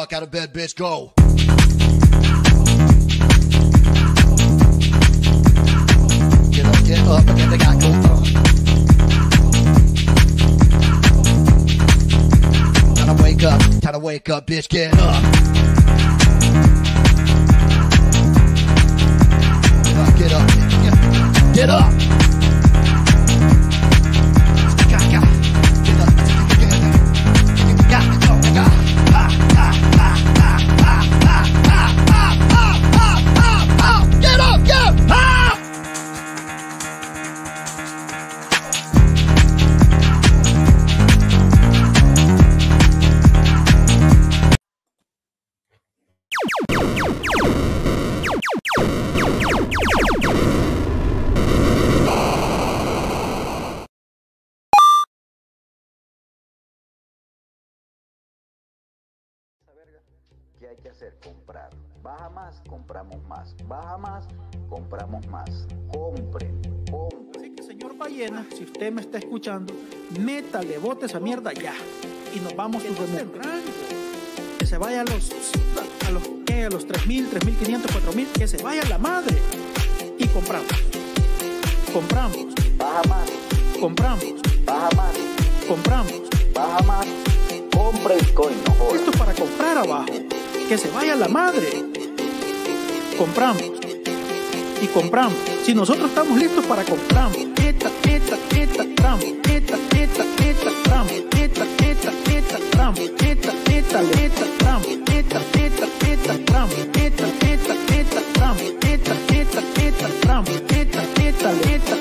fuck out of bed, bitch. Go. Get up, get up, and they got go. Time to wake up, time to wake up, bitch. Get up, get up, get up. Get up. Compramos más. Baja más, compramos más. Compren, compren. Así que, señor Ballena, si usted me está escuchando, métale, bote esa mierda ya. Y nos vamos a Que se vaya a los, a los, ¿qué? A los 3.000, 3.500, 4.000, que se vaya la madre. Y compramos. Compramos, Baja más, compramos, baja más, compramos. baja más. Compre no jodas. Esto es para comprar abajo. Que se vaya la madre. Compramos. Y compramos. Si nosotros estamos listos para compramos. Eta, eta, eta, tramo. Eta, eta, eta, tramo. Eta, eta, eta, tramo. Eta,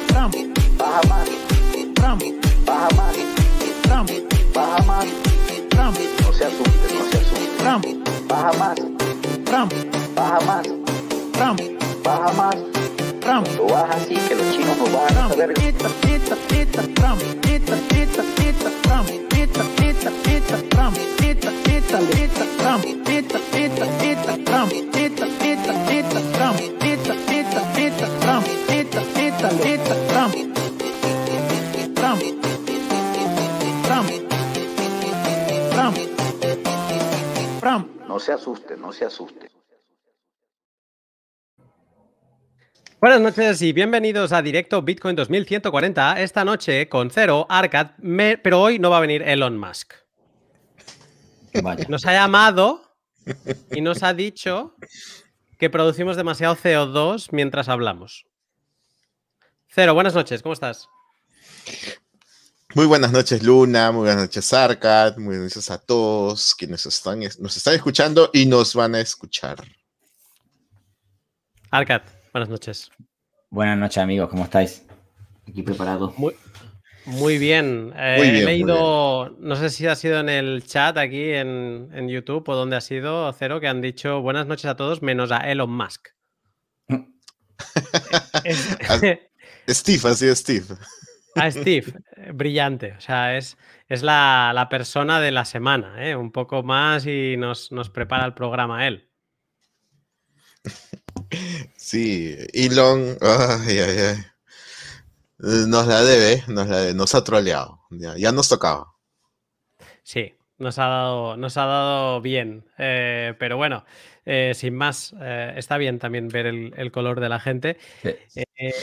tramo. Baja más, Tramo, baja más, tramo, baja más. tramo, No se asuste, no se asuste. tramo, Baja más, tramo, baja más, Ram, baja más. Ram, lo baja así que los chinos nos van a saber. Ram, Ram, Ram, Ram, Ram, Ram, Ram. Ram. Ram. Ram. Ram. No se asuste, no se asuste. Buenas noches y bienvenidos a Directo Bitcoin 2140. Esta noche con Cero, Arcad, me- pero hoy no va a venir Elon Musk. Vaya. Nos ha llamado y nos ha dicho que producimos demasiado CO2 mientras hablamos. Cero, buenas noches, ¿cómo estás? Muy buenas noches, Luna. Muy buenas noches, Arcad. Muy buenas noches a todos quienes están, nos están escuchando y nos van a escuchar. Arcad, buenas noches. Buenas noches, amigos, ¿cómo estáis? Aquí preparado. Muy, muy bien. Eh, Muy bien, he muy leído, no sé si ha sido en el chat aquí en, en YouTube o donde ha sido, Cero, que han dicho buenas noches a todos menos a Elon Musk. Es- Steve, así es Steve. a Steve, eh, brillante. O sea, es, es la, la persona de la semana, ¿eh? Un poco más y nos, nos prepara el programa él. Sí, Elon, ay, ay, ay. Nos la debe, nos la debe, nos ha troleado. Ya, ya nos tocaba. Sí, nos ha dado, nos ha dado bien. eh, pero bueno, eh, sin más, eh, está bien también ver el, el color de la gente. Sí. Eh,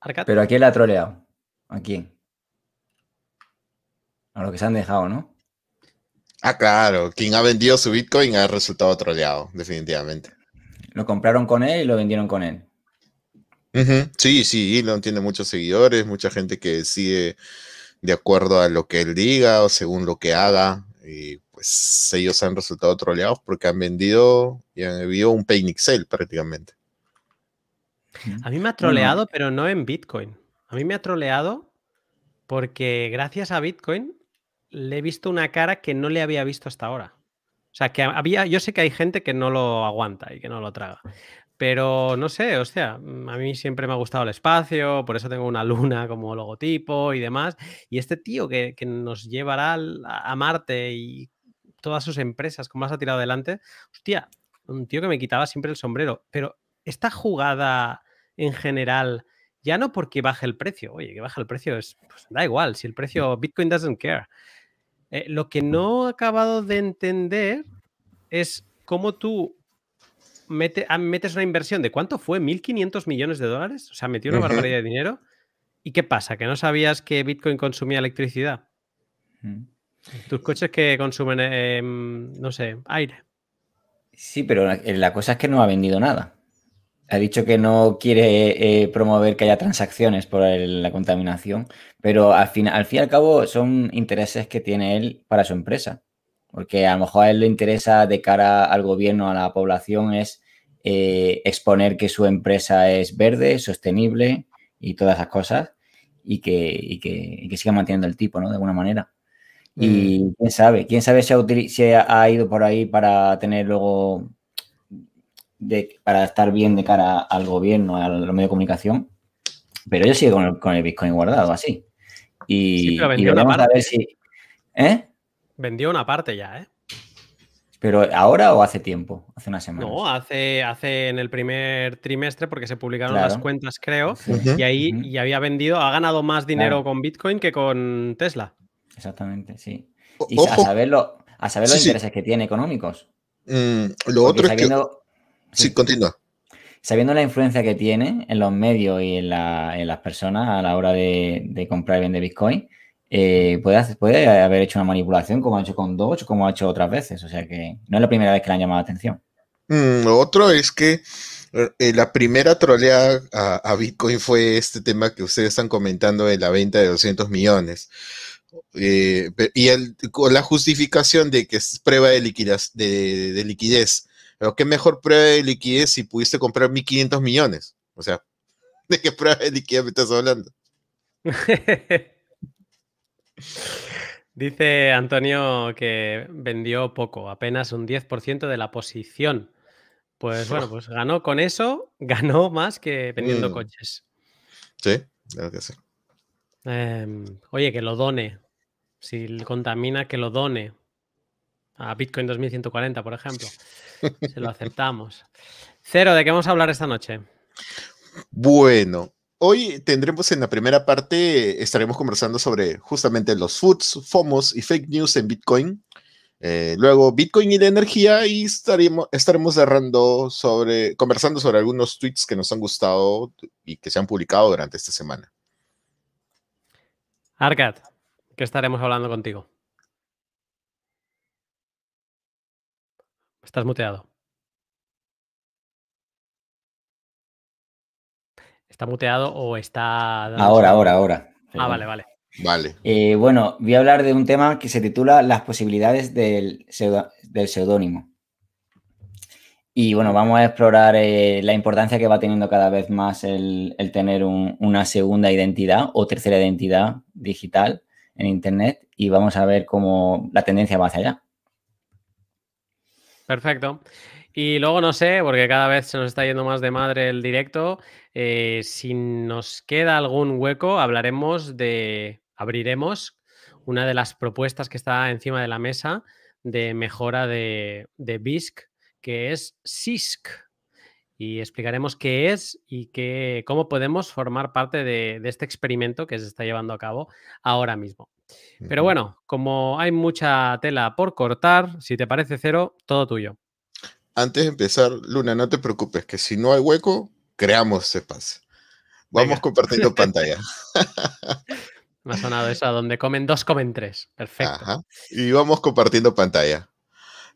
Arcad, Pero ¿a quién le ha troleado? ¿A quién? A lo que se han dejado, ¿no? Ah, claro, quien ha vendido su Bitcoin ha resultado troleado, definitivamente. Lo compraron con él y lo vendieron con él. Ujú, Sí, sí, Elon tiene muchos seguidores, mucha gente que sigue de acuerdo a lo que él diga o según lo que haga. Y pues ellos han resultado troleados porque han vendido y han vendido un Paynixel prácticamente. a mí me ha troleado, pero no en Bitcoin. A mí me ha troleado porque gracias a Bitcoin le he visto una cara que no le había visto hasta ahora. O sea, que había, yo sé que hay gente que no lo aguanta y que no lo traga. Pero no sé, o sea, mm, a mí siempre me ha gustado el espacio, por eso tengo una luna como logotipo y demás. Y este tío que, que nos llevará a Marte y todas sus empresas, como las ha tirado adelante, hostia, un tío que me quitaba siempre el sombrero. Pero esta jugada en general, ya no porque baje el precio, oye, que baje el precio, es, pues, da igual, si el precio, Bitcoin doesn't care. Eh, lo que no he acabado de entender es cómo tú mete- ah, metes una inversión de cuánto fue, 1.500 millones de dólares. O sea, metió una barbaridad de dinero. ¿Y qué pasa? ¿Que no sabías que Bitcoin consumía electricidad? Tus coches que consumen, em, no sé, aire. Sí, pero la, la cosa es que no ha vendido nada. Ha dicho que no quiere eh, promover que haya transacciones por el- la contaminación, pero al fin, al fin y al cabo son intereses que tiene él para su empresa. Porque a lo mejor a él le interesa de cara al gobierno, a la población, es eh, exponer que su empresa es verde, sostenible y todas esas cosas y que, y que, y que siga manteniendo el tipo, ¿no? De alguna manera. Y quién sabe, quién sabe si ha ido por ahí para tener luego, de- para estar bien de cara al gobierno, a los medios de comunicación. Pero yo sigo con el, con el Bitcoin guardado así. Y, Sí, pero y vendió una a parte. ver si. ¿Eh? Vendió una parte ya, ¿eh? ¿Pero ahora o hace tiempo? Hace una semana. No, hace, hace en el primer trimestre, porque se publicaron Claro. las cuentas, creo, Sí, y ahí y había vendido, ha ganado más dinero Claro. con Bitcoin que con Tesla. Exactamente, sí. Y a saber, lo- a saber los Sí, sí. intereses que tiene económicos. mm, lo Porque otro es que... Sí, continúa. sabiendo la influencia que tiene en los medios y en, la- en las personas a la hora de, de comprar y vender Bitcoin, eh, puede, hacer- puede haber hecho una manipulación como ha hecho con Doge, como ha hecho otras veces. O sea que no es la primera vez que le han llamado la atención. Mm, otro es que eh, la primera trolea a, a Bitcoin fue este tema que ustedes están comentando de la venta de 200 millones. Eh, y el- con la justificación de que es prueba de liquidez, de, de liquidez. Pero qué mejor prueba de liquidez si pudiste comprar 1.500 millones. O sea, ¿de qué prueba de liquidez me estás hablando? Dice Antonio que vendió poco, apenas un 10% de la posición. Pues bueno, pues ganó con eso, ganó más que vendiendo Mm. coches. Sí, claro que sí. Em, oye, que lo done. Si contamina, que lo done. A Bitcoin 2140, por ejemplo. Se lo aceptamos. Cero, ¿de qué vamos a hablar esta noche? Bueno, hoy tendremos en la primera parte, estaremos conversando sobre justamente los foods, FOMOS y fake news en Bitcoin. Eh, luego Bitcoin y la energía y estaremos, estaremos cerrando sobre, conversando sobre algunos tweets que nos han gustado y que se han publicado durante esta semana. Arcad, que estaremos hablando contigo. Estás muteado. ¿Está muteado o está... dando Ahora, su- ahora, ahora. Ah, vale, vale. Vale. Eh, bueno, voy a hablar de un tema que se titula Las posibilidades del, seudónimo. Y bueno, vamos a explorar eh, la importancia que va teniendo cada vez más el, el tener un- una segunda identidad o tercera identidad digital en Internet y vamos a ver cómo la tendencia va hacia allá. Perfecto. Y luego no sé, porque cada vez se nos está yendo más de madre el directo. eh, si nos queda algún hueco, hablaremos de. Abriremos una de las propuestas que está encima de la mesa de mejora de, de BISC, que es SISC. Y explicaremos qué es y qué, cómo podemos formar parte de, de este experimento que se está llevando a cabo ahora mismo. Pero bueno, como hay mucha tela por cortar, si te parece cero, todo tuyo. Antes de empezar, Luna, no te preocupes, que si no hay hueco, creamos espacio. Vamos Venga. compartiendo pantalla. Me ha sonado eso, donde comen dos, comen tres. Perfecto. Ajá. Y vamos compartiendo pantalla.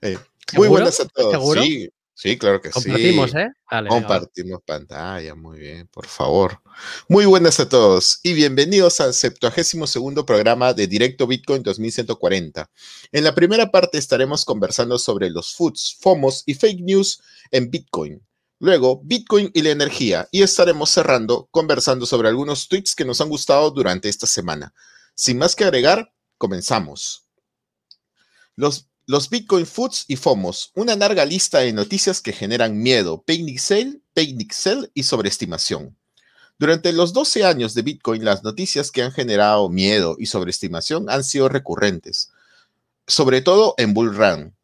Eh, muy buenas a ¿Estás todos. seguro? Sí, sí, claro que Compartimos, sí. ¿eh? Venga, va. Compartimos pantalla, muy bien, por favor. Muy buenas a todos y bienvenidos al 72 segundo programa de Directo Bitcoin 2140. En la primera parte estaremos conversando sobre los foods, FOMOS y fake news en Bitcoin. Luego, Bitcoin y la energía. Y estaremos cerrando conversando sobre algunos tweets que nos han gustado durante esta semana. Sin más que agregar, comenzamos. Los, los Bitcoin Foods y FOMOS, una larga lista de noticias que generan miedo, panic sell, sell y sobreestimación. Durante los 12 años de Bitcoin, las noticias que han generado miedo y sobreestimación han sido recurrentes, sobre todo en Bull Run.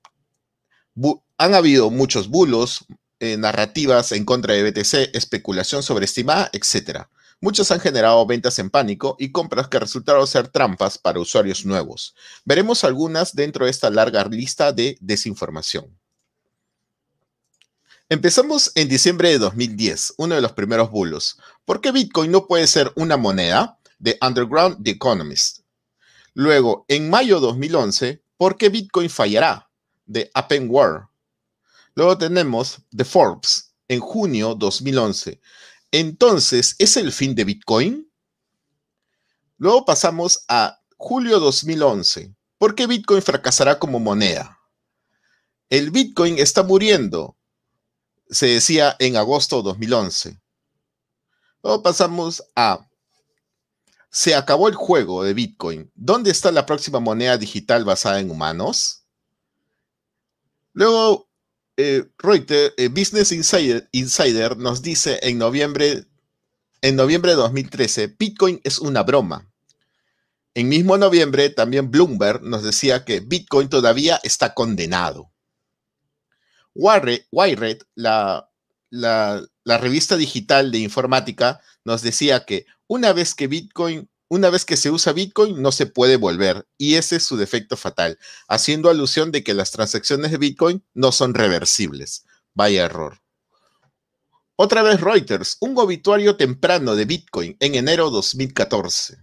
Han habido muchos bulos, eh, narrativas en contra de BTC, especulación sobreestimada, etc. Muchos han generado ventas en pánico y compras que resultaron ser trampas para usuarios nuevos. Veremos algunas dentro de esta larga lista de desinformación. Empezamos en diciembre de 2010, uno de los primeros bulos. ¿Por qué Bitcoin no puede ser una moneda? De Underground The Economist. Luego, en mayo de 2011, ¿por qué Bitcoin fallará? De War. Luego tenemos The Forbes, en junio 2011. Entonces, ¿es el fin de Bitcoin? Luego pasamos a julio 2011. ¿Por qué Bitcoin fracasará como moneda? El Bitcoin está muriendo, se decía en agosto 2011. Luego pasamos a se acabó el juego de Bitcoin. ¿Dónde está la próxima moneda digital basada en humanos? Luego, eh, Reuters, eh, Business Insider, Insider, nos dice en noviembre, en noviembre de 2013, Bitcoin es una broma. En mismo noviembre, también Bloomberg nos decía que Bitcoin todavía está condenado. Wired, la, la, la revista digital de informática, nos decía que una vez que Bitcoin, una vez que se usa Bitcoin, no se puede volver. Y ese es su defecto fatal, haciendo alusión de que las transacciones de Bitcoin no son reversibles. Vaya error. Otra vez Reuters, un obituario temprano de Bitcoin en enero 2014.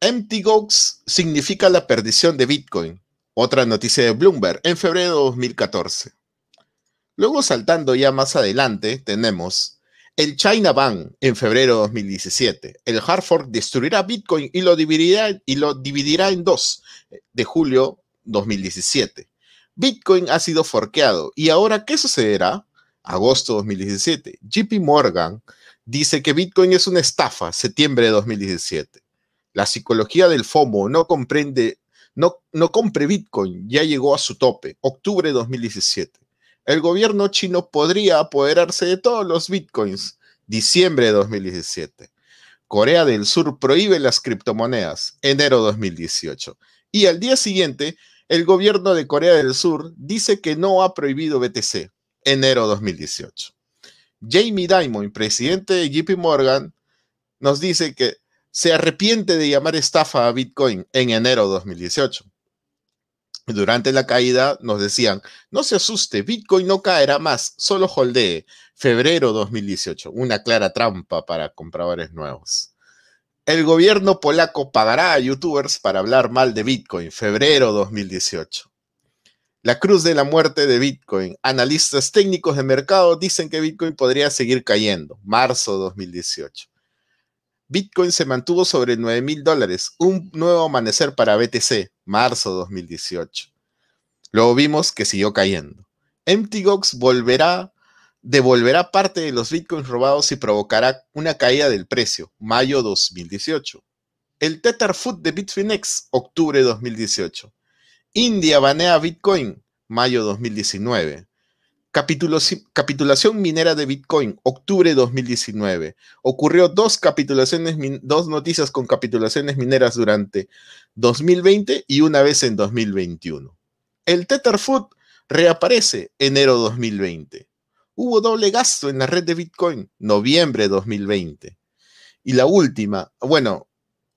Empty Gox significa la perdición de Bitcoin. Otra noticia de Bloomberg en febrero de 2014. Luego saltando ya más adelante tenemos el China Bank en febrero de 2017. El hard destruirá Bitcoin y lo dividirá, y lo dividirá en dos de julio 2017. Bitcoin ha sido forqueado. ¿Y ahora qué sucederá? Agosto 2017. JP Morgan dice que Bitcoin es una estafa, septiembre de 2017. La psicología del FOMO no comprende, no, no compre Bitcoin, ya llegó a su tope, octubre de 2017 el gobierno chino podría apoderarse de todos los bitcoins. Diciembre de 2017. Corea del Sur prohíbe las criptomonedas. Enero de 2018. Y al día siguiente, el gobierno de Corea del Sur dice que no ha prohibido BTC. Enero de 2018. Jamie Dimon, presidente de JP Morgan, nos dice que se arrepiente de llamar estafa a Bitcoin en enero de 2018. Durante la caída nos decían, no se asuste, Bitcoin no caerá más, solo holdee. Febrero 2018, una clara trampa para compradores nuevos. El gobierno polaco pagará a youtubers para hablar mal de Bitcoin, febrero 2018. La cruz de la muerte de Bitcoin. Analistas técnicos de mercado dicen que Bitcoin podría seguir cayendo, marzo 2018. Bitcoin se mantuvo sobre 9 mil dólares, un nuevo amanecer para BTC, marzo 2018. Luego vimos que siguió cayendo. MTGOX volverá, devolverá parte de los bitcoins robados y provocará una caída del precio, mayo 2018. El Tether Food de Bitfinex, octubre 2018. India banea Bitcoin, mayo 2019. Capitulación minera de Bitcoin, octubre 2019. Ocurrió dos capitulaciones, dos noticias con capitulaciones mineras durante 2020 y una vez en 2021. El Tetherfoot reaparece enero 2020. Hubo doble gasto en la red de Bitcoin, noviembre 2020. Y la última, bueno,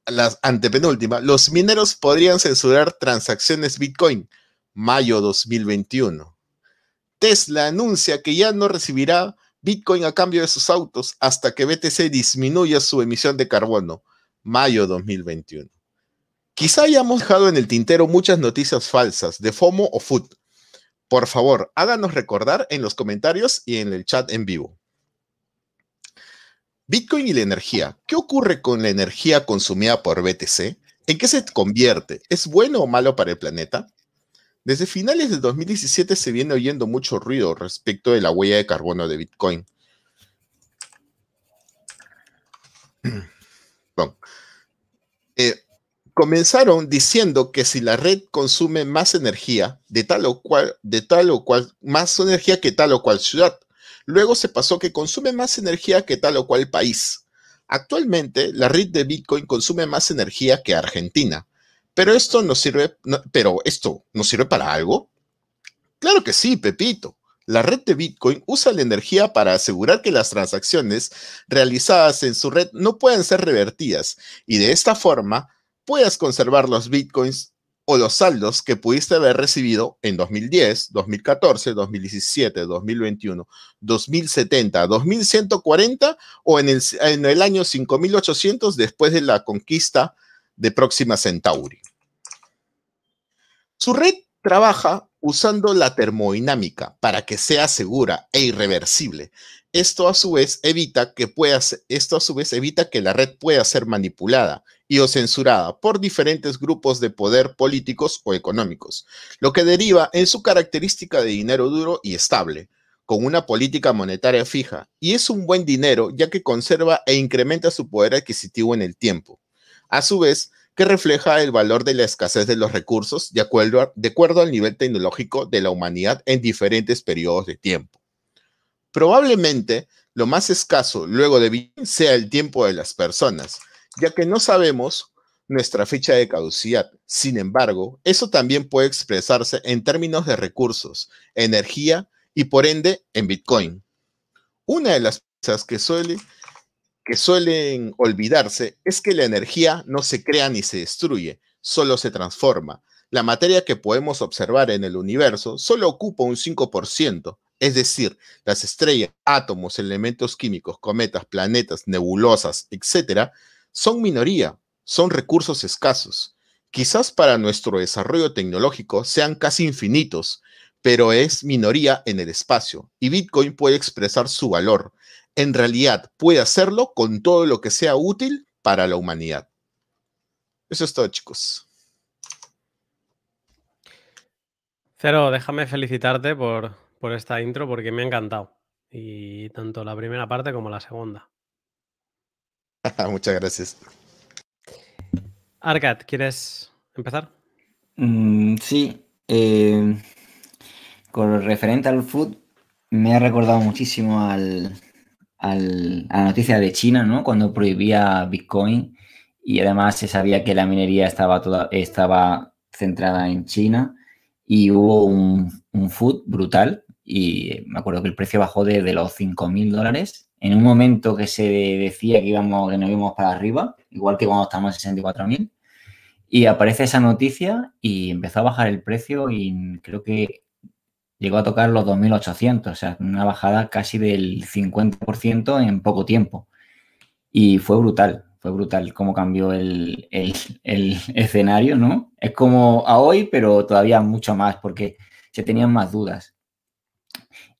la antepenúltima, los mineros podrían censurar transacciones Bitcoin, mayo 2021. Tesla anuncia que ya no recibirá Bitcoin a cambio de sus autos hasta que BTC disminuya su emisión de carbono, mayo 2021. Quizá hayamos dejado en el tintero muchas noticias falsas de FOMO o FUT. Por favor, háganos recordar en los comentarios y en el chat en vivo. Bitcoin y la energía. ¿Qué ocurre con la energía consumida por BTC? ¿En qué se convierte? ¿Es bueno o malo para el planeta? Desde finales de 2017 se viene oyendo mucho ruido respecto de la huella de carbono de Bitcoin. Eh, comenzaron diciendo que si la red consume más energía, de tal o cual, de tal o cual, más energía que tal o cual ciudad. Luego se pasó que consume más energía que tal o cual país. Actualmente, la red de Bitcoin consume más energía que Argentina. Pero esto nos sirve, pero esto nos sirve para algo. Claro que sí, Pepito. La red de Bitcoin usa la energía para asegurar que las transacciones realizadas en su red no puedan ser revertidas y de esta forma puedas conservar los Bitcoins o los saldos que pudiste haber recibido en 2010, 2014, 2017, 2021, 2070, 2140 o en el, en el año 5800 después de la conquista de Próxima Centauri. Su red trabaja usando la termodinámica para que sea segura e irreversible. Esto a su vez evita que pueda, esto a su vez evita que la red pueda ser manipulada y o censurada por diferentes grupos de poder políticos o económicos, lo que deriva en su característica de dinero duro y estable, con una política monetaria fija, y es un buen dinero ya que conserva e incrementa su poder adquisitivo en el tiempo. A su vez, que refleja el valor de la escasez de los recursos de acuerdo, de acuerdo al nivel tecnológico de la humanidad en diferentes periodos de tiempo. Probablemente lo más escaso luego de Bitcoin sea el tiempo de las personas, ya que no sabemos nuestra fecha de caducidad. Sin embargo, eso también puede expresarse en términos de recursos, energía y por ende en Bitcoin. Una de las cosas que, suele, que suelen olvidarse es que la energía no se crea ni se destruye, solo se transforma. La materia que podemos observar en el universo solo ocupa un 5%, es decir, las estrellas, átomos, elementos químicos, cometas, planetas, nebulosas, etc., son minoría, son recursos escasos. Quizás para nuestro desarrollo tecnológico sean casi infinitos, pero es minoría en el espacio y Bitcoin puede expresar su valor. En realidad puede hacerlo con todo lo que sea útil para la humanidad. Eso es todo, chicos. Cero, déjame felicitarte por, por esta intro porque me ha encantado. Y tanto la primera parte como la segunda. Muchas gracias. Arcad, ¿quieres empezar? Mm, sí. Eh, con referente al food, me ha recordado muchísimo al, a la noticia de China, ¿no? Cuando prohibía Bitcoin. Y además se sabía que la minería estaba, toda, estaba centrada en China. Y hubo un, un food brutal. Y me acuerdo que el precio bajó de, los 5.000 dólares. En un momento que se decía que, íbamos, que nos íbamos para arriba, igual que cuando estamos en 64.000, y aparece esa noticia y empezó a bajar el precio y creo que llegó a tocar los 2.800, o sea, una bajada casi del 50% en poco tiempo. Y fue brutal, fue brutal cómo cambió el, escenario, ¿no? Es como a hoy, pero todavía mucho más, porque se tenían más dudas.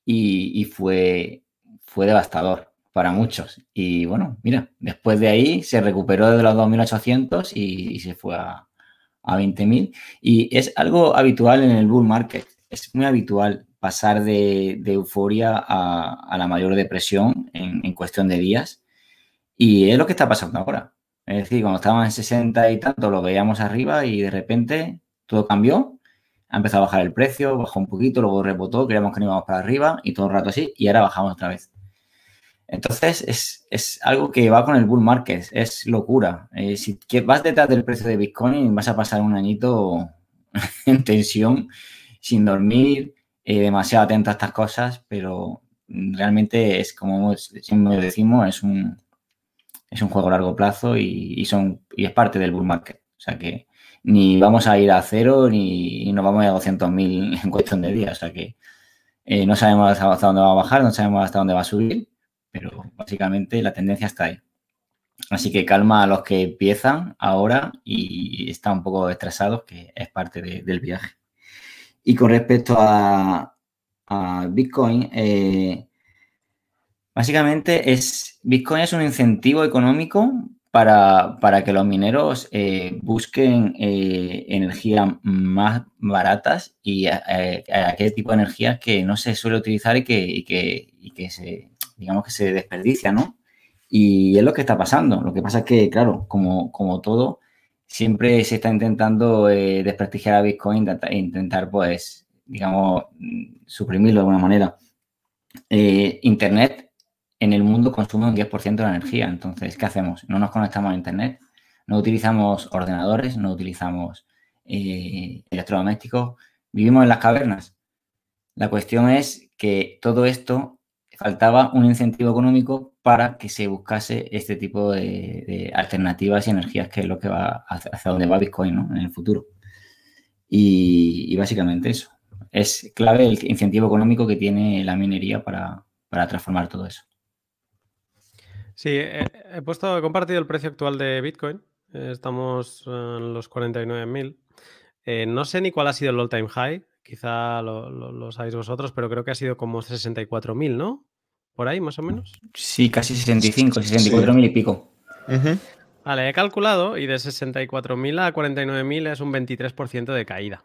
Y, y fue, fue devastador para muchos. Y bueno, mira, después de ahí se recuperó de los 2.800 y, se fue a, a 20.000. Y es algo habitual en el bull market. Es muy habitual pasar de, euforia a, la mayor depresión en, cuestión de días. Y es lo que está pasando ahora. Es decir, cuando estábamos en 60 y tanto, lo veíamos arriba y de repente todo cambió. Ha empezado a bajar el precio, bajó un poquito, luego rebotó, creíamos que no íbamos para arriba y todo el rato así, y ahora bajamos otra vez. Entonces, es, algo que va con el bull market, es locura. Eh, si vas detrás del precio de Bitcoin, vas a pasar un añito en tensión, sin dormir, eh, demasiado atento a estas cosas, pero realmente es como siempre decimos, es un, es un juego a largo plazo y, son, y es parte del bull market. O sea que ni vamos a ir a cero ni, nos vamos a ir a 200.000 en cuestión de días. O sea que eh, no sabemos hasta dónde va a bajar, no sabemos hasta dónde va a subir pero básicamente la tendencia está ahí. Así que calma a los que empiezan ahora y están un poco estresados, que es parte del viaje. Y con respecto a, Bitcoin, eh, básicamente es Bitcoin es un incentivo económico para, que los mineros eh, busquen eh, energías más baratas y aquel tipo de energías que no se suele utilizar y que, y que se digamos que se desperdicia, ¿no? Y es lo que está pasando. Lo que pasa es que, claro, como, como todo, siempre se está intentando eh, desprestigiar a Bitcoin, intentar, pues, digamos, suprimirlo de alguna manera. Eh, Internet en el mundo consume un 10% de la energía. Entonces, ¿qué hacemos? No nos conectamos a Internet, no utilizamos ordenadores, no utilizamos eh, electrodomésticos, vivimos en las cavernas. La cuestión es que todo esto faltaba un incentivo económico para que se buscase este tipo de, alternativas y energías, que es lo que va hacia, donde va Bitcoin en el futuro. Y, básicamente eso. Es clave el incentivo económico que tiene la minería para, transformar todo eso. Sí, he, puesto, he compartido el precio actual de Bitcoin. Estamos en los 49.000. Eh, no sé ni cuál ha sido el all-time high. Quizá lo, sabéis vosotros, pero creo que ha sido como 64.000, ¿no? Por ahí, más o menos. Sí, casi 65, 64.000 y pico. Vale, he calculado y de 64.000 a 49.000 es un 23% de caída.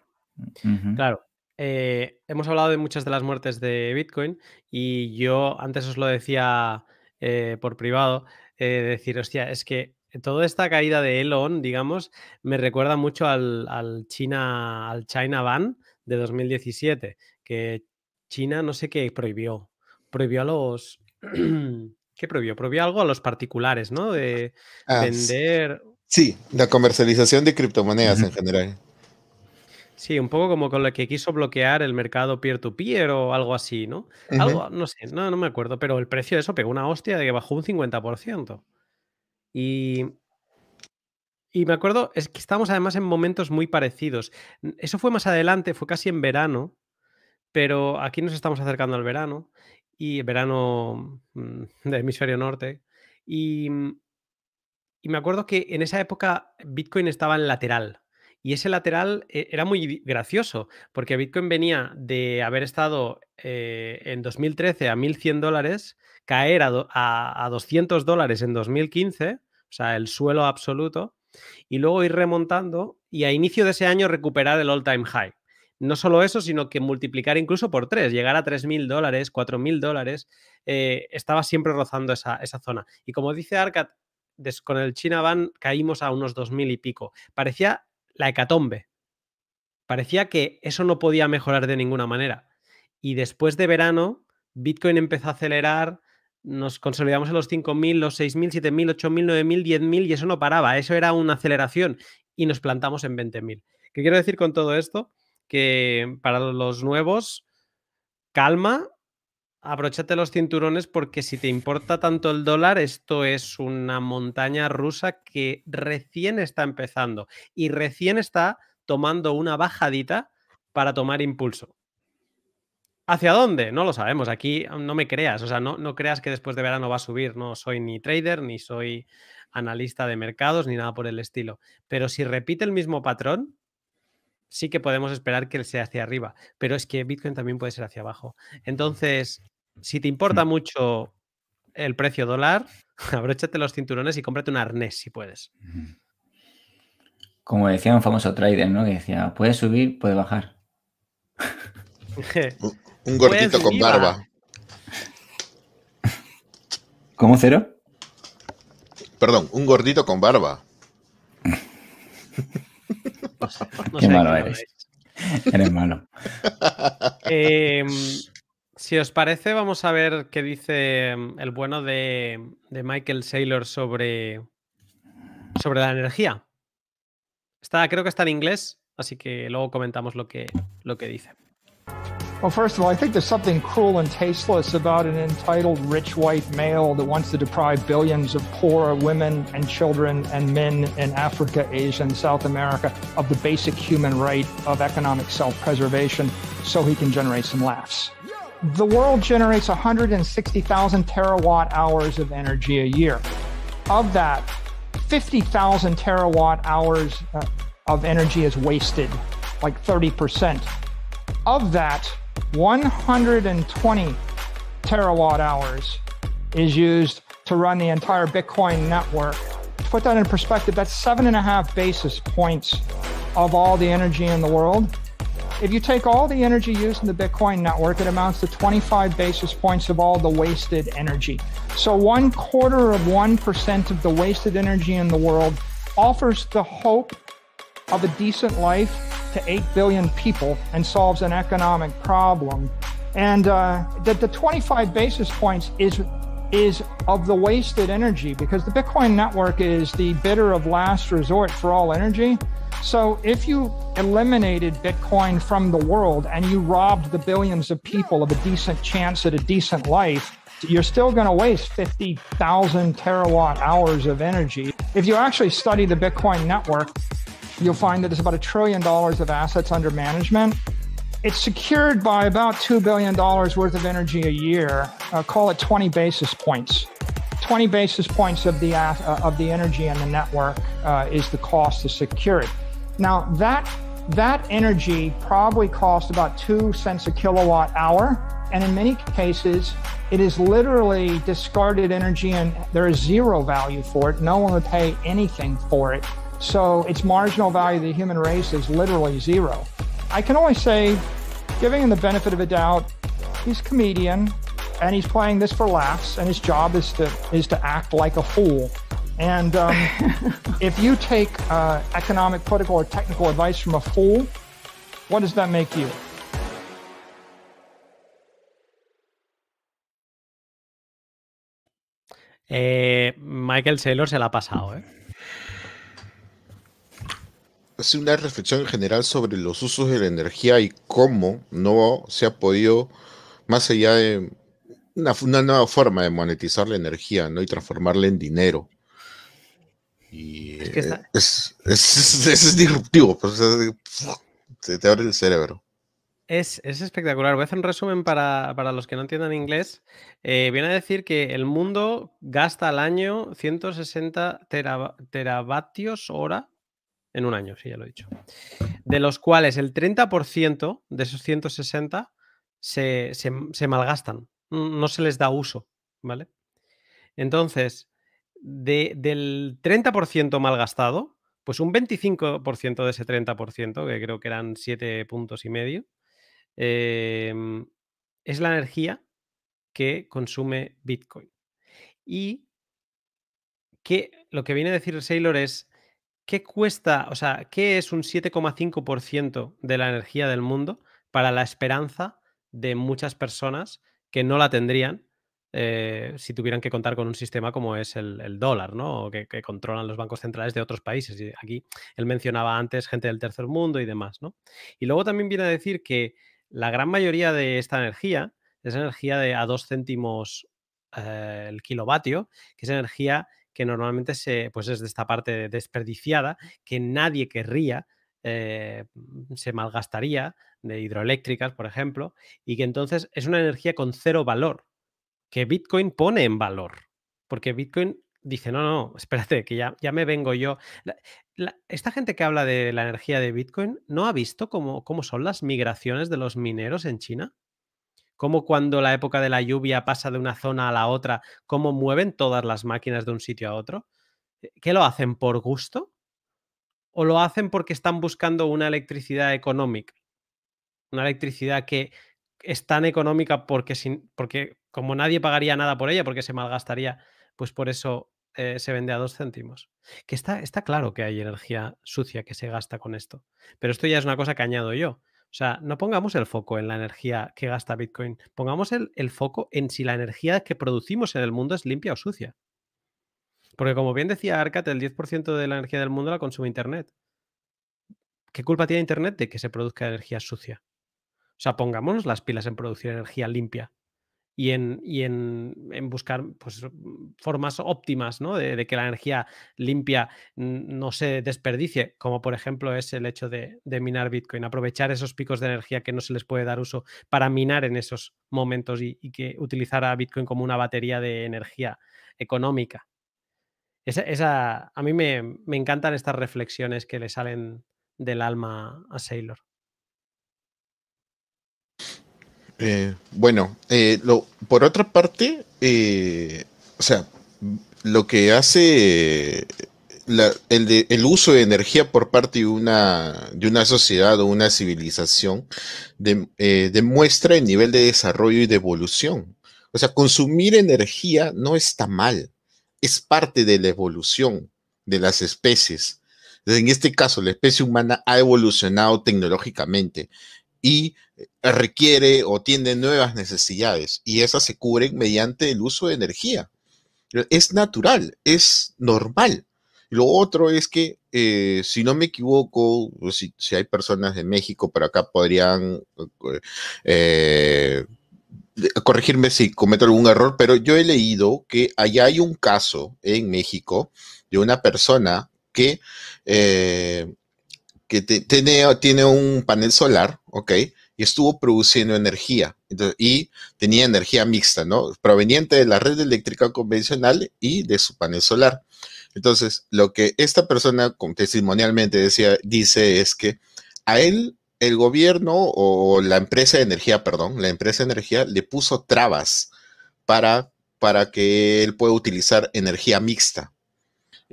Claro, eh, hemos hablado de muchas de las muertes de Bitcoin y yo antes os lo decía eh, por privado, eh, decir, hostia, es que toda esta caída de Elon, digamos, me recuerda mucho al, China, al China Ban de 2017, que China no sé qué prohibió, prohibió a los... ¿Qué prohibió? Prohibió algo a los particulares, ¿no? De ah, vender. Sí, la comercialización de criptomonedas en general. Sí, un poco como con lo que quiso bloquear el mercado peer-to-peer o algo así, ¿no? Algo, no sé, no, no me acuerdo, pero el precio de eso pegó una hostia de que bajó un 50%. Y, y me acuerdo, es que estamos además en momentos muy parecidos. Eso fue más adelante, fue casi en verano, pero aquí nos estamos acercando al verano y verano mm, de hemisferio norte. Y, mm, y me acuerdo que en esa época Bitcoin estaba en lateral. Y ese lateral eh, era muy gracioso, porque Bitcoin venía de haber estado eh, en 2013 a 1.100 dólares, caer a, a, 200 dólares en 2015, o sea, el suelo absoluto, y luego ir remontando y a inicio de ese año recuperar el all-time high no solo eso, sino que multiplicar incluso por tres, llegar a 3.000 dólares, 4.000 dólares, eh, estaba siempre rozando esa, zona. Y como dice Arcad, con el China Ban caímos a unos 2.000 y pico. Parecía la hecatombe. Parecía que eso no podía mejorar de ninguna manera. Y después de verano, Bitcoin empezó a acelerar, nos consolidamos en los 5.000, los 6.000, 7.000, 8.000, 9.000, 10.000 y eso no paraba. Eso era una aceleración y nos plantamos en 20.000. ¿Qué quiero decir con todo esto? que para los nuevos, calma, abróchate los cinturones porque si te importa tanto el dólar, esto es una montaña rusa que recién está empezando y recién está tomando una bajadita para tomar impulso. ¿Hacia dónde? No lo sabemos. Aquí no me creas. O sea, no, no creas que después de verano va a subir. No soy ni trader, ni soy analista de mercados, ni nada por el estilo. Pero si repite el mismo patrón, sí que podemos esperar que sea hacia arriba, pero es que Bitcoin también puede ser hacia abajo. Entonces, si te importa mucho el precio dólar, abróchate los cinturones y cómprate un arnés si puedes. Como decía un famoso trader, ¿no? Que decía, puede subir, puede bajar. un gordito con barba. ¿Cómo cero? Perdón, un gordito con barba. Qué malo eres. Eres malo. Em, si os parece, vamos a ver qué dice em, el bueno de, de Michael Saylor sobre, sobre la energía. Está, creo que está en inglés, así que luego comentamos lo que, lo que dice. Well, first of all, I think there's something cruel and tasteless about an entitled rich white male that wants to deprive billions of poor women and children and men in Africa, Asia, and South America of the basic human right of economic self preservation so he can generate some laughs. The world generates 160,000 terawatt hours of energy a year. Of that, 50,000 terawatt hours uh, of energy is wasted, like 30%. Of that, 120 terawatt hours is used to run the entire Bitcoin network. To put that in perspective, that's seven and a half basis points of all the energy in the world. If you take all the energy used in the Bitcoin network, it amounts to 25 basis points of all the wasted energy. So one quarter of 1% of the wasted energy in the world offers the hope of a decent life to 8 billion people and solves an economic problem. And uh, that the 25 basis points is is of the wasted energy because the Bitcoin network is the bidder of last resort for all energy. So if you eliminated Bitcoin from the world and you robbed the billions of people of a decent chance at a decent life, you're still going to waste 50,000 terawatt hours of energy. If you actually study the Bitcoin network, you'll find that there's about a trillion dollars of assets under management. It's secured by about $2 billion worth of energy a year. Uh, call it 20 basis points. 20 basis points of the, uh, of the energy in the network uh, is the cost to secure it. Now, that, that energy probably costs about two cents a kilowatt hour. And in many cases, it is literally discarded energy and there is zero value for it. No one would pay anything for it. So its marginal value to the human race is literally zero. I can only say, giving him the benefit of a doubt, he's a comedian and he's playing this for laughs, and his job is to is to act like a fool. And um, if you take uh, economic, political, or technical advice from a fool, what does that make you? Eh, Michael Saylor se la ha pasado, ¿eh? Hace una reflexión en general sobre los usos de la energía y cómo no se ha podido, más allá de una, una nueva forma de monetizar la energía, ¿no? Y transformarla en dinero. Y Es que está- es, es, disruptivo, pues, es- se te abre el cerebro. Es, es espectacular. Voy a hacer un resumen para, para los que no entiendan inglés. Eh, viene a decir que el mundo gasta al año 160 terava- teravatios hora en un año, sí, ya lo he dicho. De los cuales el 30% de esos 160 se, se- se malgastan, no se les da uso, ¿vale? Entonces, de- del 30% malgastado, pues un 25% de ese 30%, que creo que eran 7 puntos y medio, em, es la energía que consume Bitcoin. Y que lo que viene a decir Saylor es, ¿qué cuesta, o sea, qué es un 7,5% de la energía del mundo para la esperanza de muchas personas que no la tendrían eh, si tuvieran que contar con un sistema como es el, dólar, ¿no? O que, que controlan los bancos centrales de otros países. Y aquí él mencionaba antes gente del tercer mundo y demás, ¿no? Y luego también viene a decir que la gran mayoría de esta energía es energía de a dos céntimos eh, el kilovatio, que es energía que normalmente se, pues es de esta parte desperdiciada, que nadie querría, eh, se malgastaría, de hidroeléctricas, por ejemplo, y que entonces es una energía con cero valor, que Bitcoin pone en valor, porque Bitcoin dice, no, no, espérate, que ya, ya me vengo yo. Esta gente que habla de la energía de Bitcoin, ¿no ha visto cómo, cómo son las migraciones de los mineros en China? Cómo cuando la época de la lluvia pasa de una zona a la otra, cómo mueven todas las máquinas de un sitio a otro. Eh, ¿Qué lo hacen por gusto? ¿O lo hacen porque están buscando una electricidad económica? Una electricidad que es tan económica porque, sin, porque como nadie pagaría nada por ella, porque se malgastaría, pues por eso eh, se vende a dos céntimos. Que está, está claro que hay energía sucia que se gasta con esto. Pero esto ya es una cosa que añado yo. O sea, no pongamos el foco en la energía que gasta Bitcoin, pongamos el, el foco en si la energía que producimos en el mundo es limpia o sucia. Porque como bien decía Arcat, el 10% de la energía del mundo la consume Internet. ¿Qué culpa tiene Internet de que se produzca energía sucia? O sea, pongámonos las pilas en producir energía limpia y en, y en, en buscar pues, formas óptimas ¿no? de, que la energía limpia no se desperdicie, como por ejemplo es el hecho de, de minar Bitcoin, aprovechar esos picos de energía que no se les puede dar uso para minar en esos momentos y, y que utilizar a Bitcoin como una batería de energía económica. Esa, esa- a mí me, me encantan estas reflexiones que le salen del alma a Sailor. Eh, bueno, eh, por otra parte, eh, o sea, lo que hace la- el, uso de energía por parte de una, de una sociedad o una civilización de- eh, demuestra el nivel de desarrollo y de evolución. O sea, consumir energía no está mal, es parte de la evolución de las especies. En este caso, la especie humana ha evolucionado tecnológicamente y requiere o tiene nuevas necesidades y esas se cubren mediante el uso de energía. Es natural, es normal. Lo otro es que, eh, si no me equivoco, si, si hay personas de México por acá podrían eh, corregirme si cometo algún error, pero yo he leído que allá hay un caso en México de una persona que eh, que tiene, tiene un panel solar, ¿ok? Y estuvo produciendo energía. y tenía energía mixta, ¿no? Proveniente de la red eléctrica convencional y de su panel solar. Entonces, lo que esta persona testimonialmente decía, dice es que a él el gobierno o la empresa de energía, perdón, la empresa de energía le puso trabas para, para que él pueda utilizar energía mixta.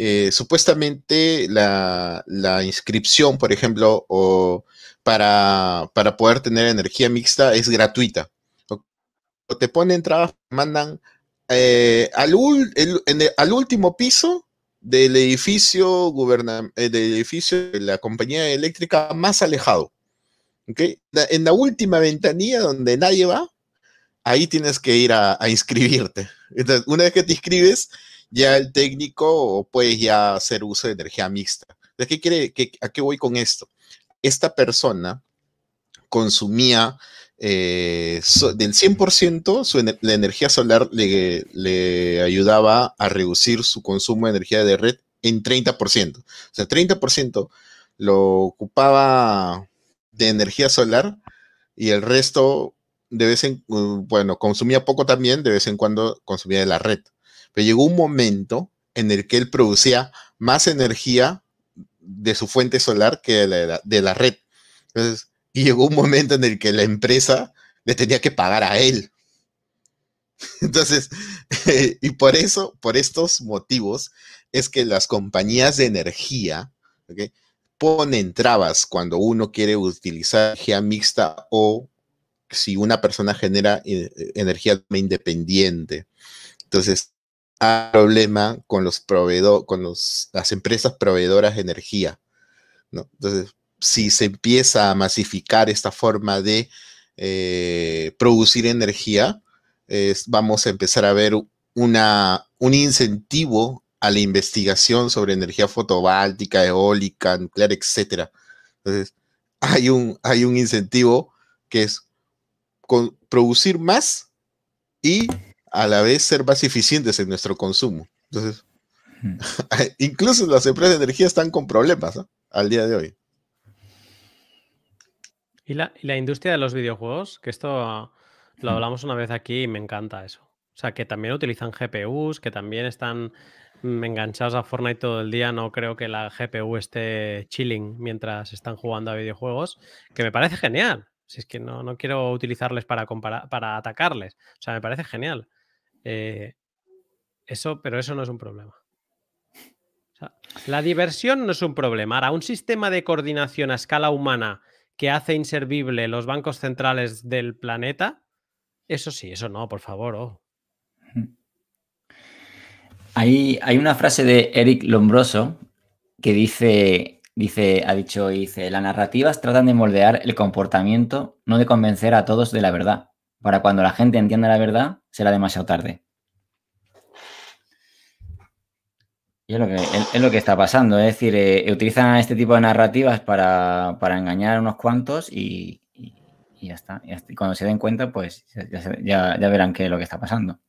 Eh, supuestamente la, inscripción, por ejemplo, o para, para, poder tener energía mixta es gratuita. O te ponen trabas, mandan eh, al, al último piso del edificio, eh, del edificio de la compañía eléctrica más alejado. En la última ventanilla donde nadie va, ahí tienes que ir a, inscribirte. Entonces, una vez que te inscribes, ya el técnico puede ya hacer uso de energía mixta. ¿De qué ¿A qué voy con esto? Esta persona consumía eh, del 100%, su, la energía solar le, le, ayudaba a reducir su consumo de energía de red en 30%. O sea, 30% lo ocupaba de energía solar y el resto de vez en bueno, consumía poco también, de vez en cuando consumía de la red. Pero llegó un momento en el que él producía más energía de su fuente solar que de la, de la red. Entonces, y llegó un momento en el que la empresa le tenía que pagar a él. Entonces, y por eso, por estos motivos, es que las compañías de energía, ¿okay? ponen trabas cuando uno quiere utilizar energía mixta o si una persona genera eh, energía independiente. Entonces, hay problema con los proveedores, con las empresas proveedoras de energía. Entonces, si se empieza a masificar esta forma de eh, producir energía, vamos a empezar a ver un incentivo a la investigación sobre energía fotovoltaica, eólica, nuclear, etc. Entonces, hay un, hay un incentivo que es producir más y a la vez ser más eficientes en nuestro consumo. Entonces, incluso las empresas de energía están con problemas al día de hoy. ¿Y la, ¿Y la, industria de los videojuegos? Que esto lo hablamos una vez aquí y me encanta eso. O sea, que también utilizan GPUs, que también están Mm, enganchados a Fortnite todo el día, no creo que la GPU esté chilling mientras están jugando a videojuegos, que me parece genial. Si es que no, no quiero utilizarles para, para atacarles. O sea, me parece genial. Eh, eso, pero eso no es un problema. la diversión no es un problema. Ahora, un sistema de coordinación a escala humana que hace inservible los bancos centrales del planeta, eso sí, eso no, por favor. Oh. Hay, una frase de Eric Lombroso que dice, dice, ha dicho, dice, las narrativas tratan de moldear el comportamiento, no de convencer a todos de la verdad. Para cuando la gente entienda la verdad, será demasiado tarde. Y es lo que, está pasando. Es decir, eh, utilizan este tipo de narrativas para, engañar a unos cuantos y, ya está. Y cuando se den cuenta, pues ya, ya verán qué es lo que está pasando.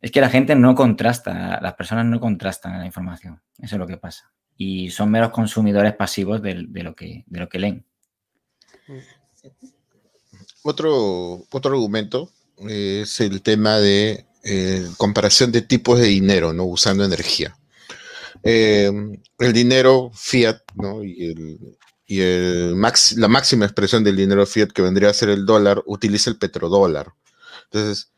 Es que la gente no contrasta, las personas no contrastan la información. Eso es lo que pasa. Y son meros consumidores pasivos de, lo, que, de lo que leen. Otro, otro argumento es el tema de eh, comparación de tipos de dinero, ¿no? Usando energía. Eh, el dinero fiat, ¿no? Y, el, y el la máxima expresión del dinero fiat, que vendría a ser el dólar, utiliza el petrodólar. Entonces,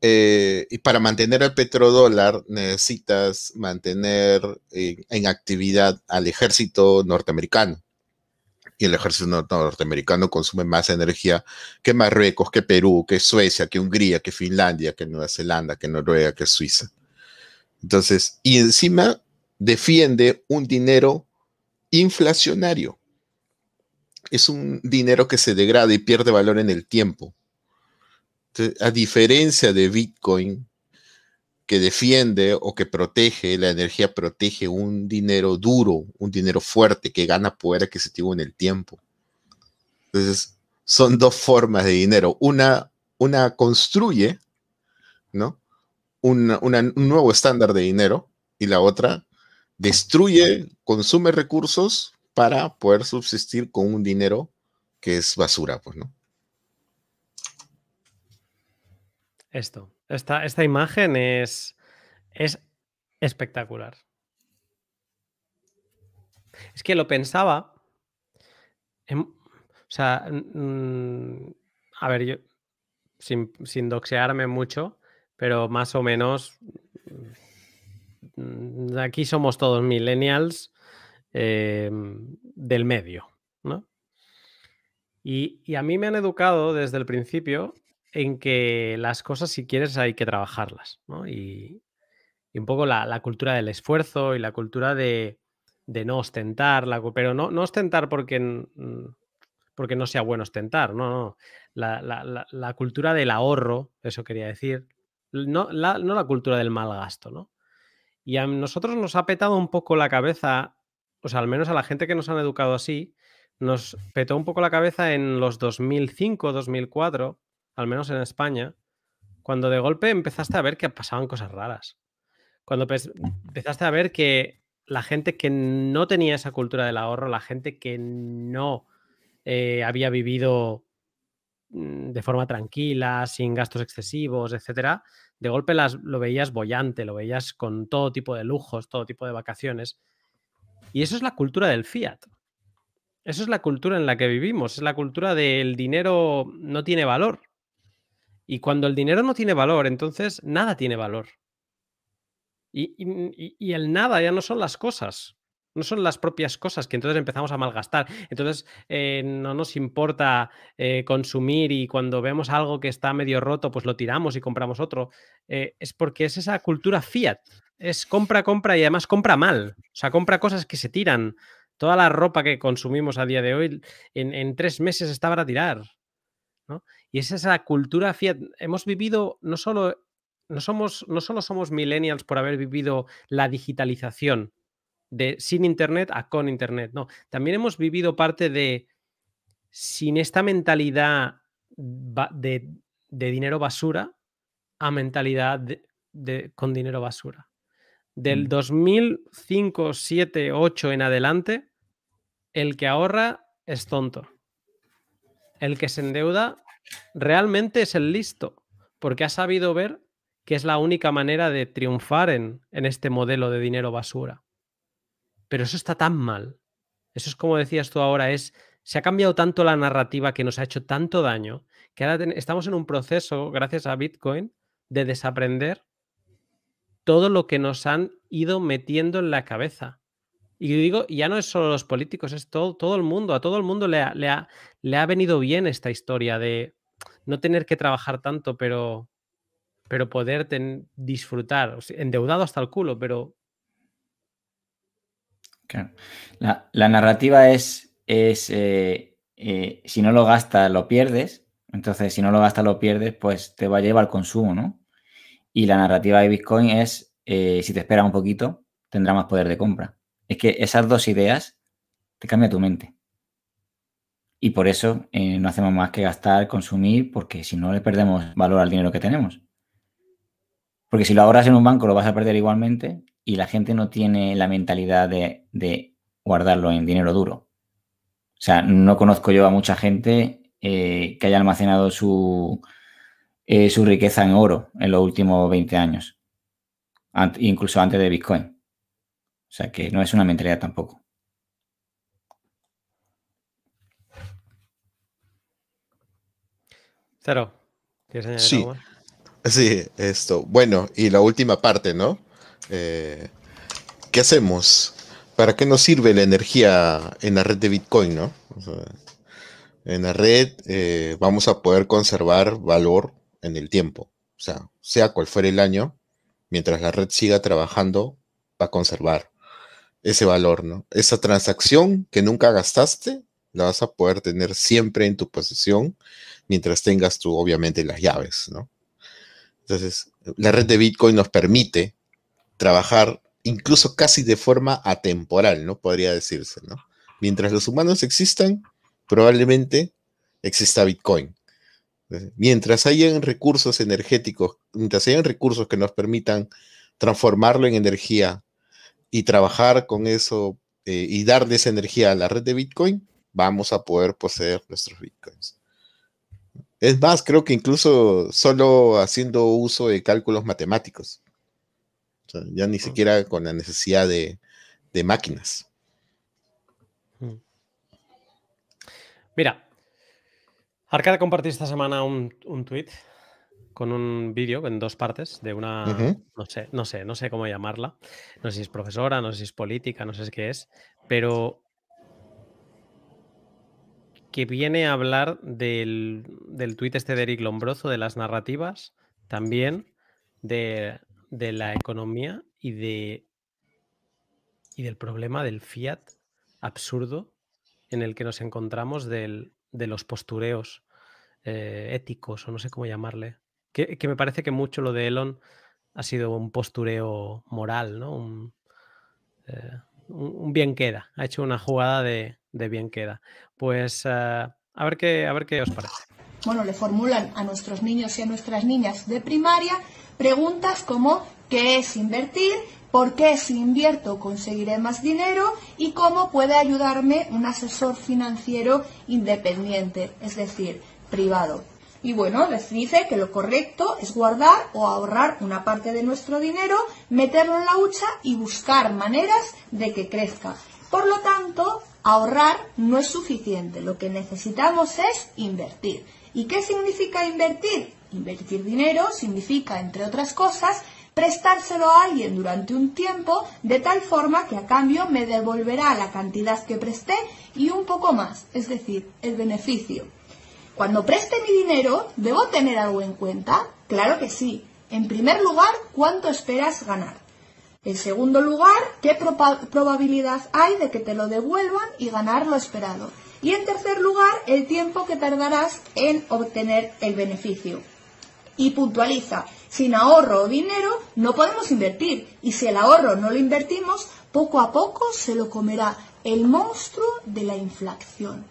eh, y para mantener el petrodólar necesitas mantener en actividad al ejército norteamericano. Y el ejército norteamericano consume más energía que Marruecos, que Perú, que Suecia, que Hungría, que Finlandia, que Nueva Zelanda, que Noruega, que Suiza. Entonces, y encima defiende un dinero inflacionario. Es un dinero que se degrada y pierde valor en el tiempo a diferencia de Bitcoin, que defiende o que protege, la energía protege un dinero duro, un dinero fuerte que gana poder adquisitivo en el tiempo. Entonces, son dos formas de dinero. Una, una construye, ¿no? un nuevo estándar de dinero y la otra destruye, consume recursos para poder subsistir con un dinero que es basura, pues, ¿no? Esto, esta, esta imagen es, es espectacular. Es que lo pensaba. o sea, a ver, yo, sin, sin, doxearme mucho, pero más o menos. Mm, aquí somos todos millennials eh, del medio, ¿no? Y, y, a mí me han educado desde el principio en que las cosas, si quieres, hay que trabajarlas, ¿no? Y, un poco la, cultura del esfuerzo y la cultura de, de no ostentar, la, pero no, no ostentar porque, porque no sea bueno ostentar, no, no. La, la, la cultura del ahorro, eso quería decir, no la, no la cultura del mal gasto, ¿no? Y a nosotros nos ha petado un poco la cabeza, o sea, al menos a la gente que nos han educado así, nos petó un poco la cabeza en los 2005, 2004, al menos en España, cuando de golpe empezaste a ver que pasaban cosas raras. Cuando empezaste a ver que la gente que no tenía esa cultura del ahorro, la gente que no eh, había vivido mm, de forma tranquila, sin gastos excesivos, etcétera, de golpe las, lo veías bollante, lo veías con todo tipo de lujos, todo tipo de vacaciones. Y eso es la cultura del fiat. Eso es la cultura en la que vivimos, es la cultura del dinero no tiene valor. Y cuando el dinero no tiene valor, entonces nada tiene valor. Y, el nada ya no son las cosas, no son las propias cosas que entonces empezamos a malgastar. Entonces eh, no nos importa eh, consumir y cuando vemos algo que está medio roto, pues lo tiramos y compramos otro. Eh, es porque es esa cultura fiat. Es compra, compra y además compra mal. O sea, compra cosas que se tiran. Toda la ropa que consumimos a día de hoy en, en tres meses está para tirar. ¿no? Y es esa cultura fiat. Hemos vivido no solo no, somos, no solo somos millennials por haber vivido la digitalización de sin Internet a con Internet, no, también hemos vivido parte de sin esta mentalidad de, dinero basura a mentalidad de, con dinero basura. Del 2005, 7, 8 en adelante, el que ahorra es tonto. El que se endeuda realmente es el listo, porque ha sabido ver que es la única manera de triunfar en, este modelo de dinero basura. Pero eso está tan mal. Eso es como decías tú ahora, es se ha cambiado tanto la narrativa que nos ha hecho tanto daño que ahora estamos en un proceso, gracias a Bitcoin, de desaprender todo lo que nos han ido metiendo en la cabeza. Y digo, ya no es solo los políticos, es todo, todo el mundo. A todo el mundo le le le ha venido bien esta historia de no tener que trabajar tanto, pero, pero poder disfrutar, endeudado hasta el culo, pero... Claro. La, narrativa es, es eh, eh, si no lo gastas, lo pierdes. Entonces, si no lo gastas, lo pierdes, pues te va a llevar al consumo, ¿no? Y la narrativa de Bitcoin es, eh, si te esperas un poquito, tendrá más poder de compra. Es que esas dos ideas te cambian tu mente. Y por eso no hacemos más que gastar, consumir, porque si no le perdemos valor al dinero que tenemos. Porque si lo ahorras en un banco lo vas a perder igualmente y la gente no tiene la mentalidad de, guardarlo en dinero duro. O sea, no conozco yo a mucha gente eh, que haya almacenado su, eh, su riqueza en oro en los últimos 20 años, incluso antes de Bitcoin. O sea, que no es una mentalidad tampoco. Cero. sí. Sí, esto. Bueno, y la última parte, ¿no? Eh, ¿Qué hacemos? ¿Para qué nos sirve la energía en la red de Bitcoin, no? en la red eh, vamos a poder conservar valor en el tiempo. O sea, sea cual fuera el año, mientras la red siga trabajando, va a conservar ese valor, ¿no? Esa transacción que nunca gastaste, la vas a poder tener siempre en tu posesión, mientras tengas tú, obviamente, las llaves, ¿no? Entonces, la red de Bitcoin nos permite trabajar incluso casi de forma atemporal, ¿no? Podría decirse, ¿no? Mientras los humanos existan, probablemente exista Bitcoin. Mientras hayan recursos energéticos, mientras hayan recursos que nos permitan transformarlo en energía y trabajar con eso eh, y darle esa energía a la red de Bitcoin, vamos a poder poseer nuestros Bitcoins. Es más, creo que incluso solo haciendo uso de cálculos matemáticos. O sea, ya ni siquiera con la necesidad de, de máquinas. Mira, Arcade compartí esta semana un, un tweet con un vídeo en dos partes de una, no sé, no sé, no sé cómo llamarla. No sé si es profesora, no sé si es política, no sé qué es, pero que viene a hablar del, del tuit este de Eric Lombroso, de las narrativas, también de, de la economía y de y del problema del fiat absurdo en el que nos encontramos del- de los postureos eh, éticos, o no sé cómo llamarle. Que, que me parece que mucho lo de Elon ha sido un postureo moral, ¿no? Un, eh, un- bien queda. Ha hecho una jugada de, de bien queda. Pues eh, a, ver qué, a ver qué os parece. bueno, le formulan a nuestros niños y a nuestras niñas de primaria preguntas como ¿qué es invertir? ¿Por qué si invierto conseguiré más dinero? ¿Y cómo puede ayudarme un asesor financiero independiente, es decir, privado? Y bueno, les dice que lo correcto es guardar o ahorrar una parte de nuestro dinero, meterlo en la hucha y buscar maneras de que crezca. Por lo tanto, ahorrar no es suficiente. Lo que necesitamos es invertir. ¿Y qué significa invertir? Invertir dinero significa, entre otras cosas, prestárselo a alguien durante un tiempo de tal forma que a cambio me devolverá la cantidad que presté y un poco más, es decir, el beneficio. Cuando preste mi dinero, ¿debo tener algo en cuenta? Claro que sí. En primer lugar, ¿cuánto esperas ganar? En segundo lugar, ¿qué probabilidad hay de que te lo devuelvan y ganar lo esperado? Y en tercer lugar, el tiempo que tardarás en obtener el beneficio. Y puntualiza, sin ahorro o dinero no podemos invertir. Y si el ahorro no lo invertimos, poco a poco se lo comerá el monstruo de la inflación.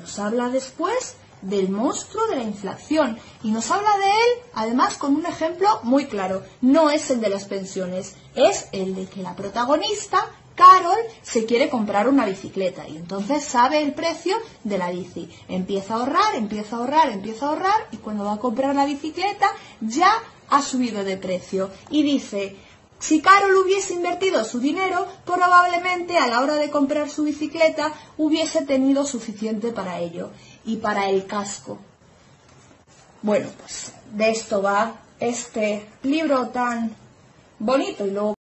Nos habla después del monstruo de la inflación y nos habla de él además con un ejemplo muy claro. No es el de las pensiones, es el de que la protagonista, Carol, se quiere comprar una bicicleta y entonces sabe el precio de la bici. Empieza a ahorrar, empieza a ahorrar, empieza a ahorrar y cuando va a comprar la bicicleta ya ha subido de precio y dice, si Carol hubiese invertido su dinero, probablemente a la hora de comprar su bicicleta hubiese tenido suficiente para ello y para el casco. Bueno, pues de esto va este libro tan bonito y luego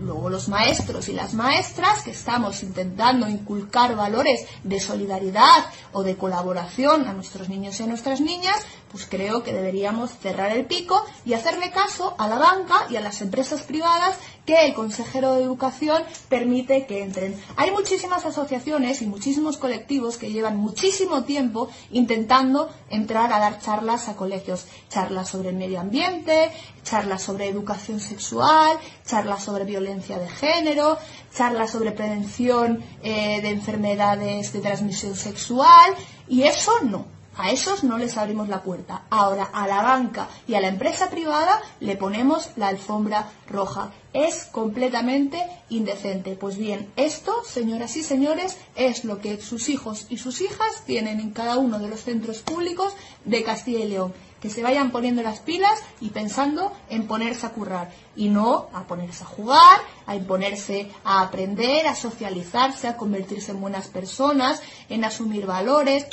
Luego los maestros y las maestras que estamos intentando inculcar valores de solidaridad o de colaboración a nuestros niños y a nuestras niñas, pues creo que deberíamos cerrar el pico y hacerle caso a la banca y a las empresas privadas que el consejero de educación permite que entren. Hay muchísimas asociaciones y muchísimos colectivos que llevan muchísimo tiempo intentando entrar a dar charlas a colegios, charlas sobre el medio ambiente, charlas sobre educación sexual, charlas sobre violencia de género, charlas sobre prevención eh, de enfermedades de transmisión sexual y eso no. A esos no les abrimos la puerta. Ahora a la banca y a la empresa privada le ponemos la alfombra roja. Es completamente indecente. Pues bien, esto, señoras y señores, es lo que sus hijos y sus hijas tienen en cada uno de los centros públicos de Castilla y León. Que se vayan poniendo las pilas y pensando en ponerse a currar y no a ponerse a jugar, a imponerse a aprender, a socializarse, a convertirse en buenas personas, en asumir valores.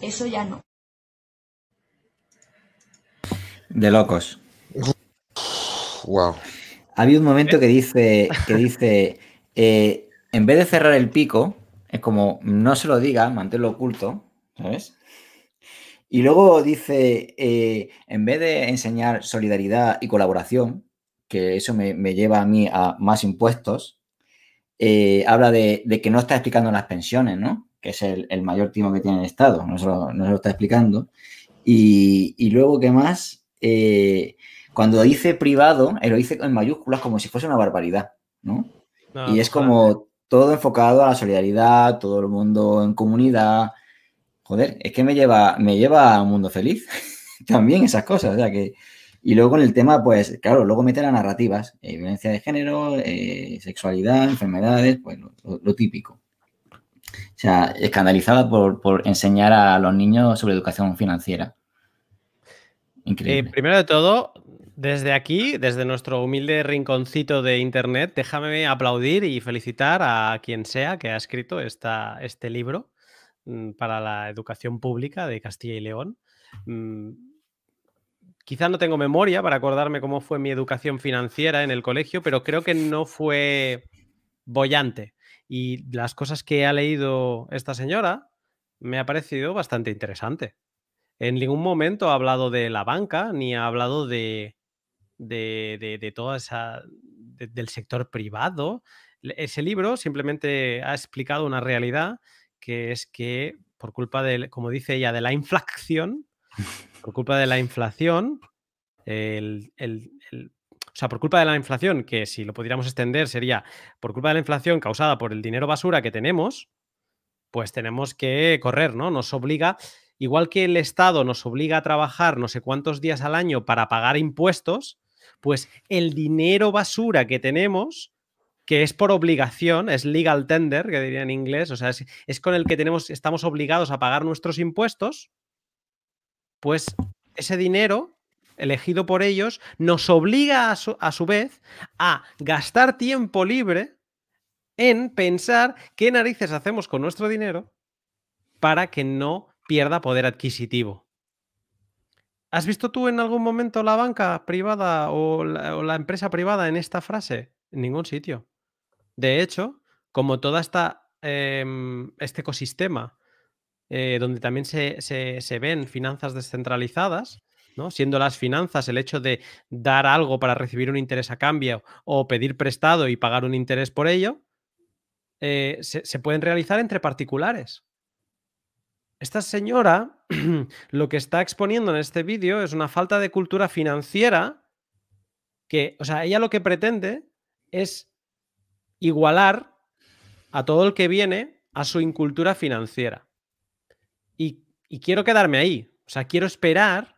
Eso ya no. De locos. Wow. Ha habido un momento que dice, que dice eh, en vez de cerrar el pico, es como, no se lo diga, manténlo oculto, ¿sabes? Y luego dice, eh, en vez de enseñar solidaridad y colaboración, que eso me, me lleva a mí a más impuestos, eh, habla de, de que no está explicando las pensiones, ¿no? Que es el, el mayor timo que tiene el Estado, no se lo, lo está explicando. Y, y luego, ¿qué más? Eh, cuando dice privado, eh, lo dice en mayúsculas como si fuese una barbaridad, ¿no? No, y es como todo enfocado a la solidaridad, todo el mundo en comunidad. Joder, es que me lleva, me lleva a un mundo feliz. También esas cosas. O sea que, Y luego con el tema, pues, claro, luego mete las narrativas, eh, violencia de género, eh, sexualidad, enfermedades, pues lo, típico. O sea, escandalizada por, por, enseñar a los niños sobre educación financiera. Increíble. primero de todo, desde aquí, desde nuestro humilde rinconcito de internet, déjame aplaudir y felicitar a quien sea que ha escrito esta, este libro mm, para la educación pública de Castilla y León. Mm, quizá no tengo memoria para acordarme cómo fue mi educación financiera en el colegio, pero creo que no fue bollante. Y las cosas que ha leído esta señora me ha parecido bastante interesante. En ningún momento ha hablado de la banca ni ha hablado de, de, de, toda esa, del sector privado. Ese libro simplemente ha explicado una realidad que es que por culpa de, como dice ella, de la inflación, por culpa de la inflación, el, o sea, por culpa de la inflación, que si lo pudiéramos extender sería por culpa de la inflación causada por el dinero basura que tenemos, pues tenemos que correr, ¿no? Nos obliga, igual que el Estado nos obliga a trabajar no sé cuántos días al año para pagar impuestos, pues el dinero basura que tenemos, que es por obligación, es legal tender, que diría en inglés, o sea, es, con el que tenemos, estamos obligados a pagar nuestros impuestos, pues ese dinero elegido por ellos nos obliga a su, a su vez a gastar tiempo libre en pensar qué narices hacemos con nuestro dinero para que no pierda poder adquisitivo. ¿Has visto tú en algún momento la banca privada o la, empresa privada en esta frase? En ningún sitio. De hecho, como todo esta, em, este ecosistema eh, donde también se, ven finanzas descentralizadas, siendo las finanzas el hecho de dar algo para recibir un interés a cambio o pedir prestado y pagar un interés por ello, eh, se pueden realizar entre particulares. Esta señora lo que está exponiendo en este vídeo es una falta de cultura financiera que, o sea, ella lo que pretende es igualar a todo el que viene a su incultura financiera. Y, quiero quedarme ahí. O sea, quiero esperar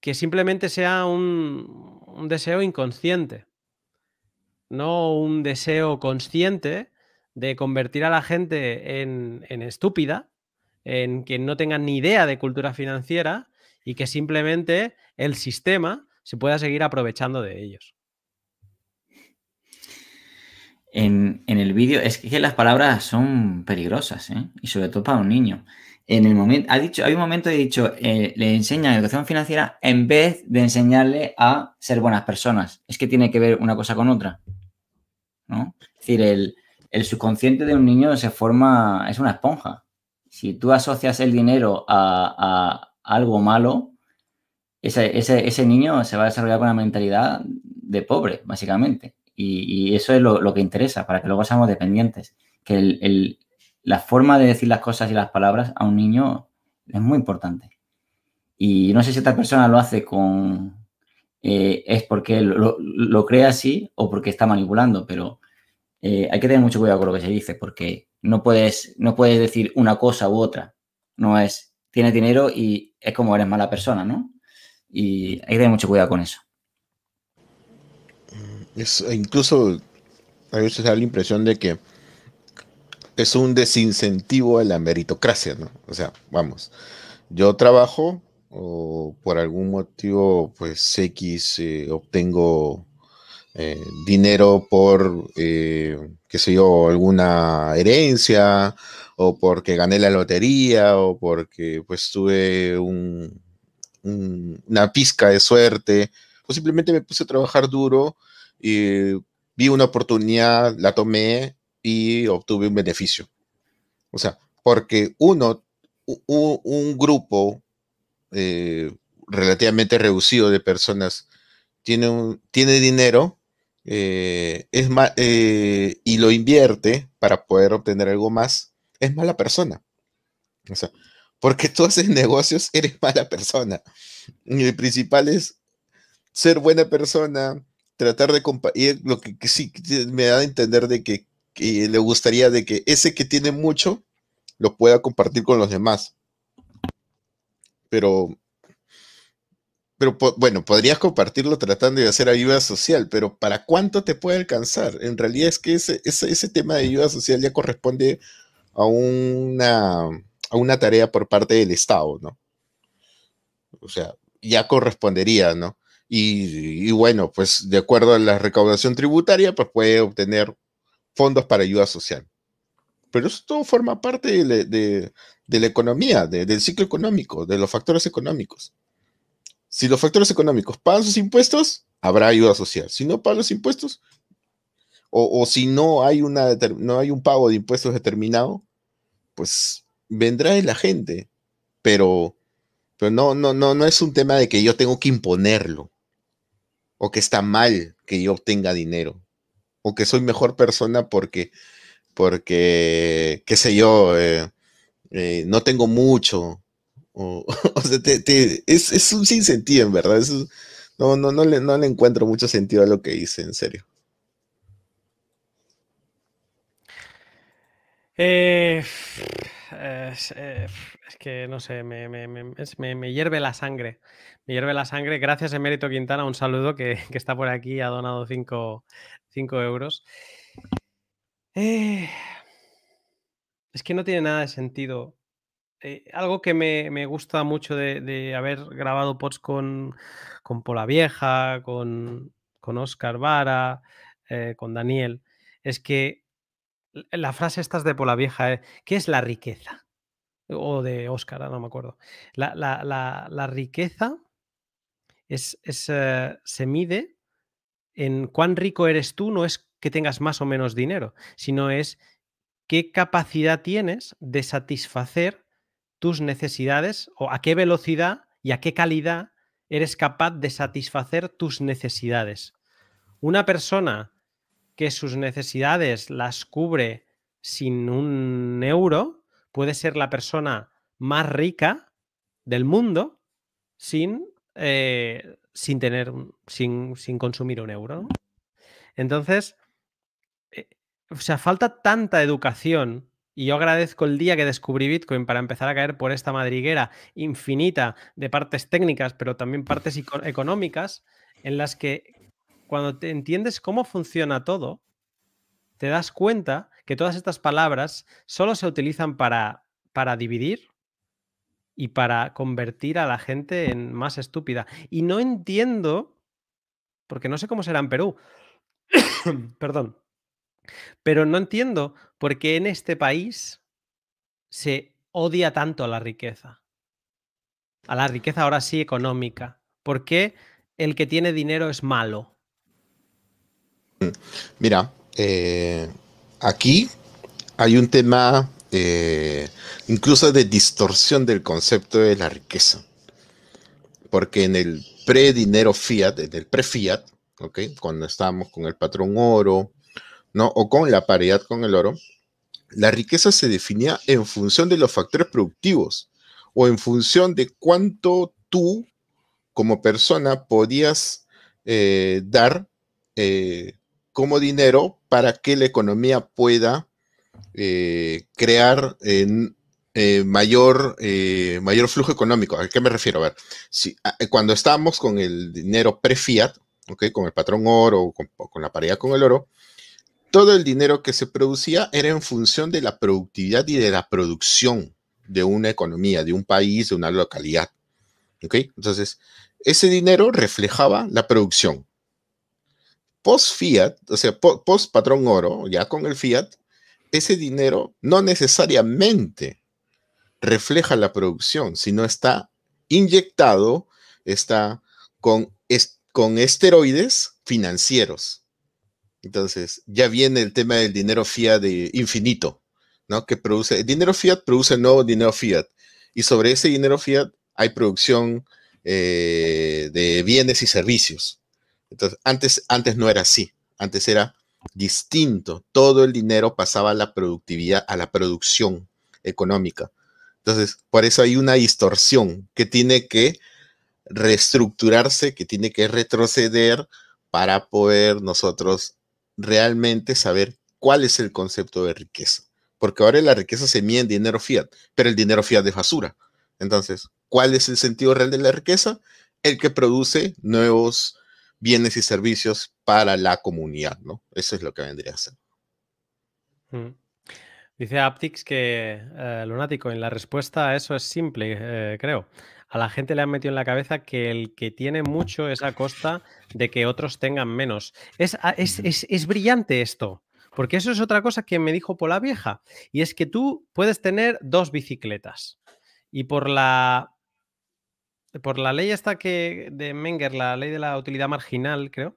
que simplemente sea un, deseo inconsciente, no un deseo consciente de convertir a la gente en, estúpida en que no tengan ni idea de cultura financiera y que simplemente el sistema se pueda seguir aprovechando de ellos. En, el vídeo, es que las palabras son peligrosas, ¿eh? y sobre todo para un niño. En el momento, ha dicho, hay un momento he dicho, eh, le enseñan educación financiera en vez de enseñarle a ser buenas personas. Es que tiene que ver una cosa con otra. ¿no? Es decir, el, el subconsciente de un niño se forma, es una esponja si tú asocias el dinero a, algo malo, ese, niño se va a desarrollar con una mentalidad de pobre, básicamente. Y, eso es lo, que interesa, para que luego seamos dependientes. Que la forma de decir las cosas y las palabras a un niño es muy importante. Y no sé si esta persona lo hace con... Eh, es porque lo, cree así o porque está manipulando, pero eh, hay que tener mucho cuidado con lo que se dice, porque no puedes, no puedes decir una cosa u otra. No es, tienes dinero y es como eres mala persona, ¿no? Y hay que tener mucho cuidado con eso. Es, incluso a veces da la impresión de que es un desincentivo a la meritocracia, ¿no? O sea, vamos, yo trabajo o por algún motivo, pues X, eh, obtengo eh, dinero por, eh, qué sé yo, alguna herencia, o porque gané la lotería, o porque pues tuve una pizca de suerte, o simplemente me puse a trabajar duro y vi una oportunidad, la tomé y obtuve un beneficio. O sea, porque uno, un, grupo eh, relativamente reducido de personas tiene, tiene dinero, eh, es eh, y lo invierte para poder obtener algo más, es mala persona. O sea, porque tú haces negocios, eres mala persona. Y el principal es ser buena persona, tratar de compartir, lo que, sí me da a entender de que, que, le gustaría de que ese que tiene mucho lo pueda compartir con los demás. Pero pero bueno, podrías compartirlo tratando de hacer ayuda social, pero ¿para cuánto te puede alcanzar? En realidad es que ese, ese, tema de ayuda social ya corresponde a una, a una tarea por parte del Estado, ¿no? O sea, ya correspondería, ¿no? Y, bueno, pues de acuerdo a la recaudación tributaria, pues puede obtener fondos para ayuda social. Pero eso todo forma parte de, la economía, del ciclo económico, de los factores económicos. Si los factores económicos pagan sus impuestos, habrá ayuda social. Si no pagan los impuestos, o, si no hay, una, un pago de impuestos determinado, pues vendrá de la gente. Pero, pero no, no, no, no es un tema de que yo tengo que imponerlo o que está mal que yo obtenga dinero, o que soy mejor persona porque, porque qué sé yo, eh, eh, no tengo mucho. O, sea, es, un sinsentido, en verdad. no, no, no, le, no le encuentro mucho sentido a lo que hice, en serio. Eh, es, que no sé, me, me, hierve la sangre me hierve la sangre. Gracias, Emérito Quintana. Un saludo que, está por aquí, ha donado 5 euros. Eh, es que no tiene nada de sentido. Eh, algo que me, gusta mucho de, haber grabado pods con, con Pola Vieja, con, con Oscar Vara, eh, con Daniel, es que la frase esta es de Pola Vieja, ¿qué es la riqueza? O de Oscar, no me acuerdo. La, la riqueza es, eh, se mide en cuán rico eres tú, no es que tengas más o menos dinero, sino es qué capacidad tienes de satisfacer tus necesidades o a qué velocidad y a qué calidad eres capaz de satisfacer tus necesidades. Una persona que sus necesidades las cubre sin un euro puede ser la persona más rica del mundo sin eh, sin tener, sin, sin, consumir un euro. Entonces, eh, o sea, falta tanta educación y yo agradezco el día que descubrí Bitcoin para empezar a caer por esta madriguera infinita de partes técnicas, pero también partes económicas, en las que cuando te entiendes cómo funciona todo, te das cuenta que todas estas palabras solo se utilizan para, para dividir, y para convertir a la gente en más estúpida. Y no entiendo, porque no sé cómo será en Perú, perdón, pero no entiendo por qué en este país se odia tanto a la riqueza. A la riqueza ahora sí económica. ¿Por qué el que tiene dinero es malo? Mira, eh, aquí hay un tema eh, incluso de distorsión del concepto de la riqueza. Porque en el pre-dinero fiat, en el pre-fiat, cuando estábamos con el patrón oro, ¿no? o con la paridad con el oro, la riqueza se definía en función de los factores productivos o en función de cuánto tú como persona podías eh, dar eh, como dinero para que la economía pueda eh, crear eh, mayor, eh, mayor flujo económico. ¿A qué me refiero? A ver, si, cuando estábamos con el dinero pre-fiat, con el patrón oro, con, la paridad con el oro, todo el dinero que se producía era en función de la productividad y de la producción de una economía, de un país, de una localidad. ¿Ok? Entonces, ese dinero reflejaba la producción. Post-fiat, o sea, post-patrón oro, ya con el fiat, ese dinero no necesariamente refleja la producción, sino está inyectado, está con, con esteroides financieros. Entonces, ya viene el tema del dinero fiat de infinito, ¿no? Que produce, el dinero fiat produce nuevo dinero fiat. Y sobre ese dinero fiat hay producción eh, de bienes y servicios. Entonces, antes, antes no era así. Antes era distinto. Todo el dinero pasaba a la productividad, a la producción económica. Entonces, por eso hay una distorsión que tiene que reestructurarse, que tiene que retroceder para poder nosotros realmente saber cuál es el concepto de riqueza. Porque ahora la riqueza se mide en dinero fiat, pero el dinero fiat es basura. Entonces, ¿cuál es el sentido real de la riqueza? el que produce nuevos bienes y servicios para la comunidad, ¿no? Eso es lo que vendría a ser. Mm. Dice Aptix que eh, Lunático, en la respuesta a eso es simple, eh, creo. A la gente le han metido en la cabeza que el que tiene mucho es a costa de que otros tengan menos. Es, es, es, es brillante esto, porque eso es otra cosa que me dijo Pola Vieja, y es que tú puedes tener dos bicicletas y por la por la ley esta que de Menger, la ley de la utilidad marginal, creo,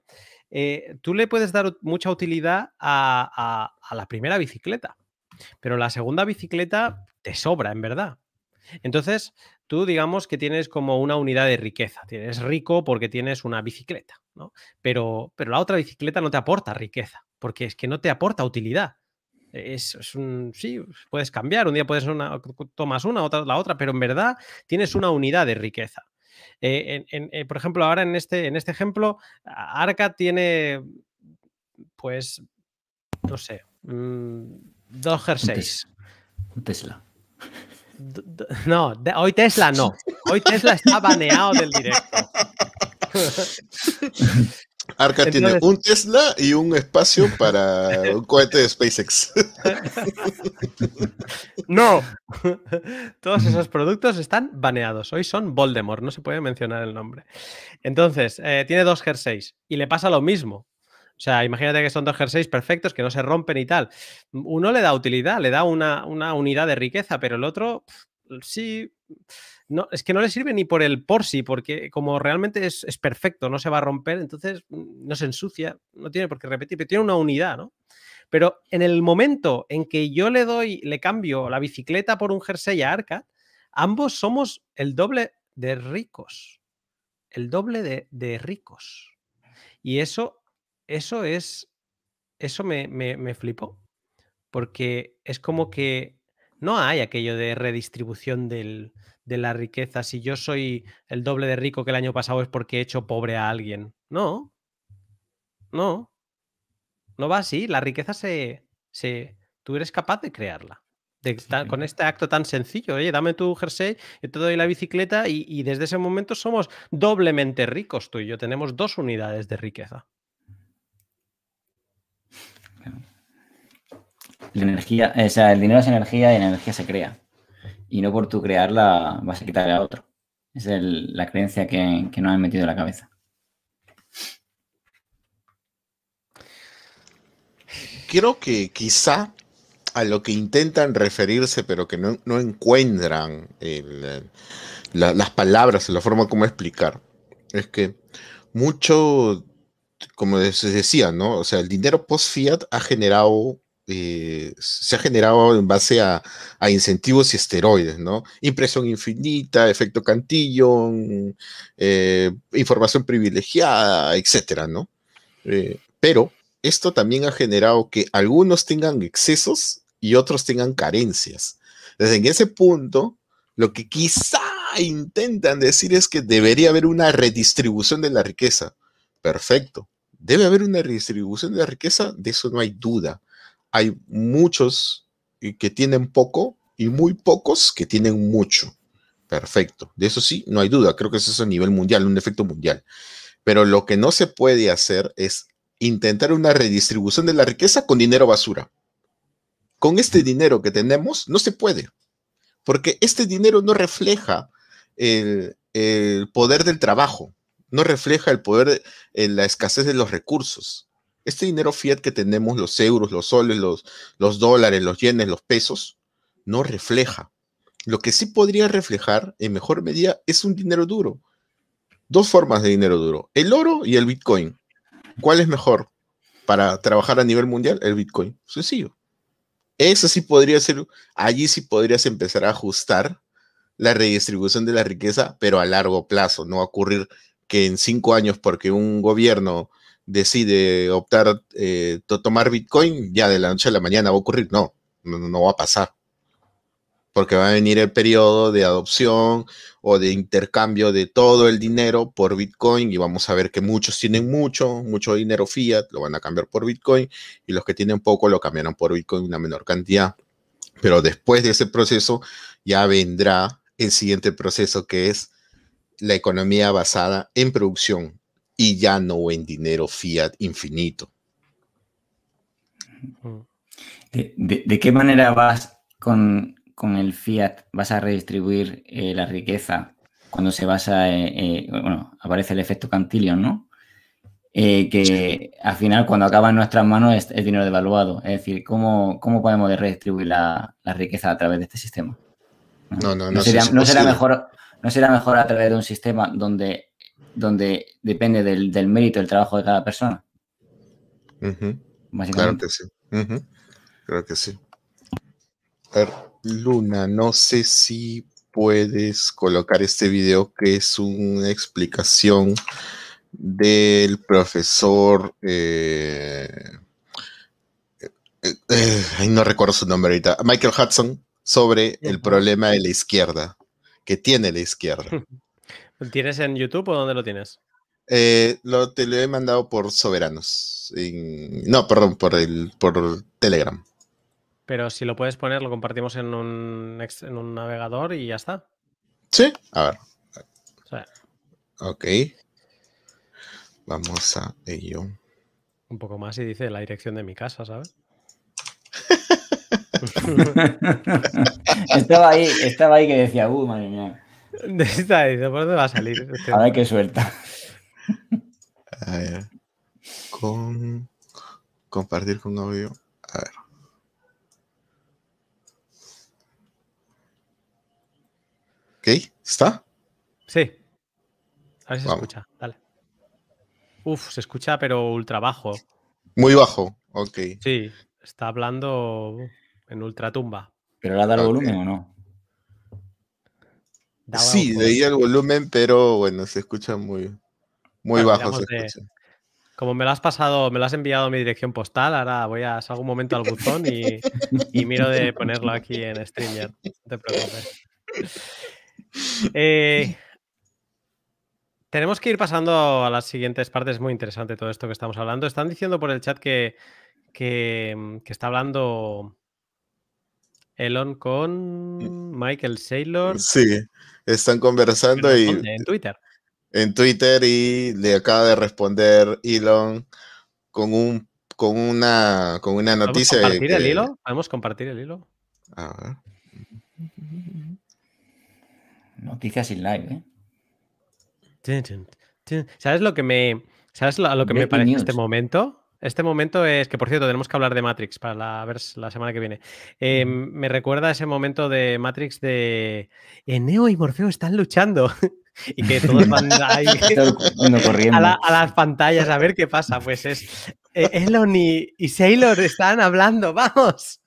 eh, tú le puedes dar mucha utilidad a, la primera bicicleta, pero la segunda bicicleta te sobra, en verdad. Entonces, tú digamos que tienes como una unidad de riqueza. Tienes rico porque tienes una bicicleta, ¿no? Pero, pero la otra bicicleta no te aporta riqueza, porque es que no te aporta utilidad. Es, un, sí, puedes cambiar, un día puedes una, tomas una, otra la otra, pero en verdad tienes una unidad de riqueza. Eh, eh, por ejemplo, ahora en este, en este ejemplo, Arca tiene, pues, no sé, mm, dos jerseys. Un Tesla. No, hoy Tesla no. Hoy Tesla está baneado del directo. Arca tiene un Tesla y un espacio para un cohete de SpaceX. No, todos esos productos están baneados. Hoy son Voldemort, no se puede mencionar el nombre. Entonces, eh, tiene dos jerseys y le pasa lo mismo. O sea, imagínate que son dos jerseys perfectos que no se rompen y tal. Uno le da utilidad, le da una, una unidad de riqueza, pero el otro sí no, es que no le sirve ni por el por sí, porque como realmente es, perfecto, no se va a romper, entonces mm, no se ensucia, no tiene por qué repetir, pero tiene una unidad, ¿no? Pero en el momento en que yo le doy, le cambio la bicicleta por un jersey a Arca, ambos somos el doble de ricos. El doble de, de ricos. Y eso, eso es, eso me, me, me flipó. Porque es como que no hay aquello de redistribución del, de la riqueza. Si yo soy el doble de rico que el año pasado es porque he hecho pobre a alguien. No. No. No va así. La riqueza se. se tú eres capaz de crearla. De con este acto tan sencillo. Oye, dame tu jersey, yo te doy la bicicleta y, y desde ese momento somos doblemente ricos tú y yo. Tenemos dos unidades de riqueza. La energía, o sea, el dinero es energía y la energía se crea y no por tu crearla vas a quitarle a otro. Es la creencia que, que nos han metido en la cabeza. Creo que quizá a lo que intentan referirse, pero que no, encuentran las palabras, la forma como explicar, es que mucho, como se decía, ¿no? O sea, el dinero post-fiat ha generado eh, se ha generado en base a, incentivos y esteroides, ¿no? Impresión infinita, efecto cantillo, eh, información privilegiada, etcétera, ¿no? Eh, pero esto también ha generado que algunos tengan excesos y otros tengan carencias. Desde ese punto, lo que quizá intentan decir es que debería haber una redistribución de la riqueza. Perfecto. Debe haber una redistribución de la riqueza, de eso no hay duda hay muchos que tienen poco y muy pocos que tienen mucho. Perfecto. De eso sí, no hay duda. Creo que eso es a nivel mundial, un efecto mundial. Pero lo que no se puede hacer es intentar una redistribución de la riqueza con dinero basura. Con este dinero que tenemos, no se puede. Porque este dinero no refleja el, poder del trabajo, no refleja el poder, de la escasez de los recursos este dinero fiat que tenemos, los euros, los soles, los, dólares, los yenes, los pesos, no refleja. Lo que sí podría reflejar en mejor medida es un dinero duro. Dos formas de dinero duro, el oro y el Bitcoin. ¿Cuál es mejor para trabajar a nivel mundial? El Bitcoin. Sencillo. Eso sí podría ser, allí sí podrías empezar a ajustar la redistribución de la riqueza, pero a largo plazo. No ocurrir que en cinco años, porque un gobierno decide optar, eh, tomar Bitcoin, ya de la noche a la mañana va a ocurrir. No, no, va a pasar. Porque va a venir el periodo de adopción o de intercambio de todo el dinero por Bitcoin y vamos a ver que muchos tienen mucho, mucho dinero fiat, lo van a cambiar por Bitcoin y los que tienen poco lo cambiarán por Bitcoin una menor cantidad. Pero después de ese proceso ya vendrá el siguiente proceso que es la economía basada en producción y ya no en dinero fiat infinito. ¿De, de- de qué manera vas con, con el fiat, vas a redistribuir eh, la riqueza cuando se basa, eh, eh, bueno, aparece el efecto Cantillon, ¿no? Que al final cuando acaba en nuestras manos es, es dinero devaluado. Es decir, ¿cómo, cómo podemos redistribuir la, la riqueza a través de este sistema? No, no, no, ¿No sería, será mejor, ¿No será mejor a través de un sistema donde, donde depende del, del mérito del trabajo de cada persona? Claro que sí. Ujú, Claro que sí. A ver, Luna, no sé si puedes colocar este video que es una explicación del profesor. eh, eh, eh, no recuerdo su nombre ahorita. Michael Hudson sobre el problema de la izquierda que tiene la izquierda. ¿Lo ¿Tienes en YouTube o dónde lo tienes? Eh, lo, te lo he mandado por Soberanos. en- no, perdón, por el por Telegram. Pero si lo puedes poner, lo compartimos en un, en un navegador y ya está. Sí. A ver, O sea, ok. Vamos a ello. un poco más y dice la dirección de mi casa, ¿sabes? estaba ahí, estaba ahí que decía, uh, madre mía, De esta, dice, ¿por dónde va a salir? A ver qué suelta. A ver. Con compartir con audio. A ver. Ok, ¿está? Sí. A ver si se escucha. Dale. Uf, se escucha, pero ultra bajo. Muy bajo. Ok. Sí, está hablando en ultratumba. ¿Pero le ha dado volumen o no? Daba Sí, veía el volumen, pero bueno, se escucha muy, muy Bueno, bajo. Se digamos de- escucha. Como me lo has pasado, me lo has enviado a mi dirección postal, ahora voy a salgo un momento al buzón y, y miro de ponerlo aquí en StreamYard. No te preocupes. Eh, tenemos que ir pasando a las siguientes partes. Es muy interesante todo esto que estamos hablando. Están diciendo por el chat que, que, que está hablando Elon con Michael Saylor. Sí, están conversando ¿Pero y? En Twitter. en Twitter y le acaba de responder Elon con un con una con una ¿Podemos noticia de compartir el hilo? ¿Podemos compartir el hilo? A ver. Noticias sin live, ¿eh? ¿Sabes lo que me, ¿sabes lo, a lo que me parece news. este momento? Este momento es que, por cierto, tenemos que hablar de Matrix para la, ver la semana que viene. Eh, Me recuerda ese momento de Matrix de eh, Neo y Morfeo están luchando y que todos van ahí corriendo. a, la- a las pantallas a ver qué pasa. Pues es eh, Elon y, y Sailor están hablando, vamos.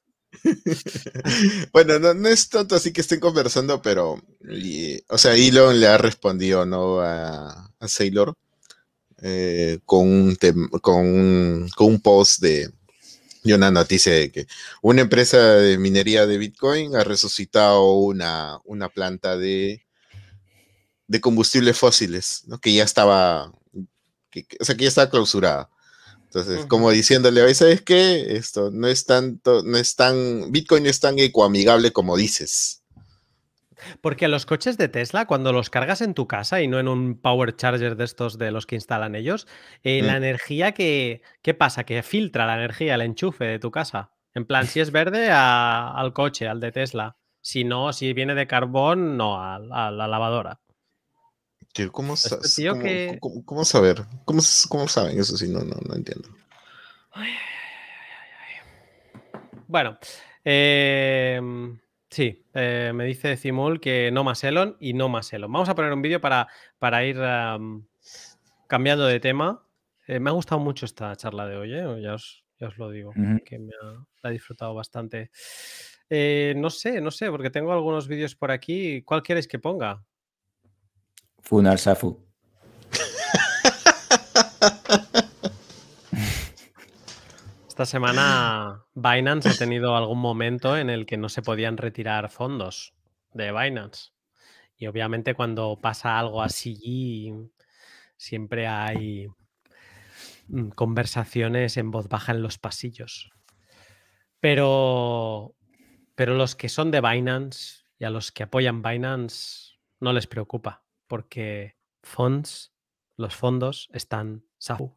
Bueno, no, no es tanto así que estén conversando, pero y- o sea, Elon le ha respondido ¿no? a, a Sailor eh, con, un con, un, con un post de, de una noticia de que una empresa de minería de Bitcoin ha resucitado una, una planta de, de combustibles fósiles, ¿no? que ya estaba, que, o sea, que ya estaba clausurada. Entonces, como diciéndole, "Oye, ¿sabes qué? Esto no es tanto, no es tan, Bitcoin no es tan ecoamigable como dices. Porque los coches de Tesla, cuando los cargas en tu casa y no en un power charger de estos de los que instalan ellos, eh, la Mm. energía que. ¿Qué pasa? Que filtra la energía, el enchufe de tu casa. En plan, si es verde, a- al coche, al de Tesla. Si no, si viene de carbón, no, a, a la lavadora. ¿Cómo, Este tío cómo- que- cómo- cómo saber? ¿Cómo, saben eso? Sí, no, no, no entiendo. Bueno, eh, sí, eh, me dice Cimul que no más Elon y no más Elon. Vamos a poner un vídeo para, para ir am, cambiando de tema. Eh, me ha gustado mucho esta charla de hoy, ¿eh? ya, os, ya os lo digo, que me ha, la he disfrutado bastante. No sé, no sé, porque tengo algunos vídeos por aquí. ¿Cuál quieres que ponga? Funar Safu. Esta semana Binance ha tenido algún momento en el que no se podían retirar fondos de Binance. Y obviamente cuando pasa algo así, siempre hay mm, conversaciones en voz baja en los pasillos. Pero, pero los que son de Binance y a los que apoyan Binance no les preocupa. porque los fondos están Sahu.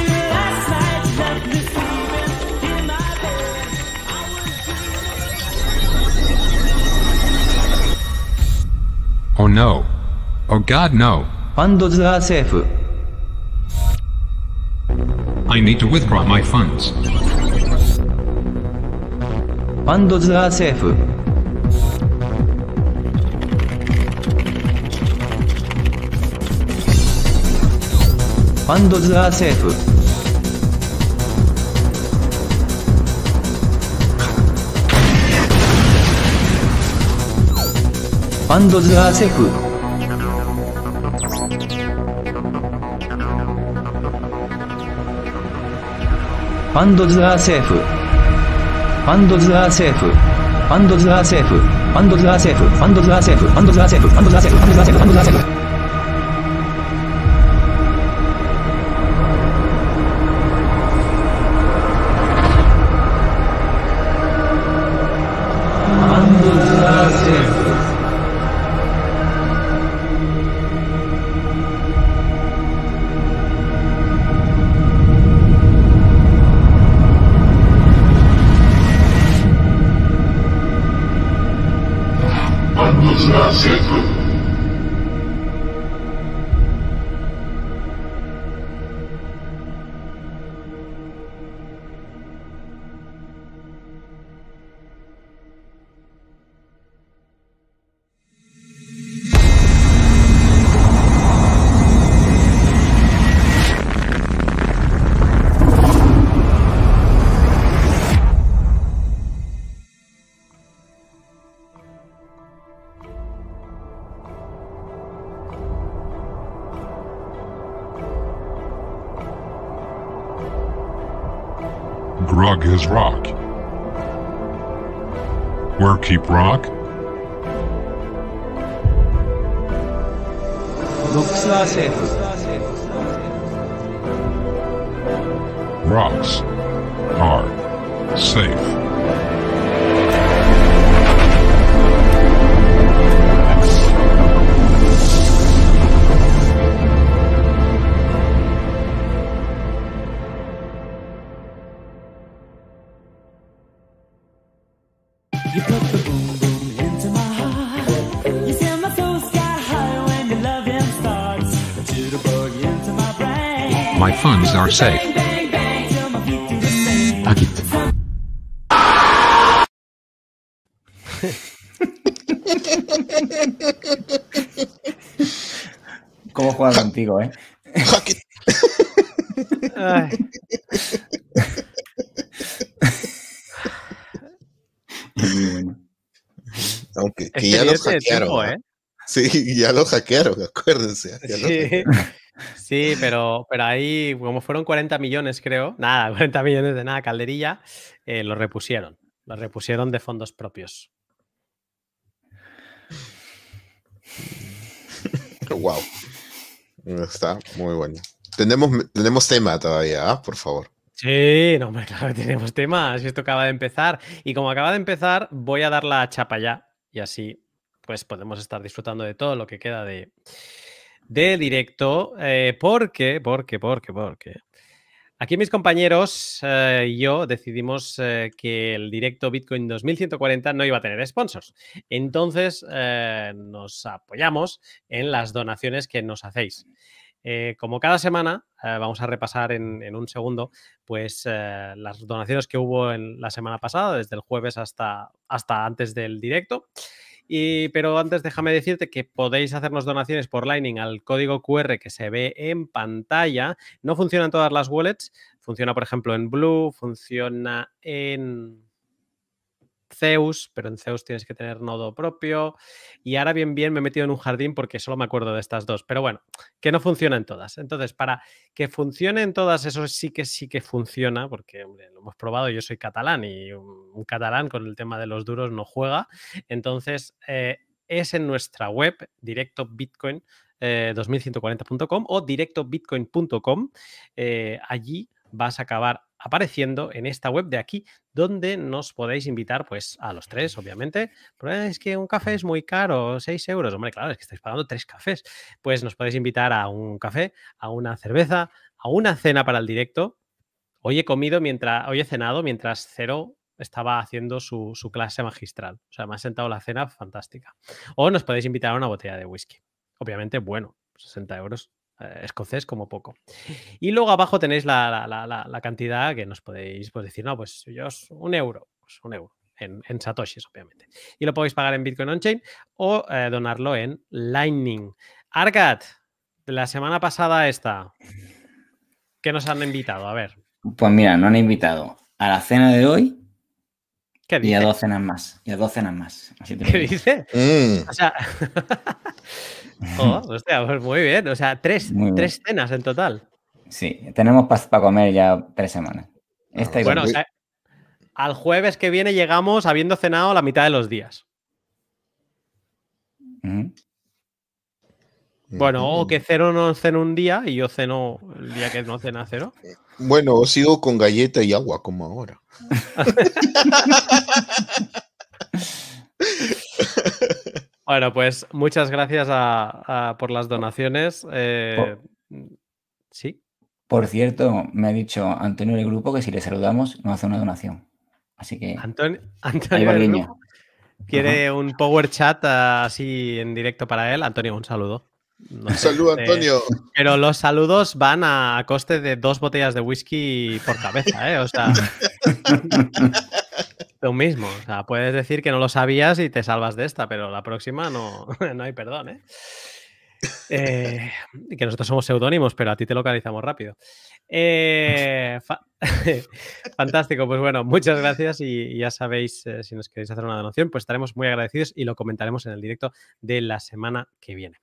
Oh no. Oh God no. Funds are safe. I need to withdraw my funds. Funds are safe. Funds are safe. ーセーフ。ファンドズアーセーフ。ファンドズアーセーフ。ファンドズアーセーフ。ファンドズアーセーフ。ファンドズアーセーフ。ファンドズアーセーフ。ファンドズアーセーフ。ファンドズアーセーフ。ファンドズアーセーフ。ファンドズアーセーフ。ファンドズアーセーフ。is rock. Where keep rock? Rocks are safe. funds are safe. ¿Cómo juega contigo, eh? Ay. Muy. Aunque ya los hackearon. ¿eh? Sí, ya lo hackearon, acuérdense. Sí sí, pero, pero ahí, como fueron 40 millones, creo, nada, 40 millones de nada, calderilla, eh, lo repusieron. Lo repusieron de fondos propios. Wow. Está muy bueno. Tenemos, tenemos tema todavía, ¿ah? por favor. Sí, no, hombre, claro que tenemos temas. Esto acaba de empezar. Y como acaba de empezar, voy a dar la chapa ya. Y así, pues podemos estar disfrutando de todo lo que queda de, de directo. eh, porque, porque, porque, porque. Aquí mis compañeros eh, y yo decidimos eh, que el directo Bitcoin 2140 no iba a tener sponsors. Entonces nos apoyamos en las donaciones que nos hacéis. Como cada semana, vamos a repasar en, en un segundo, pues las donaciones que hubo en la semana pasada, desde el jueves hasta, hasta antes del directo. Pero antes déjame decirte que podéis hacernos donaciones por Lightning al código QR que se ve en pantalla. No funcionan todas las wallets. Funciona, por ejemplo, en Blue, funciona en Zeus, pero en Zeus tienes que tener nodo propio. Y ahora bien, bien me he metido en un jardín porque solo me acuerdo de estas dos. Pero bueno, que no funcionan todas. Entonces, para que funcionen todas, eso sí que sí que funciona, porque hombre, lo hemos probado, yo soy catalán y un, catalán con el tema de los duros no juega. Entonces, eh, es en nuestra web, directo Bitcoin. eh, 2140.com o directobitcoin.com. Eh, allí vas a acabar apareciendo en esta web de aquí, donde nos podéis invitar, pues, a los tres, obviamente. Pero es que un café es muy caro, 6 euros. Hombre, claro, es que estáis pagando tres cafés. Pues nos podéis invitar a un café, a una cerveza, a una cena para el directo. Hoy he comido mientras, hoy he cenado mientras Cero estaba haciendo su, su clase magistral. O sea, me ha sentado la cena fantástica. O nos podéis invitar a una botella de whisky. Obviamente, bueno, 60 euros eh, escocés como poco. Y luego abajo tenéis la, cantidad que nos podéis pues, decir, no, pues yo os- un euro, pues un euro. En, en satoshis, obviamente. Y lo podéis pagar en Bitcoin On-Chain o eh, donarlo en Lightning. Arcat, de la semana pasada esta, ¿qué nos han invitado? A ver, Pues mira, nos han invitado a la cena de hoy ¿qué y a dos cenas más. Y a dos cenas más. Así te lo ¿Qué digo. dice? Mm, O sea, oh, hostia, pues muy bien. O sea, tres, tres cenas en total. Sí, tenemos para comer ya tres semanas. Esta y Bueno, o dos. sea, al jueves que viene llegamos habiendo cenado la mitad de los días. Ujú. Bueno, o que cero no cena un día y yo ceno el día que no cena cero. Bueno, o sigo con galleta y agua como ahora. Bueno, pues muchas gracias a- a- por las donaciones. eh, sí, Por cierto, me ha dicho Antonio del grupo que si le saludamos nos hace una donación. Así que Antonio, Antonio del grupo quiere un power chat así en directo para él. Antonio, un saludo. No Un saludo, Antonio. Pero los saludos van a coste de dos botellas de whisky por cabeza, ¿eh? O sea, tú mismo. O sea, puedes decir que no lo sabías y te salvas de esta, pero la próxima no, no hay perdón, ¿eh? Eh, y que nosotros somos seudónimos, pero a ti te localizamos rápido. Eh, fa- Fantástico, pues bueno, muchas gracias y, y ya sabéis, eh, si nos queréis hacer una donación, pues estaremos muy agradecidos y lo comentaremos en el directo de la semana que viene.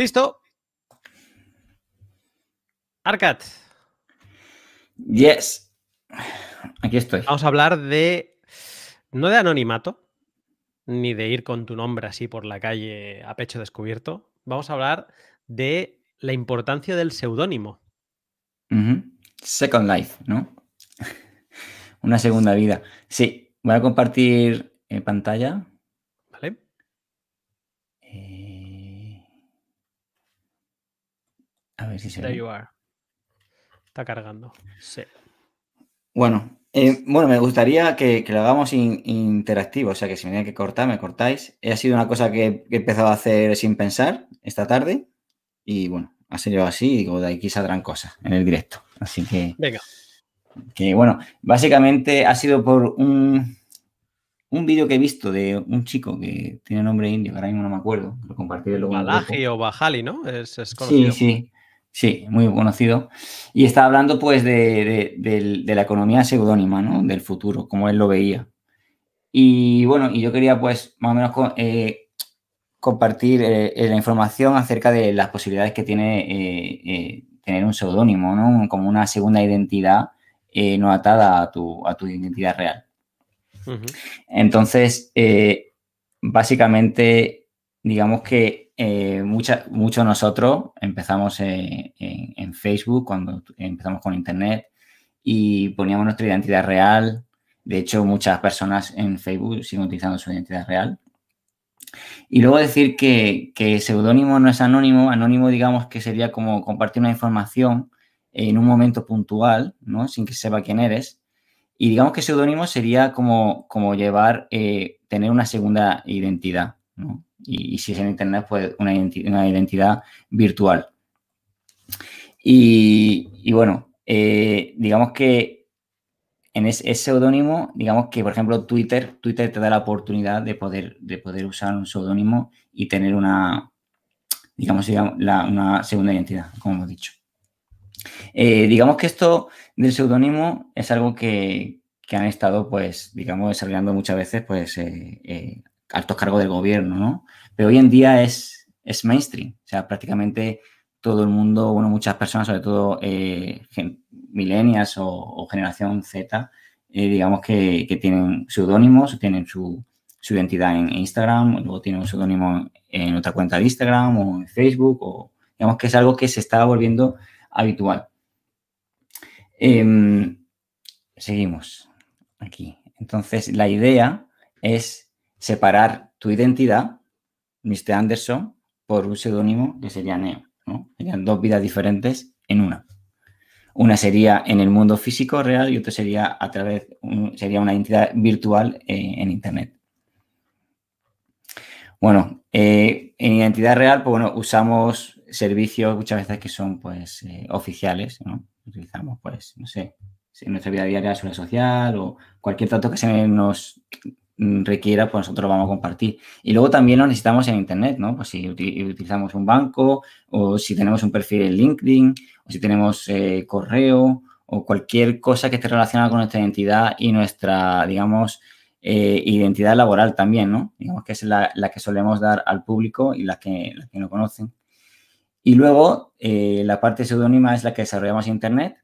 Listo. Arcat, Yes. Aquí estoy. vamos a hablar de, no de anonimato, ni de ir con tu nombre así por la calle a pecho descubierto. Vamos a hablar de la importancia del seudónimo. Second Life, ¿no? Una segunda vida. Sí, voy a compartir eh, pantalla. ¿Vale? Eh, A ver si se There ve. you are. Está cargando. Sí. Bueno, eh, bueno, me gustaría que, que lo hagamos in- interactivo, o sea que si me tiene que cortar, me cortáis. Ha sido una cosa que he empezado a hacer sin pensar esta tarde y bueno, ha sido así y digo, de aquí saldrán cosas en el directo. Así que, Venga. que bueno, básicamente ha sido por un, un vídeo que he visto de un chico que tiene nombre indio, que ahora mismo no me acuerdo, lo compartiré luego. Balaji o Bajali, ¿no? Es, conocido. sí, sí, muy conocido. Y está hablando pues de, de- la economía seudónima, ¿no? Del futuro, como él lo veía. Y bueno, y yo quería pues más o menos eh, compartir eh, eh, la información acerca de las posibilidades que tiene eh, tener un seudónimo, ¿no? Como una segunda identidad no atada a tu, a tu identidad real. Entonces, básicamente, digamos que eh, muchos nosotros empezamos eh, en, Facebook cuando empezamos con Internet y poníamos nuestra identidad real. De hecho, muchas personas en Facebook siguen utilizando su identidad real. Y luego decir que, que seudónimo no es anónimo. Anónimo, digamos que sería como compartir una información en un momento puntual, ¿no? Sin que se sepa quién eres. Y digamos que seudónimo sería como, como llevar, eh, tener una segunda identidad, ¿no? Y, si es en Internet, pues una, identi- una identidad virtual. Y, y bueno, eh, digamos que en ese, seudónimo, digamos que, por ejemplo, Twitter, Twitter te da la oportunidad de poder, de poder usar un seudónimo y tener una, digamos, la- una segunda identidad, como hemos dicho. Eh, digamos que esto del seudónimo es algo que, que han estado, pues, digamos, desarrollando muchas veces, pues, eh, altos cargos del gobierno, ¿no? Pero hoy en día es, es mainstream, o sea, prácticamente todo el mundo, bueno, muchas personas, sobre todo eh, millennials o, generación Z, eh, digamos que, que tienen seudónimos, tienen su, su identidad en Instagram, luego tienen un seudónimo en otra cuenta de Instagram o en Facebook, o digamos que es algo que se está volviendo habitual. Em, seguimos aquí. Entonces, la idea es separar tu identidad, Mr. Anderson, por un seudónimo que sería Neo. Serían dos vidas diferentes en una. Una sería en el mundo físico real y otra sería a través, sería una identidad virtual eh, en Internet. Bueno, eh, en identidad real, pues bueno, usamos servicios muchas veces que son pues eh, oficiales, ¿no? Utilizamos pues, no sé, en nuestra vida diaria, seguridad social o cualquier dato que se nos requiera, pues nosotros lo vamos a compartir. Y luego también lo necesitamos en Internet, ¿no? Pues si uti- utilizamos un banco o si tenemos un perfil en LinkedIn o si tenemos eh, correo o cualquier cosa que esté relacionada con nuestra identidad y nuestra, digamos, eh, identidad laboral también, ¿no? Digamos que es la, la que solemos dar al público y la que, la que no conocen. Y luego, eh, la parte seudónima es la que desarrollamos en Internet,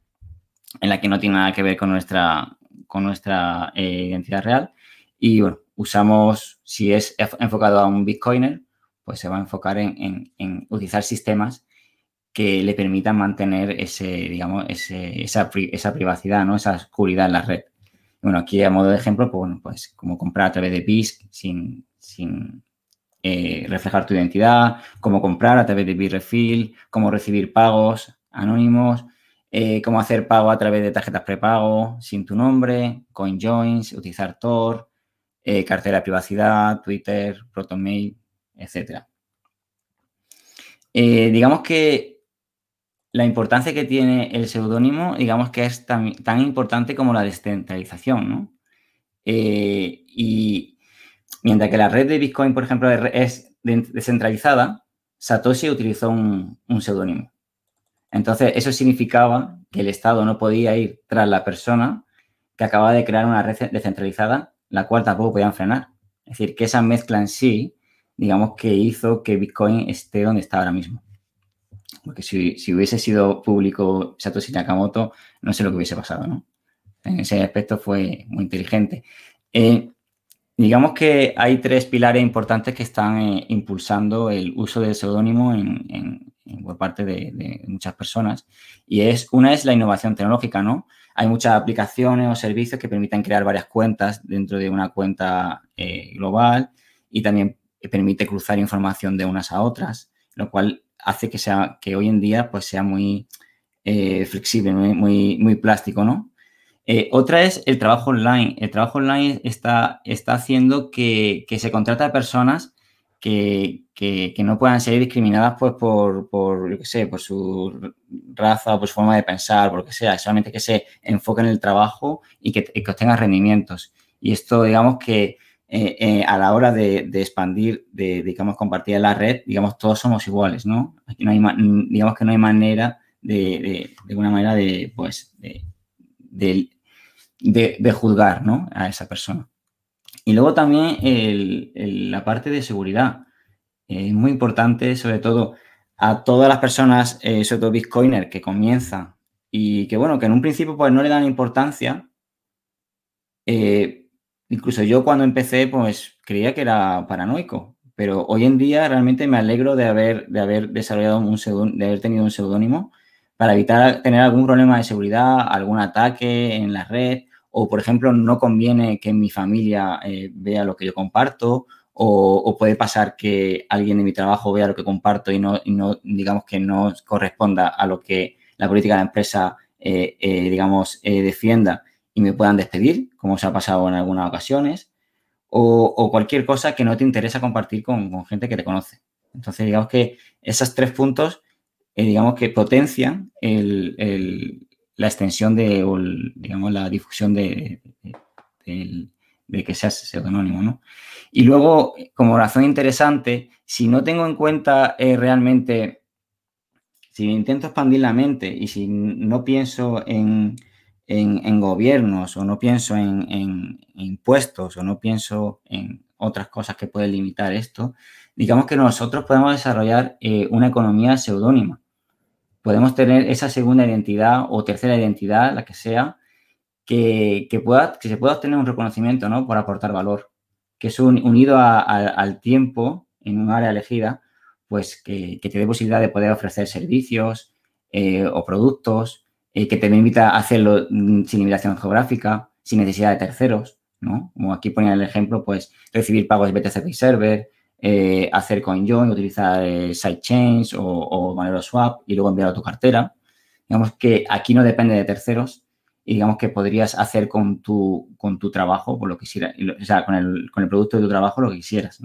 en la que no tiene nada que ver con nuestra, con nuestra identidad real. Y bueno, usamos, si es enf- enfocado a un Bitcoiner, pues se va a enfocar en, en- utilizar sistemas que le permitan mantener ese, digamos, ese- esa, esa privacidad, ¿no? Esa oscuridad en la red. Bueno, aquí a modo de ejemplo, pues, bueno, pues como comprar a través de BISC sin, sin eh, reflejar tu identidad, cómo comprar a través de Bitrefill, cómo recibir pagos anónimos, eh, cómo hacer pago a través de tarjetas prepago sin tu nombre, CoinJoins, utilizar Tor, eh, cartera de privacidad, Twitter, ProtonMail, etcétera. Eh, digamos que la importancia que tiene el seudónimo, digamos que es tan, tan importante como la descentralización, ¿no? Eh, y mientras que la red de Bitcoin, por ejemplo, es de- descentralizada, Satoshi utilizó un, un seudónimo. Entonces, eso significaba que el Estado no podía ir tras la persona que acababa de crear una red descentralizada, la cual tampoco podían frenar. Es decir, que esa mezcla en sí, digamos que hizo que Bitcoin esté donde está ahora mismo. Porque si, si hubiese sido público Satoshi Nakamoto, no sé lo que hubiese pasado, ¿no? En ese aspecto fue muy inteligente. Eh, digamos que hay tres pilares importantes que están eh, impulsando el uso del seudónimo en, en- por parte de, de muchas personas. Y es, una es la innovación tecnológica, ¿no? Hay muchas aplicaciones o servicios que permiten crear varias cuentas dentro de una cuenta eh, global y también permite cruzar información de unas a otras, lo cual hace que, sea, que hoy en día pues, sea muy eh, flexible, muy, muy, plástico, ¿no? Eh, otra es el trabajo online. El trabajo online está, está haciendo que, que se contrate a personas que, que- que no puedan ser discriminadas pues, por, por, yo qué sé, por su raza o por su forma de pensar, por lo que sea, solamente que se enfoquen en el trabajo y que, que obtengan rendimientos. Y esto, digamos que eh, eh, a la hora de, de expandir, de, digamos, compartir la red, digamos, todos somos iguales, ¿no? Aquí no hay, digamos que no hay manera de, de, de alguna manera de, pues, de juzgar, ¿no? A esa persona. Y luego también el- el- la parte de seguridad. Es muy importante, sobre todo, a todas las personas, eh, sobre todo Bitcoiner, que comienzan y que, bueno, que en un principio pues no le dan importancia. Eh, incluso yo cuando empecé, pues creía que era paranoico, pero hoy en día realmente me alegro de haber, de haber desarrollado un de haber tenido un seudónimo para evitar tener algún problema de seguridad, algún ataque en la red, o por ejemplo, no conviene que mi familia eh, vea lo que yo comparto, o, puede pasar que alguien de mi trabajo vea lo que comparto y no, digamos que no corresponda a lo que la política de la empresa, eh, eh, digamos, eh, defienda y me puedan despedir, como se ha pasado en algunas ocasiones, o, cualquier cosa que no te interesa compartir con, gente que te conoce. Entonces, digamos que esos tres puntos, digamos que potencian la extensión de, o digamos, la difusión de, que seas pseudonónimo, ¿no? Y luego, como razón interesante, si no tengo en cuenta eh, realmente, si intento expandir la mente y si no pienso en, en, gobiernos o no pienso en, en impuestos o no pienso en otras cosas que pueden limitar esto, digamos que nosotros podemos desarrollar eh, una economía seudónima. Podemos tener esa segunda identidad o tercera identidad, la que sea, que, que pueda, que se pueda obtener un reconocimiento ¿no? por aportar valor, que es un- unido al tiempo en un área elegida, pues que, que te dé posibilidad de poder ofrecer servicios eh, o productos, eh, que te permita hacerlo mm, sin limitación geográfica, sin necesidad de terceros, ¿no? Como aquí ponía el ejemplo, pues recibir pagos de BTC Server, eh, hacer CoinJoin, utilizar sidechains o, o Monero Swap y luego enviarlo a tu cartera. Digamos que aquí no depende de terceros y digamos que podrías hacer con tu, con tu trabajo, con el, producto de tu trabajo lo que quisieras.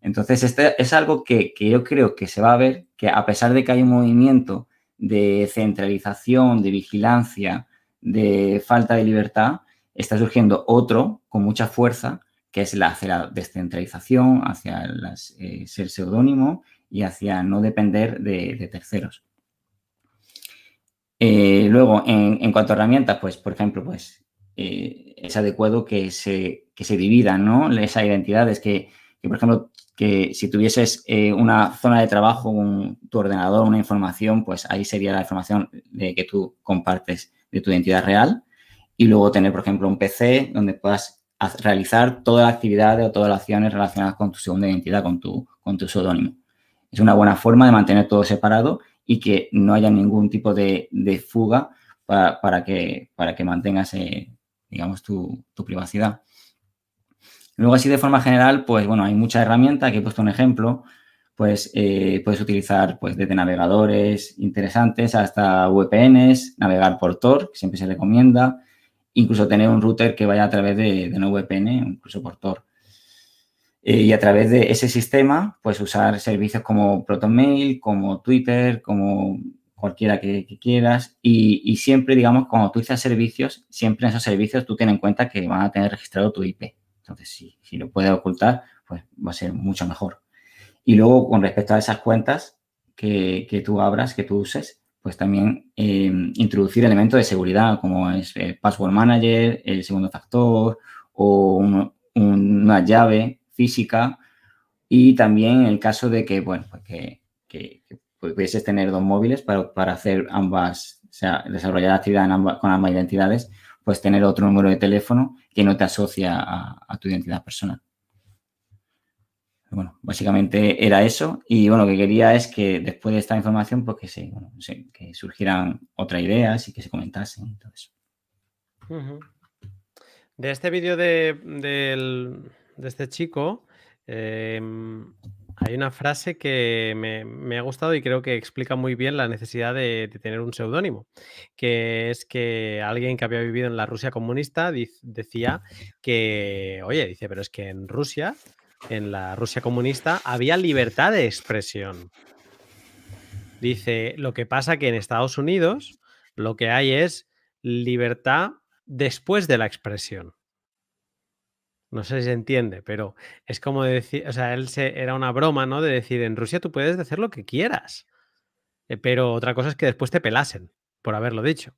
Entonces, este es algo que, yo creo que se va a ver, que a pesar de que hay un movimiento de centralización, de vigilancia, de falta de libertad, está surgiendo otro con mucha fuerza, que es la, hacia la descentralización, hacia eh, ser seudónimo y hacia no depender de, de terceros. Eh, luego, en, cuanto a herramientas, pues, por ejemplo, pues, eh, es adecuado que se, que se dividan, ¿no? Esa identidad es que, que, por ejemplo, que si tuvieses eh, una zona de trabajo, un- tu ordenador, una información, pues ahí sería la información de que tú compartes de tu identidad real. Y luego tener, por ejemplo, un PC donde puedas realizar todas las actividades o todas las acciones relacionadas con tu segunda identidad, con tu, con tu seudónimo. Es una buena forma de mantener todo separado y que no haya ningún tipo de, de fuga para, para que, para que mantengas, eh, digamos, tu, tu privacidad. Luego, así de forma general, pues bueno, hay muchas herramientas. Aquí he puesto un ejemplo. Pues eh, puedes utilizar pues, desde navegadores interesantes hasta VPNs, navegar por Tor, que siempre se recomienda, incluso tener un router que vaya a través de, de una VPN, incluso por Tor. Eh, y a través de ese sistema, pues usar servicios como ProtonMail, como Twitter, como cualquiera que, quieras. Y, siempre, digamos, cuando tú utilizas servicios, siempre en esos servicios tú ten en cuenta que van a tener registrado tu IP. Entonces, si, si lo puedes ocultar, pues va a ser mucho mejor. Y luego, con respecto a esas cuentas que, que tú abras, que tú uses, pues también eh, introducir elementos de seguridad, como es el Password Manager, el segundo factor o un- una llave física. Y también en el caso de que, bueno, pues que, que- pudieses tener dos móviles para, para hacer ambas, o sea, desarrollar actividad en ambas- con ambas identidades, pues tener otro número de teléfono que no te asocia a, tu identidad personal. Bueno, básicamente era eso. Y bueno, lo que quería es que después de esta información, pues que, se, bueno, que surgieran otras ideas y que se comentasen y todo eso. De este vídeo de, del- de este chico, em, hay una frase que me, me ha gustado y creo que explica muy bien la necesidad de, de tener un seudónimo, que es que alguien que había vivido en la Rusia comunista decía que, oye, dice, pero es que en Rusia, en la Rusia comunista, había libertad de expresión. Dice, lo que pasa que en Estados Unidos lo que hay es libertad después de la expresión. No sé si se entiende, pero es como decir, o sea, él se, era una broma, ¿no? De decir, en Rusia tú puedes decir lo que quieras, eh, pero otra cosa es que después te pelasen por haberlo dicho.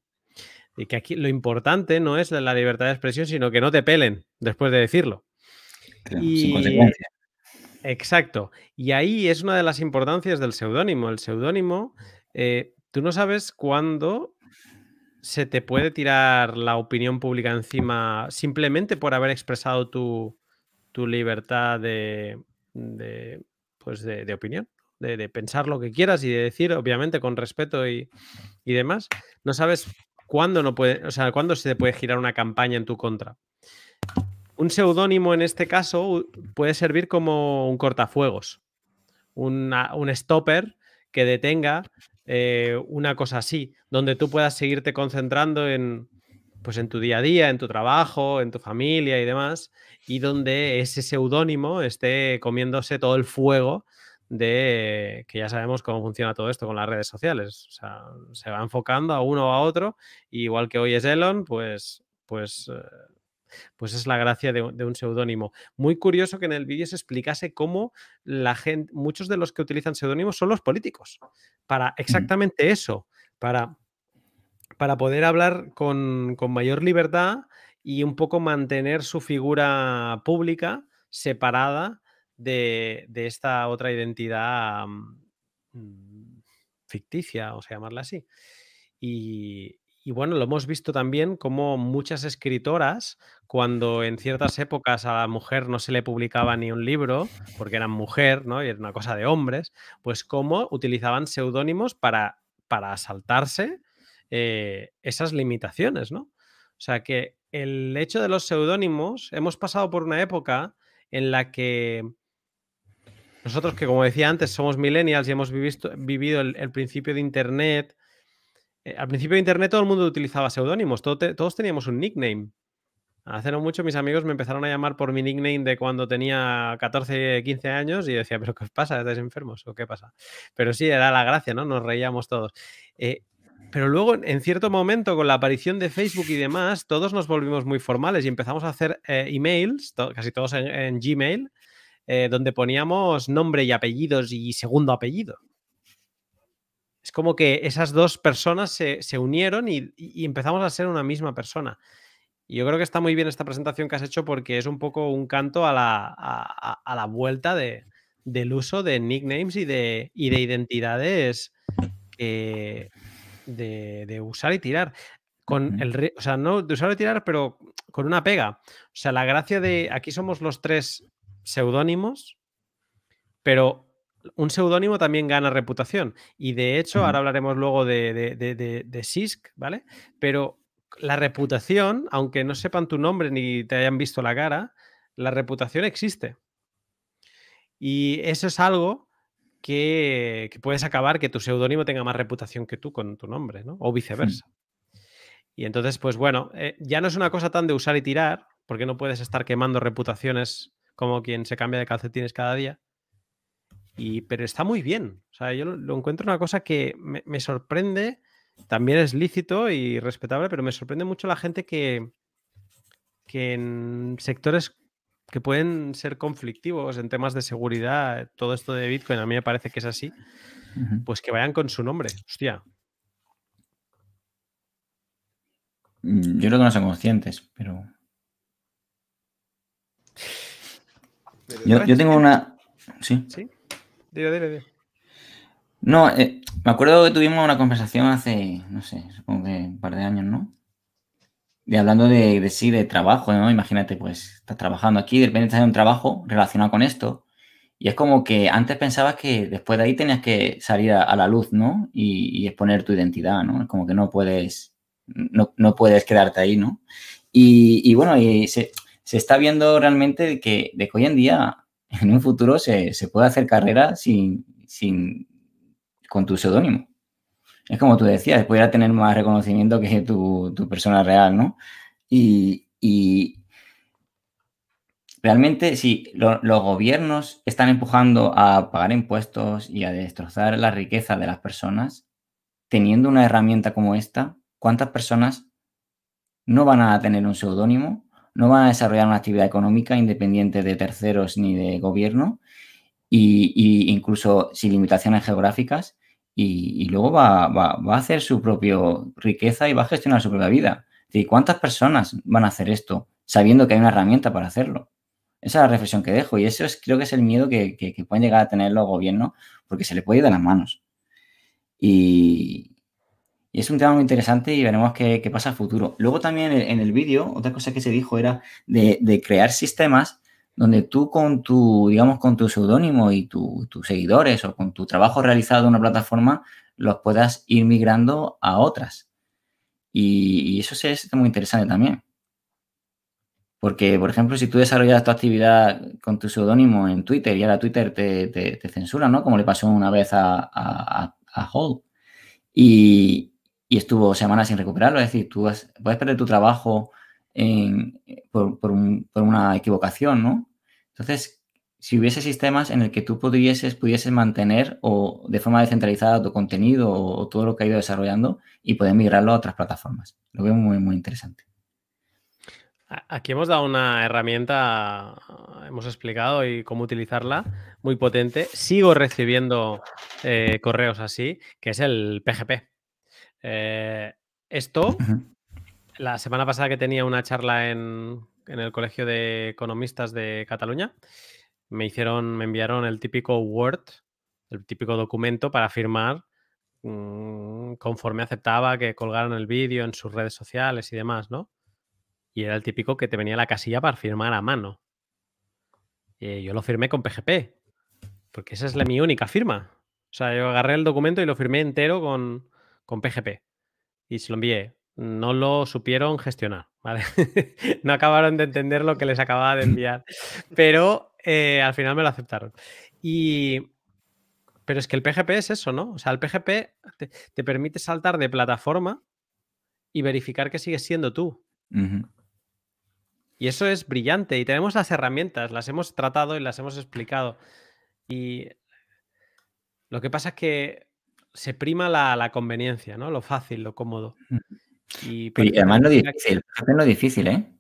Y que aquí lo importante no es la libertad de expresión, sino que no te pelen después de decirlo. Y- consecuencias. Exacto. Y ahí es una de las importancias del seudónimo. El seudónimo, eh, tú no sabes cuándo se te puede tirar la opinión pública encima simplemente por haber expresado tu, tu libertad de, de, pues de, de opinión, de, de pensar lo que quieras y de decir, obviamente, con respeto y, y demás. No sabes cuándo no puede, o sea, cuándo se te puede girar una campaña en tu contra. Un seudónimo en este caso puede servir como un cortafuegos, un stopper que detenga eh, una cosa así, donde tú puedas seguirte concentrando en, pues en tu día a día, en tu trabajo, en tu familia y demás, y donde ese seudónimo esté comiéndose todo el fuego de que ya sabemos cómo funciona todo esto con las redes sociales. O sea, se va enfocando a uno o a otro, y igual que hoy es Elon, pues, pues, eh, pues es la gracia de, un- de un seudónimo. Muy curioso que en el vídeo se explicase cómo la gente, muchos de los que utilizan seudónimos son los políticos, para exactamente eso, para para poder hablar con, con mayor libertad y un poco mantener su figura pública separada de, de esta otra identidad mm, ficticia, o sea, llamarla así. Y, y bueno, lo hemos visto también como muchas escritoras, cuando en ciertas épocas a la mujer no se le publicaba ni un libro, porque eran mujer, ¿no? Y era una cosa de hombres, pues cómo utilizaban seudónimos para, para saltarse eh, esas limitaciones, ¿no? O sea que el hecho de los seudónimos, hemos pasado por una época en la que nosotros que, como decía antes, somos millennials y hemos vivido el, el principio de Internet, eh, al principio de Internet todo el mundo utilizaba seudónimos, todos teníamos un nickname. Hace no mucho mis amigos me empezaron a llamar por mi nickname de cuando tenía 14, 15 años y yo decía, ¿pero qué os pasa? ¿Estáis enfermos o qué pasa? Pero sí, era la gracia, ¿no? Nos reíamos todos. Eh, pero luego, en cierto momento, con la aparición de Facebook y demás, todos nos volvimos muy formales y empezamos a hacer eh, emails, casi todos en, Gmail, donde poníamos nombre y apellidos y segundo apellido. Es como que esas dos personas se, se unieron y, y empezamos a ser una misma persona. Y yo creo que está muy bien esta presentación que has hecho porque es un poco un canto a la, a, a- la vuelta de- del uso de nicknames y de, y de identidades de, de usar y tirar. Con el, o sea, no de usar y tirar, pero con una pega. O sea, la gracia de aquí somos los tres seudónimos, pero un seudónimo también gana reputación. Y de hecho, ahora hablaremos luego de, de, de, de- Sisk, ¿vale? Pero la reputación, aunque no sepan tu nombre ni te hayan visto la cara, la reputación existe. Y eso es algo que, que puedes acabar que tu seudónimo tenga más reputación que tú con tu nombre, ¿no? O viceversa. Y entonces, pues bueno, eh, ya no es una cosa tan de usar y tirar, porque no puedes estar quemando reputaciones como quien se cambia de calcetines cada día. Y, pero está muy bien. O sea, yo lo, lo encuentro una cosa que me, me sorprende. También es lícito y respetable, pero me sorprende mucho la gente que, que en sectores que pueden ser conflictivos en temas de seguridad, todo esto de Bitcoin, a mí me parece que es así, pues que vayan con su nombre. Hostia, Mm, Yo creo que no son conscientes, pero. Yo, yo tengo una. Sí. ¿Sí? Dile, dile, dile. No, eh, me acuerdo que tuvimos una conversación hace, no sé, supongo que un par de años, ¿no? De hablando de, sí, de trabajo, ¿no? Imagínate, pues, estás trabajando aquí, de repente estás en un trabajo relacionado con esto, y es como que antes pensabas que después de ahí tenías que salir a, la luz, ¿no? Y, exponer tu identidad, ¿no? Es como que no puedes, no, no puedes quedarte ahí, ¿no? Y, bueno, se, se está viendo realmente que, de que hoy en día, en un futuro, se, se puede hacer carrera sin, sin, con tu seudónimo. Es como tú decías, pudiera tener más reconocimiento que tu, tu persona real, ¿no? Y, y realmente, si lo- los gobiernos están empujando a pagar impuestos y a destrozar la riqueza de las personas, teniendo una herramienta como esta, ¿cuántas personas no van a tener un seudónimo? No van a desarrollar una actividad económica independiente de terceros ni de gobierno, y, y incluso sin limitaciones geográficas, y, y luego va, a hacer su propia riqueza y va a gestionar su propia vida. Decir, ¿cuántas personas van a hacer esto sabiendo que hay una herramienta para hacerlo? Esa es la reflexión que dejo y eso es, creo que es el miedo que, que- que pueden llegar a tener los gobiernos porque se le puede ir de las manos. Y, y es un tema muy interesante y veremos qué, qué pasa a futuro. Luego también en el, vídeo, otra cosa que se dijo era de, de crear sistemas donde tú con tu, digamos, con tu seudónimo y tu- tus seguidores o con tu trabajo realizado en una plataforma, los puedas ir migrando a otras. Y, y eso es muy interesante también. Porque, por ejemplo, si tú desarrollas tu actividad con tu seudónimo en Twitter y ahora Twitter te, censura, ¿no? Como le pasó una vez a, a- a Hall. Y, y estuvo semanas sin recuperarlo. Es decir, tú has- puedes perder tu trabajo por, por un- por una equivocación, ¿no? Entonces, si hubiese sistemas en el que tú pudieses, pudieses mantener o de forma descentralizada tu contenido o, todo lo que ha ido desarrollando y poder migrarlo a otras plataformas. Lo veo muy, muy interesante. Aquí hemos dado una herramienta, hemos explicado y cómo utilizarla, muy potente. Sigo recibiendo eh, correos así, que es el PGP. Eh, Esto, la semana pasada que tenía una charla en, en el Colegio de Economistas de Cataluña, me hicieron, me enviaron el típico Word, el típico documento para firmar mm, conforme aceptaba que colgaran el vídeo en sus redes sociales y demás, ¿no? Y era el típico que te venía la casilla para firmar a mano. Yo lo firmé con PGP, porque esa es la, mi única firma. O sea, yo agarré el documento y lo firmé entero con, con PGP. Y se lo envié. No lo supieron gestionar, ¿vale? no acabaron de entender lo que les acababa de enviar. Pero eh, al final me lo aceptaron. Y, pero es que el PGP es eso, ¿no? O sea, el PGP te, te permite saltar de plataforma y verificar que sigues siendo tú. Y eso es brillante. Y tenemos las herramientas, las hemos tratado y las hemos explicado. Y lo que pasa es que se prima la, la conveniencia, ¿no? Lo fácil, lo cómodo. Y además no es que. PGP no es difícil, ¿eh?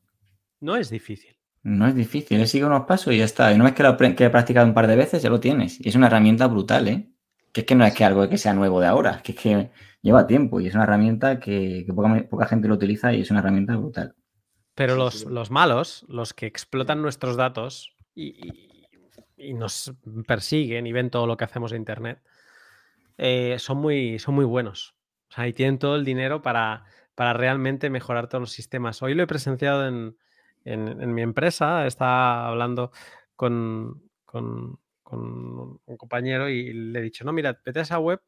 no es difícil. No es difícil. Él sigue unos pasos y ya está. Y una vez que lo que he practicado un par de veces, ya lo tienes. Y es una herramienta brutal, ¿eh? Que es que no es que algo que sea nuevo de ahora, que es que lleva tiempo y es una herramienta que, que poca, poca gente lo utiliza y es una herramienta brutal. Pero los, los malos, los que explotan nuestros datos y, y- y nos persiguen y ven todo lo que hacemos en Internet, eh, son, muy, son muy buenos. O sea, y tienen todo el dinero para, para realmente mejorar todos los sistemas. Hoy lo he presenciado en, en- en mi empresa, estaba hablando con, con- con un compañero y le he dicho, no, mira, vete a esa web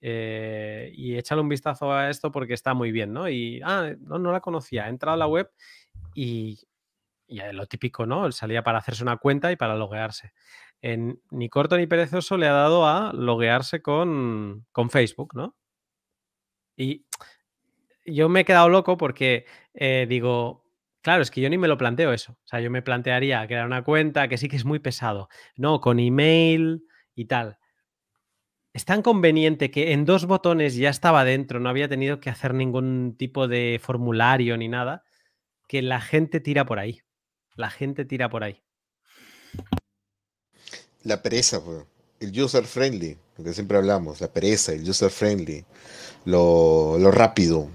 eh, y échale un vistazo a esto porque está muy bien, ¿no? Y, ah, no, no la conocía. He entrado a la web y, y eh, lo típico, ¿no? Él salía para hacerse una cuenta y para loguearse. Ni corto ni perezoso le ha dado a loguearse con, con Facebook, ¿no? Y yo me he quedado loco porque eh, digo, claro, es que yo ni me lo planteo eso. O sea, yo me plantearía crear una cuenta que sí que es muy pesado. No, con email y tal. Es tan conveniente que en dos botones ya estaba dentro, no había tenido que hacer ningún tipo de formulario ni nada, que la gente tira por ahí. La gente tira por ahí. La pereza, pues. el user friendly, lo que siempre hablamos, la pereza, el user friendly, lo, lo rápido,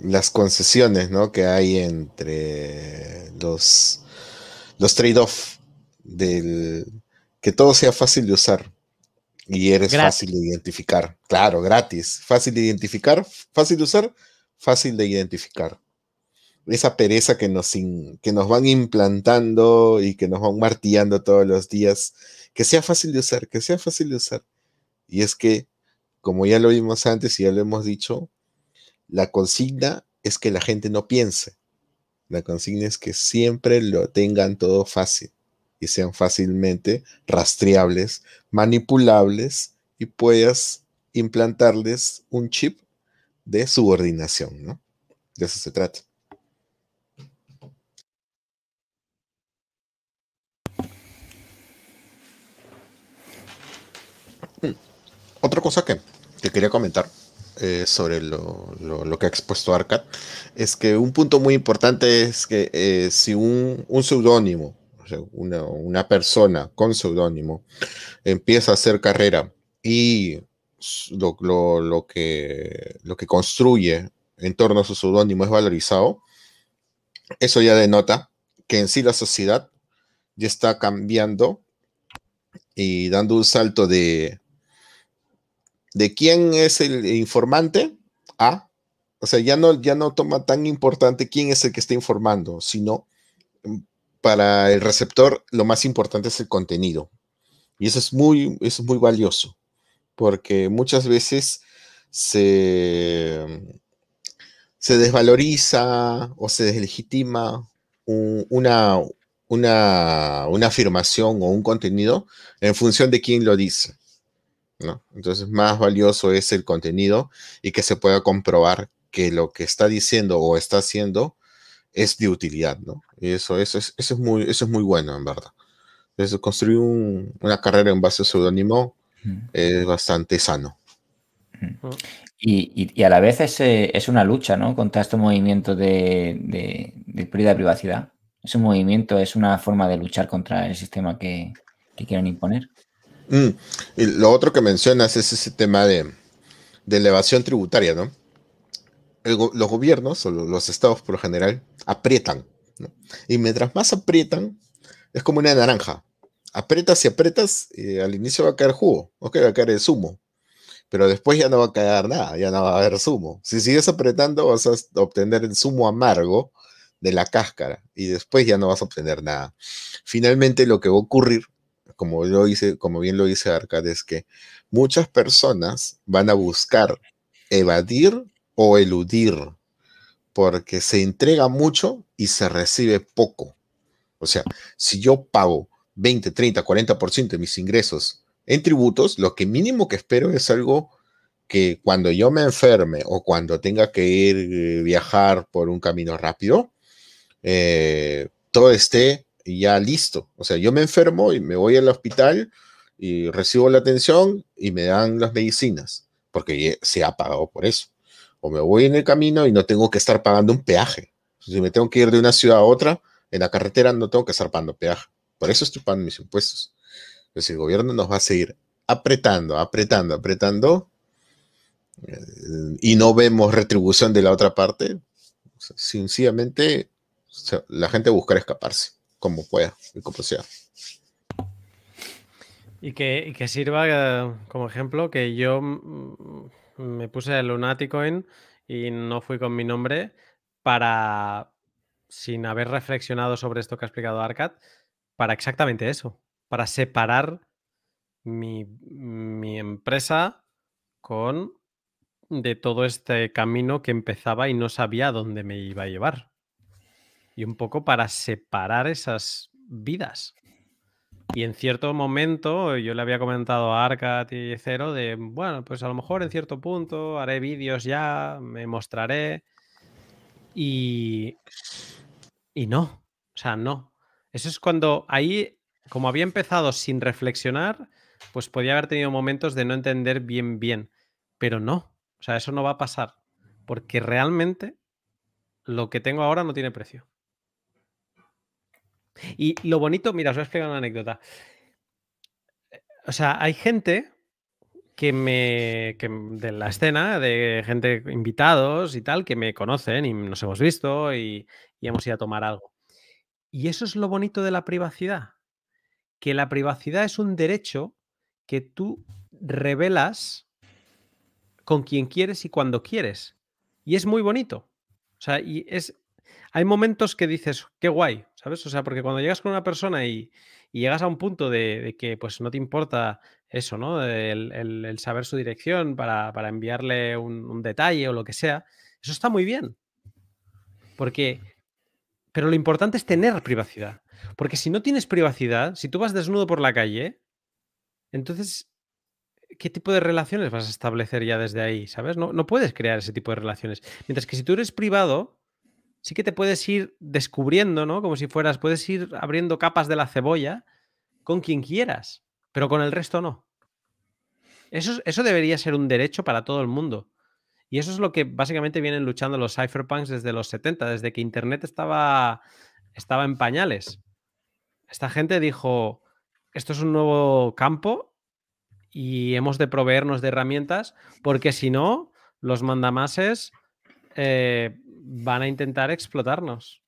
las concesiones ¿no? que hay entre los, los trade-off del que todo sea fácil de usar y eres Gratis. fácil de identificar. Claro, gratis, fácil de identificar, fácil de usar, fácil de identificar. Esa pereza que nos, in- que nos van implantando y que nos van martillando todos los días, que sea fácil de usar, que sea fácil de usar. Y es que, como ya lo vimos antes y ya lo hemos dicho, la consigna es que la gente no piense. La consigna es que siempre lo tengan todo fácil y sean fácilmente rastreables, manipulables y puedas implantarles un chip de subordinación, ¿no? De eso se trata. Otra cosa que, que quería comentar eh, sobre lo, que ha expuesto Arcad es que un punto muy importante es que eh, si un, un seudónimo, o sea, una, persona con seudónimo empieza a hacer carrera y lo que, lo que construye en torno a su seudónimo es valorizado, eso ya denota que en sí la sociedad ya está cambiando y dando un salto de, de quién es el informante a, o sea, ya no, ya no toma tan importante quién es el que está informando, sino mm, para el receptor lo más importante es el contenido. Y eso es muy, eso es muy valioso, porque muchas veces se, se desvaloriza o se deslegitima un- una, una, una afirmación o un contenido en función de quién lo dice. ¿No? Entonces, más valioso es el contenido y que se pueda comprobar que lo que está diciendo o está haciendo es de utilidad, ¿no? Y eso, eso, es, eso, es, muy, eso es muy bueno, en verdad. Entonces, construir un- una carrera en base a seudónimo es bastante sano. Y, y- y a la vez es, eh, es una lucha, ¿no? Contra este movimiento de, de, de pérdida de privacidad. Es un movimiento, es una forma de luchar contra el sistema que, que quieren imponer. Mm, Y lo otro que mencionas es ese tema de, elevación tributaria, ¿no? los gobiernos o lo- los estados por lo general aprietan. Y mientras más aprietan, es como una naranja. Aprietas y aprietas, y al inicio va a caer jugo, ok, va a caer el zumo. Pero después ya no va a caer nada, ya no va a haber zumo. Si sigues apretando, vas a obtener el zumo amargo de la cáscara y después ya no vas a obtener nada. Finalmente, lo que va a ocurrir, como, lo dice, como bien lo dice Arcade, es que muchas personas van a buscar evadir o eludir porque se entrega mucho y se recibe poco. O sea, si yo pago 20, 30, 40% de mis ingresos en tributos, lo que mínimo que espero es algo que cuando yo me enferme o cuando tenga que ir eh, viajar por un camino rápido, eh, todo esté ya listo. O sea, yo me enfermo y me voy al hospital y recibo la atención y me dan las medicinas, porque ya se ha pagado por eso. O me voy en el camino y no tengo que estar pagando un peaje. Si me tengo que ir de una ciudad a otra, en la carretera no tengo que estar pagando peaje. Por eso estoy pagando mis impuestos. Entonces el gobierno nos va a seguir apretando, apretando, apretando eh, y no vemos retribución de la otra parte. Sencillamente la gente buscará escaparse como pueda y como sea. Y que, que sirva eh, como ejemplo que yo mm, me puse el Lunaticoin y no fui con mi nombre para, sin haber reflexionado sobre esto que ha explicado Arcad, para exactamente eso, para separar mi, mi empresa con de todo este camino que empezaba y no sabía dónde me iba a llevar. Y un poco para separar esas vidas. Y en cierto momento yo le había comentado a Arcat y Cero de, bueno, pues a lo mejor en cierto punto haré vídeos ya, me mostraré. Y, y no, o sea, no. Eso es cuando ahí, como había empezado sin reflexionar, pues podía haber tenido momentos de no entender bien, bien. Pero no, o sea, eso no va a pasar. Porque realmente lo que tengo ahora no tiene precio. Y lo bonito, mira, os voy a explicar una anécdota. O sea, hay gente que me. Que de la escena, de gente, invitados y tal, que me conocen y nos hemos visto y, y hemos ido a tomar algo. Y eso es lo bonito de la privacidad. Que la privacidad es un derecho que tú revelas con quien quieres y cuando quieres. Y es muy bonito. O sea, y es. Hay momentos que dices, qué guay, ¿sabes? O sea, porque cuando llegas con una persona y, llegas a un punto de, que pues no te importa eso, ¿no? El saber su dirección para, para enviarle un, un detalle o lo que sea, eso está muy bien. Porque. Pero lo importante es tener privacidad. Porque si no tienes privacidad, si tú vas desnudo por la calle, entonces ¿qué tipo de relaciones vas a establecer ya desde ahí? ¿Sabes? No, no puedes crear ese tipo de relaciones. Mientras que si tú eres privado, sí que te puedes ir descubriendo, ¿no? Como si fueras, puedes ir abriendo capas de la cebolla con quien quieras, pero con el resto no. Eso, es- eso debería ser un derecho para todo el mundo. Y eso es lo que básicamente vienen luchando los cypherpunks desde los 70, desde que Internet estaba, estaba en pañales. Esta gente dijo, esto es un nuevo campo y hemos de proveernos de herramientas porque si no, los mandamases eh, van a intentar explotarnos.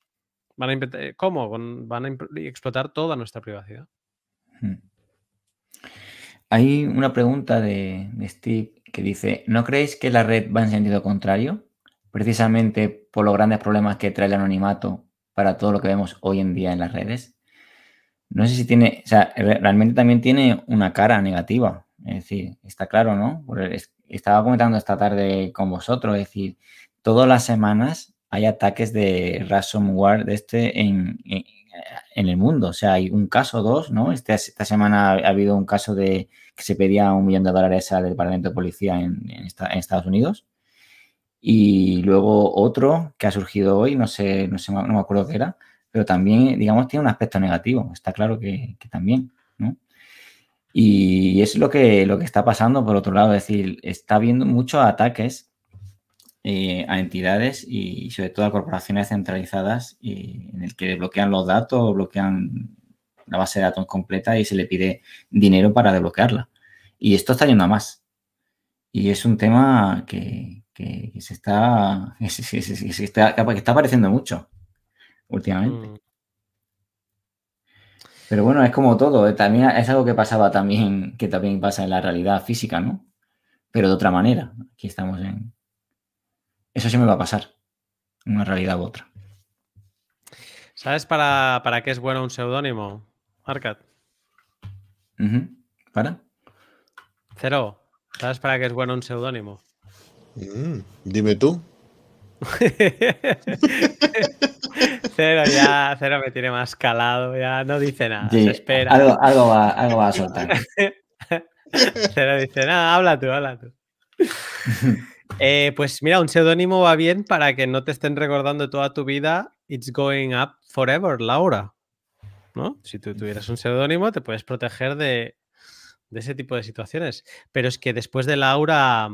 Van a impet- ¿Cómo? Van a explotar toda nuestra privacidad. Hay una pregunta de, de Steve que dice, ¿no creéis que la red va en sentido contrario? Precisamente por los grandes problemas que trae el anonimato para todo lo que vemos hoy en día en las redes. No sé si tiene, o sea, re- realmente también tiene una cara negativa. Es decir, está claro, ¿no? Estaba comentando esta tarde con vosotros, es decir, todas las semanas hay ataques de ransomware de este en, en, el mundo. O sea, hay un caso o dos, ¿no? Este- esta semana ha habido un caso de que se pedía un millón de dólares al Departamento de Policía en, en esta- en Estados Unidos. Y luego otro que ha surgido hoy, no sé, no sé, no me acuerdo qué era, pero también, digamos, tiene un aspecto negativo. Está claro que, que también, ¿no? Y es lo que, lo que está pasando por otro lado, es decir, está habiendo muchos ataques eh, a entidades y sobre todo a corporaciones centralizadas y en el que bloquean los datos, bloquean la base de datos completa y se le pide dinero para desbloquearla. Y esto está yendo a más. Y es un tema que, que- que se está, se, que se está, que está apareciendo mucho últimamente. Mm. Pero bueno, es como todo. eh, También es algo que pasaba también, que también pasa en la realidad física, ¿no? Pero de otra manera. Aquí estamos en. Eso sí me va a pasar. Una realidad u otra. ¿Sabes para, para qué es bueno un seudónimo, Arcad? Ujú. ¿Para? Cero. ¿Sabes para qué es bueno un seudónimo? Mm, dime tú. Cero ya, cero me tiene más calado, ya no dice nada, Sí, se espera. algo, algo va, algo va a soltar. Cero dice nada, habla tú, habla tú. Eh, pues mira, un seudónimo va bien para que no te estén recordando toda tu vida It's Going Up Forever, Laura. ¿No? Si tú tuvieras un seudónimo, te puedes proteger de, de ese tipo de situaciones. Pero es que después de Laura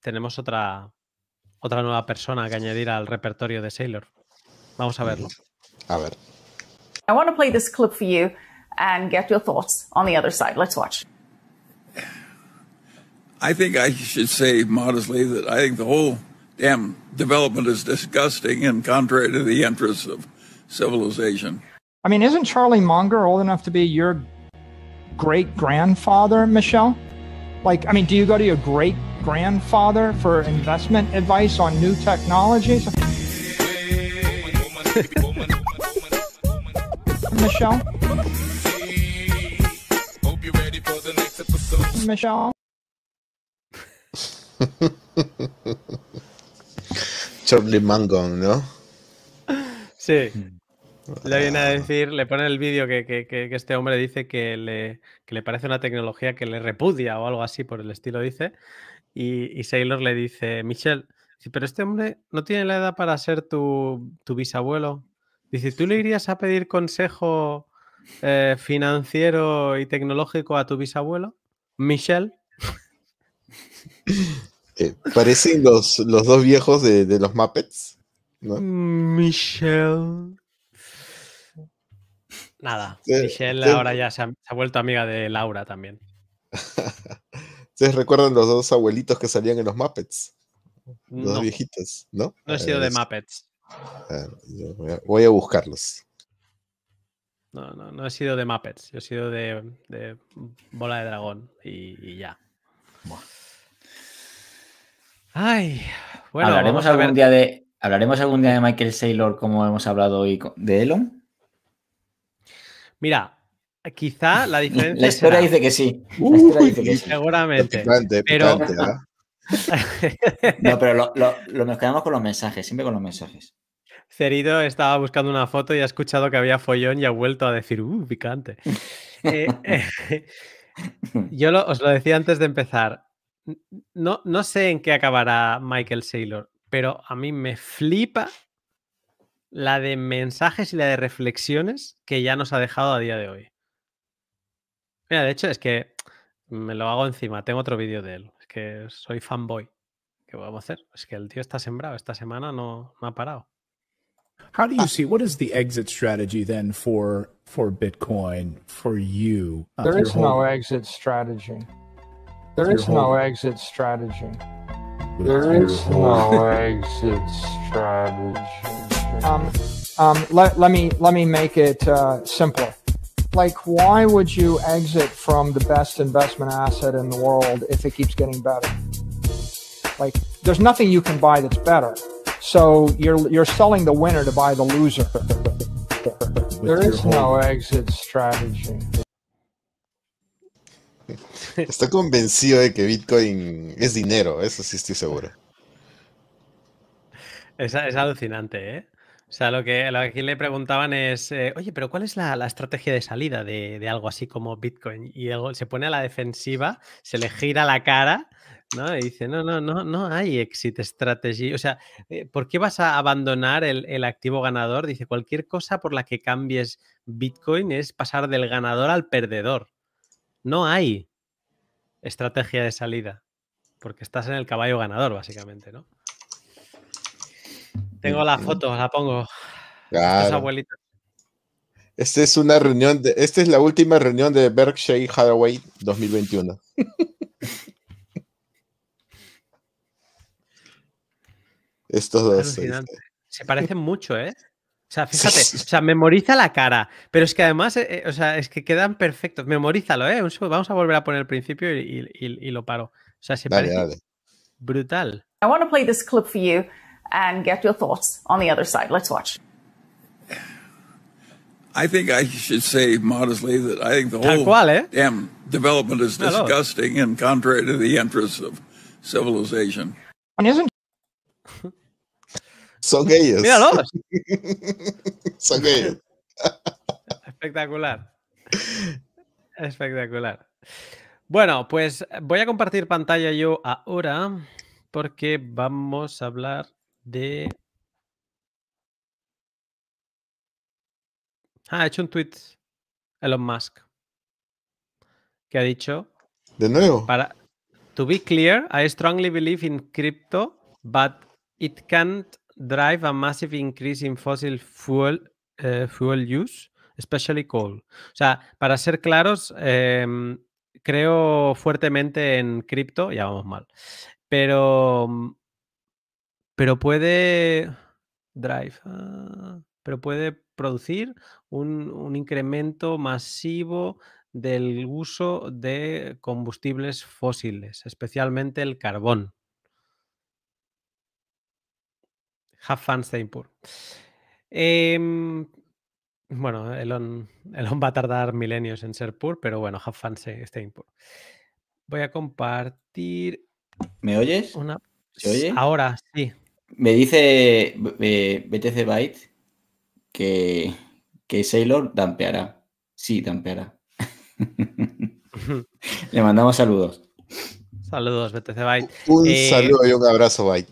tenemos otra, otra nueva persona que añadir al repertorio de Sailor. Vamos a verlo. A ver. I want to play this clip for you and get your thoughts on the other side. Let's watch. I think I should say modestly that I think the whole damn development is disgusting and contrary to the interests of civilization. I mean, isn't Charlie Munger old enough to be your great grandfather, Michelle? Like, I mean, do you go to your great grandfather for investment advice on new technologies? Michelle? Michelle? Charlie Mangon, ¿no? Sí. Le viene a decir, le pone el vídeo que, que- que- este hombre dice que le, que le parece una tecnología que le repudia o algo así por el estilo, dice. Y, y Sailor le dice, Michelle, dice, pero este hombre no tiene la edad para ser tu, tu bisabuelo. Dice, ¿tú le irías a pedir consejo eh, financiero y tecnológico a tu bisabuelo? Michelle. Eh, parecen los, los dos viejos de, de los Muppets. ¿no? Michelle. Nada, Sí, Michelle sí. ahora ya se ha, se ha vuelto amiga de Laura también. ¿Ustedes recuerdan los dos abuelitos que salían en los Muppets? Los No. dos viejitos, ¿no? No he sido de Muppets. voy a- buscarlos. No, no, no he sido de Muppets. Yo he sido de, de Bola de Dragón y, y ya. Ay, bueno, ¿Hablaremos algún ver. día de. ¿Hablaremos algún día de Michael Saylor como hemos hablado hoy de Elon? Mira, quizá la diferencia. La historia será- dice que sí. La historia dice que sí. Seguramente. Picante, pero picante. No, pero lo, lo- lo- nos quedamos con los mensajes, siempre con los mensajes. Cerito estaba buscando una foto y ha escuchado que había follón y ha vuelto a decir, uh, picante. Eh, eh, yo lo- os lo decía antes de empezar. No, no sé en qué acabará Michael Saylor, pero a mí me flipa la de mensajes y la de reflexiones que ya nos ha dejado a día de hoy. Mira, de hecho, es que me lo hago encima. Tengo otro vídeo de él. Es que soy fanboy. ¿Qué vamos a hacer? Es que el tío está sembrado. Esta semana no, no ha parado. How do you see what is the exit strategy then for for Bitcoin for you? uh, There is no exit strategy. There Your is no exit strategy. With There your is no exit strategy. Um, um, let, let me let me make it uh, simpler. Like, why would you exit from the best investment asset in the world if it keeps getting better? Like, there's nothing you can buy that's better. So you're you're selling the winner to buy the loser. There is no exit strategy. Estoy convencido de que Bitcoin es dinero, eso sí estoy seguro. Es, es alucinante, ¿eh? O sea, lo que, aquí le preguntaban es, eh, oye, pero ¿cuál es la, la estrategia de salida de, de algo así como Bitcoin? Y él se pone a la defensiva, se le gira la cara, ¿no? Y dice, no, no, no, no hay exit strategy. O sea, eh, ¿por qué vas a abandonar el, el activo ganador? Dice, cualquier cosa por la que cambies Bitcoin es pasar del ganador al perdedor no hay estrategia de salida, porque estás en el caballo ganador, básicamente, ¿no? Tengo la foto, la pongo. Claro. Esta es una reunión, de, esta es la última reunión de Berkshire Hathaway 2021. Estos dos. Este. Se parecen mucho, ¿eh? O sea, fíjate, o sea, memoriza la cara, pero es que además, eh, eh, o sea, es que quedan perfectos. Memorízalo, ¿eh? Vamos a volver a poner el principio y, y- y- y lo paro. O sea, se Dale, parece dale. brutal. I want to play this clip for you and get your thoughts on the other side. Let's watch. I think I should say modestly that I think the Tal whole cual, eh? damn development is disgusting and contrary to the interests of civilization. And isn't Son ellos. Míralos. Son ellos. Espectacular. Espectacular. Bueno, pues voy a compartir pantalla yo ahora porque vamos a hablar de... Ah, ha hecho un tweet Elon Musk que ha dicho De nuevo. para to be clear, I strongly believe in crypto, but it can't drive a massive increase in fossil fuel eh, fuel use, especially coal. O sea, para ser claros, em, creo fuertemente en cripto, ya vamos mal, pero pero puede drive, ah, pero puede producir un, un incremento masivo del uso de combustibles fósiles, especialmente el carbón. Have fun staying poor. Em, bueno, Elon, Elon va a tardar milenios en ser poor, pero bueno, have fun stay- staying poor. Voy a compartir ¿Me oyes? una. ¿Se oye? Ahora sí. Me dice eh, BTC Byte que, que Sailor dampeará. Sí, dampeará. Le mandamos saludos. Saludos, BTC Byte. Un Eh, saludo y un abrazo, Byte.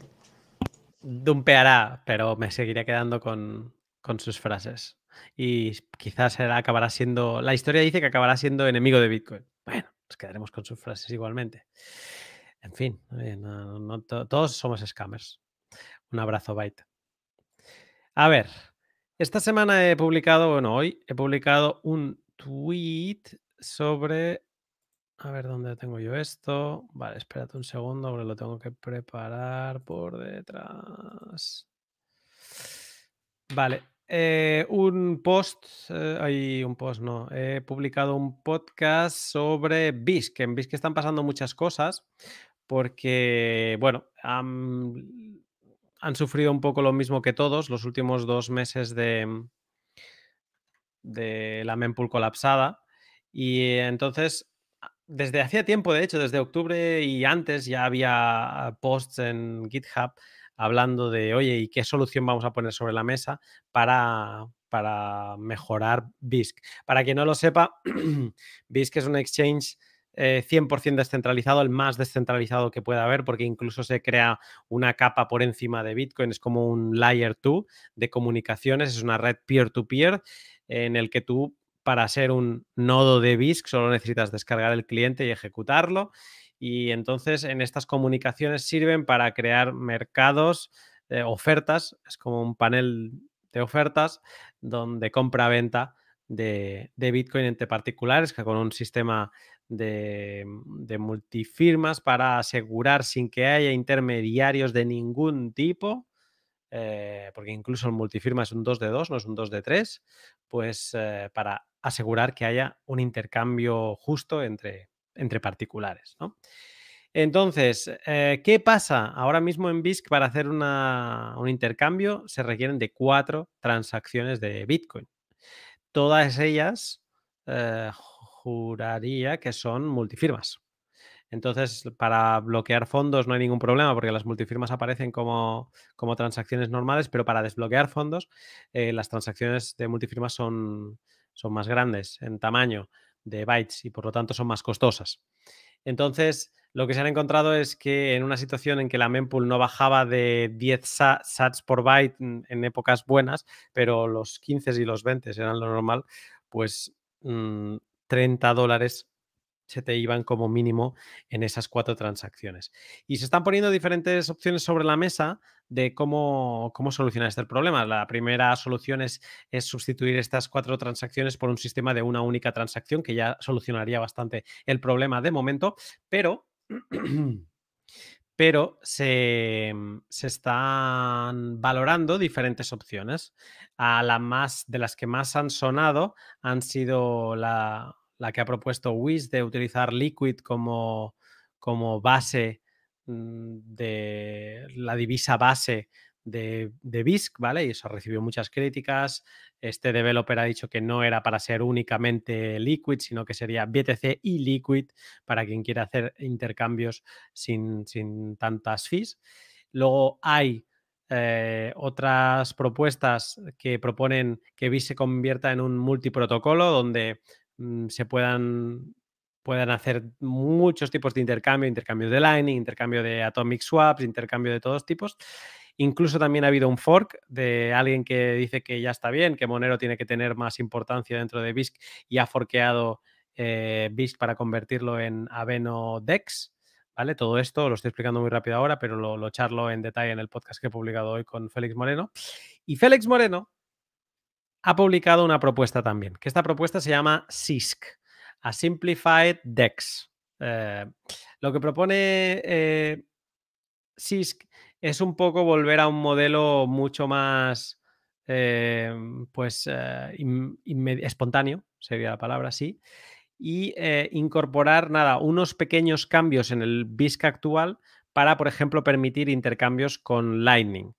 Dumpeará, pero me seguiría quedando con, con sus frases. Y quizás acabará siendo. La historia dice que acabará siendo enemigo de Bitcoin. Bueno, nos quedaremos con sus frases igualmente. En fin, todos somos scammers. Un abrazo, Byte. A ver, esta semana he publicado, bueno, hoy he publicado un tweet sobre. A ver dónde tengo yo esto. Vale, espérate un segundo, porque lo tengo que preparar por detrás. Vale, eh, un post, eh, hay un post, no, he publicado un podcast sobre BISC. En BISC están pasando muchas cosas porque, bueno, han, han sufrido un poco lo mismo que todos los últimos dos meses de, de la mempool colapsada. Y entonces, desde hacía tiempo, de hecho, desde octubre y antes ya había posts en GitHub hablando de, oye, ¿y qué solución vamos a poner sobre la mesa para, para mejorar BISC? Para quien no lo sepa, BISC es un exchange eh, 100% descentralizado, el más descentralizado que pueda haber, porque incluso se crea una capa por encima de Bitcoin, es como un layer 2 de comunicaciones, es una red peer-to-peer en el que tú, para ser un nodo de BISC, solo necesitas descargar el cliente y ejecutarlo. Y entonces en estas comunicaciones sirven para crear mercados, eh, ofertas, es como un panel de ofertas donde compra-venta de, Bitcoin entre particulares, que con un sistema de, de multifirmas para asegurar sin que haya intermediarios de ningún tipo, eh, porque incluso el multifirma es un 2 de 2, no es un 2 de 3, pues eh, para asegurar que haya un intercambio justo entre, entre particulares. ¿no? Entonces, eh, ¿qué pasa? Ahora mismo en BISC para hacer una- un intercambio se requieren de cuatro transacciones de Bitcoin. Todas ellas juraría que son multifirmas. Entonces, para bloquear fondos no hay ningún problema porque las multifirmas aparecen como, como transacciones normales, pero para desbloquear fondos, eh, las transacciones de multifirmas son, son más grandes en tamaño de bytes y por lo tanto son más costosas. Entonces, lo que se han encontrado es que en una situación en que la mempool no bajaba de 10 sa- sats por byte en épocas buenas, pero los 15 y los 20 eran lo normal, pues mm, 30 dólares se te iban como mínimo en esas cuatro transacciones. Y se están poniendo diferentes opciones sobre la mesa de cómo, cómo solucionar este problema. La primera solución es, es sustituir estas cuatro transacciones por un sistema de una única transacción, que ya solucionaría bastante el problema de momento, pero pero se, se están valorando diferentes opciones. A la más, de las que más han sonado han sido la, la que ha propuesto Wiz de utilizar Liquid como, como base mm, de la divisa base de, de BISC, ¿vale? Y eso recibió muchas críticas. Este developer ha dicho que no era para ser únicamente Liquid, sino que sería BTC y Liquid para quien quiera hacer intercambios sin, sin tantas fees. Luego hay eh, otras propuestas que proponen que BIS se convierta en un multiprotocolo donde se puedan, puedan hacer muchos tipos de intercambio, intercambio de Lightning, intercambio de Atomic Swaps, intercambio de todos tipos. Incluso también ha habido un fork de alguien que dice que ya está bien, que Monero tiene que tener más importancia dentro de BISC y ha forqueado eh, BISC para convertirlo en Aveno Dex. ¿Vale? Todo esto lo estoy explicando muy rápido ahora, pero lo, lo charlo en detalle en el podcast que he publicado hoy con Félix Moreno. Y Félix Moreno ha publicado una propuesta también, que esta propuesta se llama SISC, a Simplified DEX. Eh, lo que propone eh, SISC es un poco volver a un modelo mucho más eh, pues eh, espontáneo, sería la palabra así, y incorporar nada, unos pequeños cambios en el BISC actual para, por ejemplo, permitir intercambios con Lightning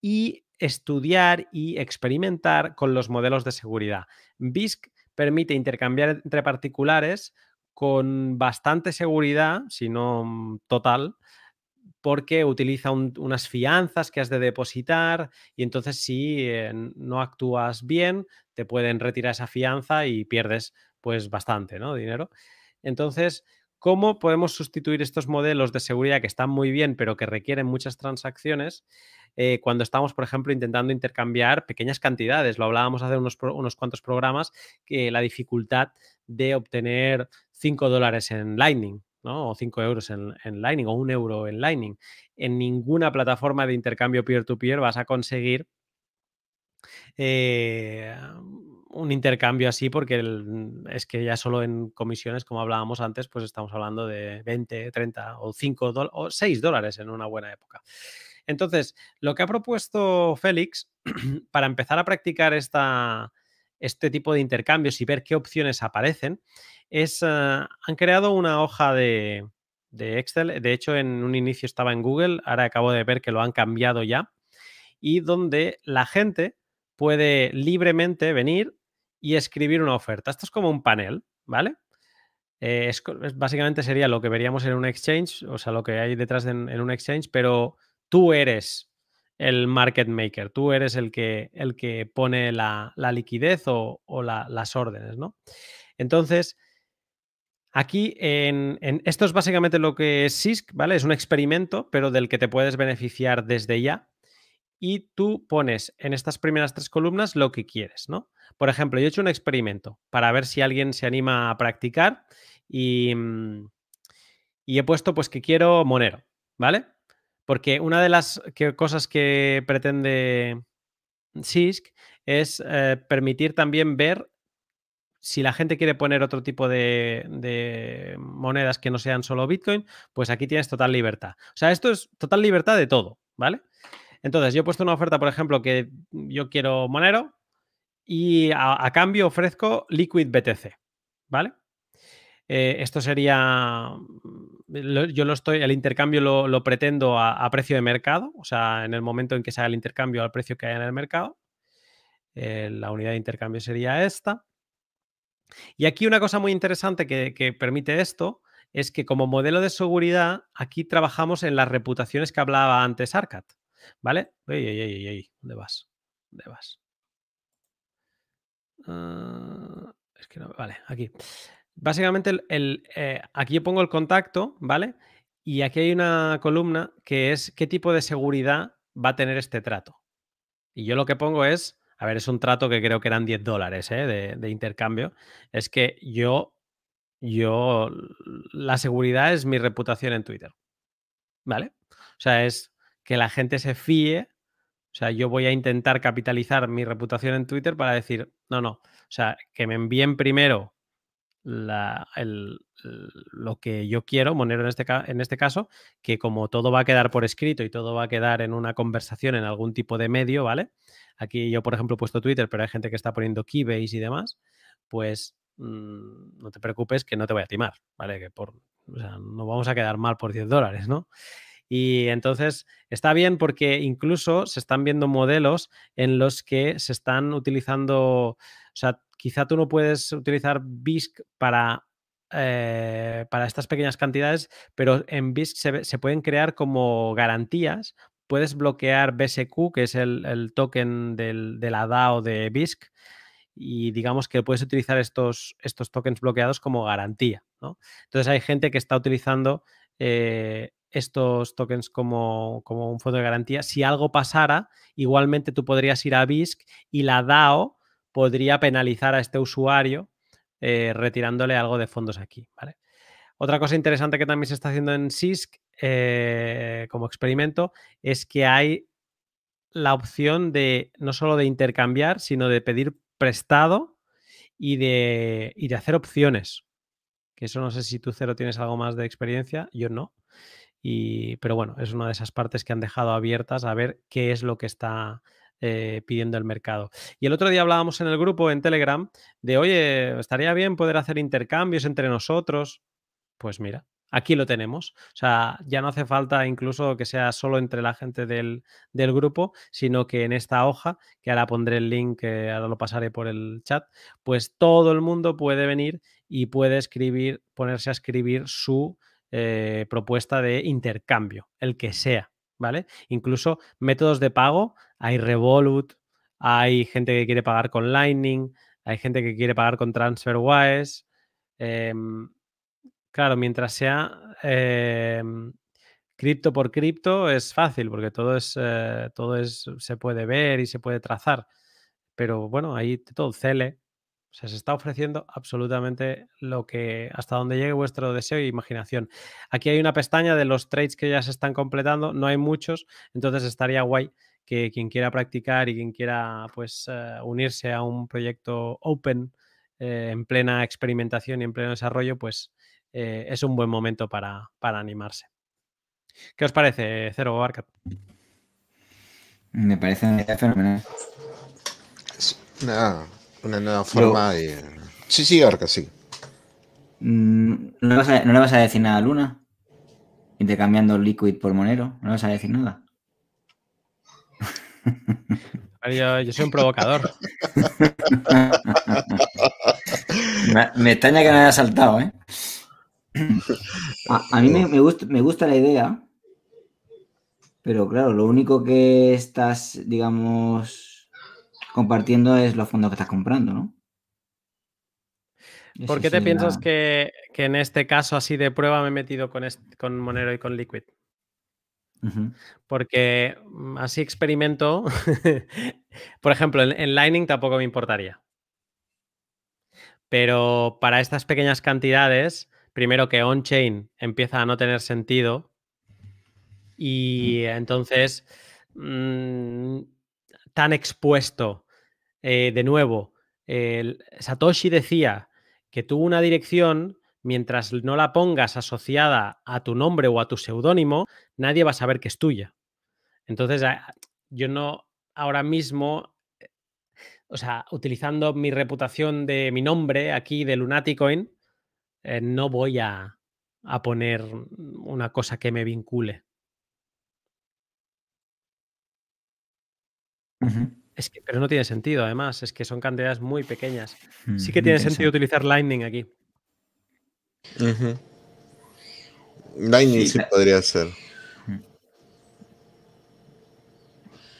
y estudiar y experimentar con los modelos de seguridad. BISC permite intercambiar entre particulares con bastante seguridad, si no total, porque utiliza un- unas fianzas que has de depositar y entonces si eh, no actúas bien, te pueden retirar esa fianza y pierdes pues bastante dinero. Entonces, ¿cómo podemos sustituir estos modelos de seguridad que están muy bien pero que requieren muchas transacciones eh, cuando estamos, por ejemplo, intentando intercambiar pequeñas cantidades? Lo hablábamos hace unos, unos cuantos programas, que la dificultad de obtener 5 dólares en Lightning. ¿no? O 5 euros en, en Lightning o un euro en Lightning. En ninguna plataforma de intercambio peer-to-peer vas a conseguir eh, un intercambio así porque es que ya solo en comisiones, como hablábamos antes, pues estamos hablando de 20, 30 o 5 dólares o 6 dólares en una buena época. Entonces, lo que ha propuesto Félix para empezar a practicar esta, este tipo de intercambios y ver qué opciones aparecen es, eh, han creado una hoja de Excel. De hecho, en un inicio estaba en Google, ahora acabo de ver que lo han cambiado ya y donde la gente puede libremente venir y escribir una oferta. Esto es como un panel, ¿vale? Eh, es básicamente sería lo que veríamos en un exchange, o sea, lo que hay detrás de en, un exchange, pero tú eres el market maker, tú eres el que, el que pone la, la liquidez o, o la- las órdenes, ¿no? Entonces, Aquí, en, en- esto es básicamente lo que es SISC, ¿vale? Es un experimento, pero del que te puedes beneficiar desde ya. Y tú pones en estas primeras tres columnas lo que quieres, ¿no? Por ejemplo, yo he hecho un experimento para ver si alguien se anima a practicar y, mm, he puesto pues que quiero Monero, ¿vale? Porque una de las cosas que pretende SISC es eh, permitir también ver si la gente quiere poner otro tipo de, de monedas que no sean solo Bitcoin, pues aquí tienes total libertad. O sea, esto es total libertad de todo, ¿vale? Entonces, yo he puesto una oferta, por ejemplo, que yo quiero Monero y a, cambio ofrezco Liquid BTC, ¿vale? Eh, esto sería, mm, yo lo estoy, el intercambio lo, pretendo a, precio de mercado, o sea, en el momento en que se el intercambio al precio que hay en el mercado. Eh, la unidad de intercambio sería esta. Y aquí una cosa muy interesante que, permite esto es que como modelo de seguridad, aquí trabajamos en las reputaciones que hablaba antes Arcat, ¿vale? Ey, ey, ey, ¿dónde vas? ¿Dónde vas? Ah, es que no, vale, aquí. Básicamente, el, eh, aquí yo pongo el contacto, ¿vale? Y aquí hay una columna que es qué tipo de seguridad va a tener este trato. Y yo lo que pongo es, a ver, es un trato que creo que eran 10 dólares ¿eh? de, de intercambio. Es que yo, yo, la seguridad es mi reputación en Twitter. ¿Vale? O sea, es que la gente se fíe. O sea, yo voy a intentar capitalizar mi reputación en Twitter para decir, no, no. O sea, que me envíen primero lo que yo quiero, Monero en este, en este caso, que como todo va a quedar por escrito y todo va a quedar en una conversación en algún tipo de medio, ¿vale? Aquí yo, por ejemplo, he puesto Twitter, pero hay gente que está poniendo Keybase y demás, pues mm, no te preocupes que no te voy a timar, ¿vale? Que por, o sea, no vamos a quedar mal por 10 dólares, ¿no? Y entonces está bien porque incluso se están viendo modelos en los que se están utilizando, o sea, quizá tú no puedes utilizar BISC para, eh, para estas pequeñas cantidades, pero en BISC se, pueden crear como garantías. Puedes bloquear BSQ, que es el, el token del- de la DAO de BISC, y digamos que puedes utilizar estos, estos tokens bloqueados como garantía. Entonces hay gente que está utilizando eh, estos tokens como, como un fondo de garantía. Si algo pasara, igualmente tú podrías ir a BISC y la DAO podría penalizar a este usuario eh, retirándole algo de fondos aquí. ¿vale? Otra cosa interesante que también se está haciendo en SISC eh, como experimento es que hay la opción de no solo de intercambiar, sino de pedir prestado y de, y de hacer opciones. Que eso no sé si tú, Cero, tienes algo más de experiencia, yo no. Y, pero bueno, es una de esas partes que han dejado abiertas a ver qué es lo que está eh, pidiendo el mercado. Y el otro día hablábamos en el grupo, en Telegram, de, oye, estaría bien poder hacer intercambios entre nosotros. Pues mira, aquí lo tenemos. O sea, ya no hace falta incluso que sea solo entre la gente del, del grupo, sino que en esta hoja, que ahora pondré el link, que ahora lo pasaré por el chat, pues todo el mundo puede venir y puede escribir, ponerse a escribir su eh, propuesta de intercambio, el que sea, ¿vale? Incluso métodos de pago, hay Revolut, hay gente que quiere pagar con Lightning, hay gente que quiere pagar con TransferWise. em, claro, mientras sea em, cripto por cripto es fácil porque todo es, eh, todo es, se puede ver y se puede trazar. Pero bueno, ahí todo Cele. O sea, se está ofreciendo absolutamente lo que, hasta donde llegue vuestro deseo e imaginación. Aquí hay una pestaña de los trades que ya se están completando, no hay muchos, entonces estaría guay que quien quiera practicar y quien quiera pues eh, unirse a un proyecto open eh, en plena experimentación y en pleno desarrollo, pues eh, es un buen momento para, para animarse. ¿Qué os parece, Cero Barcat? Me parece una idea fenomenal. Una, una nueva forma de. Sí, sí, Arca, sí. Mm, ¿No le, vas a, no le vas a decir nada a Luna? Intercambiando Liquid por Monero. ¿No le vas a decir nada? Yo soy un provocador. me, me extraña que no haya saltado, ¿eh? A, a mí me, me gusta, me gusta la idea, pero claro, lo único que estás, digamos, compartiendo es los fondos que estás comprando, ¿no? ¿Por qué te piensas que, que en este caso así de prueba me he metido con, con Monero y con Liquid? Porque mm, así experimento. Por ejemplo, en, en Lightning tampoco me importaría. Pero para estas pequeñas cantidades, primero que on-chain empieza a no tener sentido. Y entonces, mm, tan expuesto, eh, de nuevo, Satoshi decía que tuvo una dirección, mientras no la pongas asociada a tu nombre o a tu seudónimo, nadie va a saber que es tuya. Entonces, yo no ahora mismo, o sea, utilizando mi reputación de mi nombre aquí de Lunaticoin, eh, no voy a, a poner una cosa que me vincule. Es que, pero no tiene sentido, además, es que son cantidades muy pequeñas. Mm, Sí que tiene sentido utilizar Lightning aquí. Lightning Sí, sí, la- podría ser.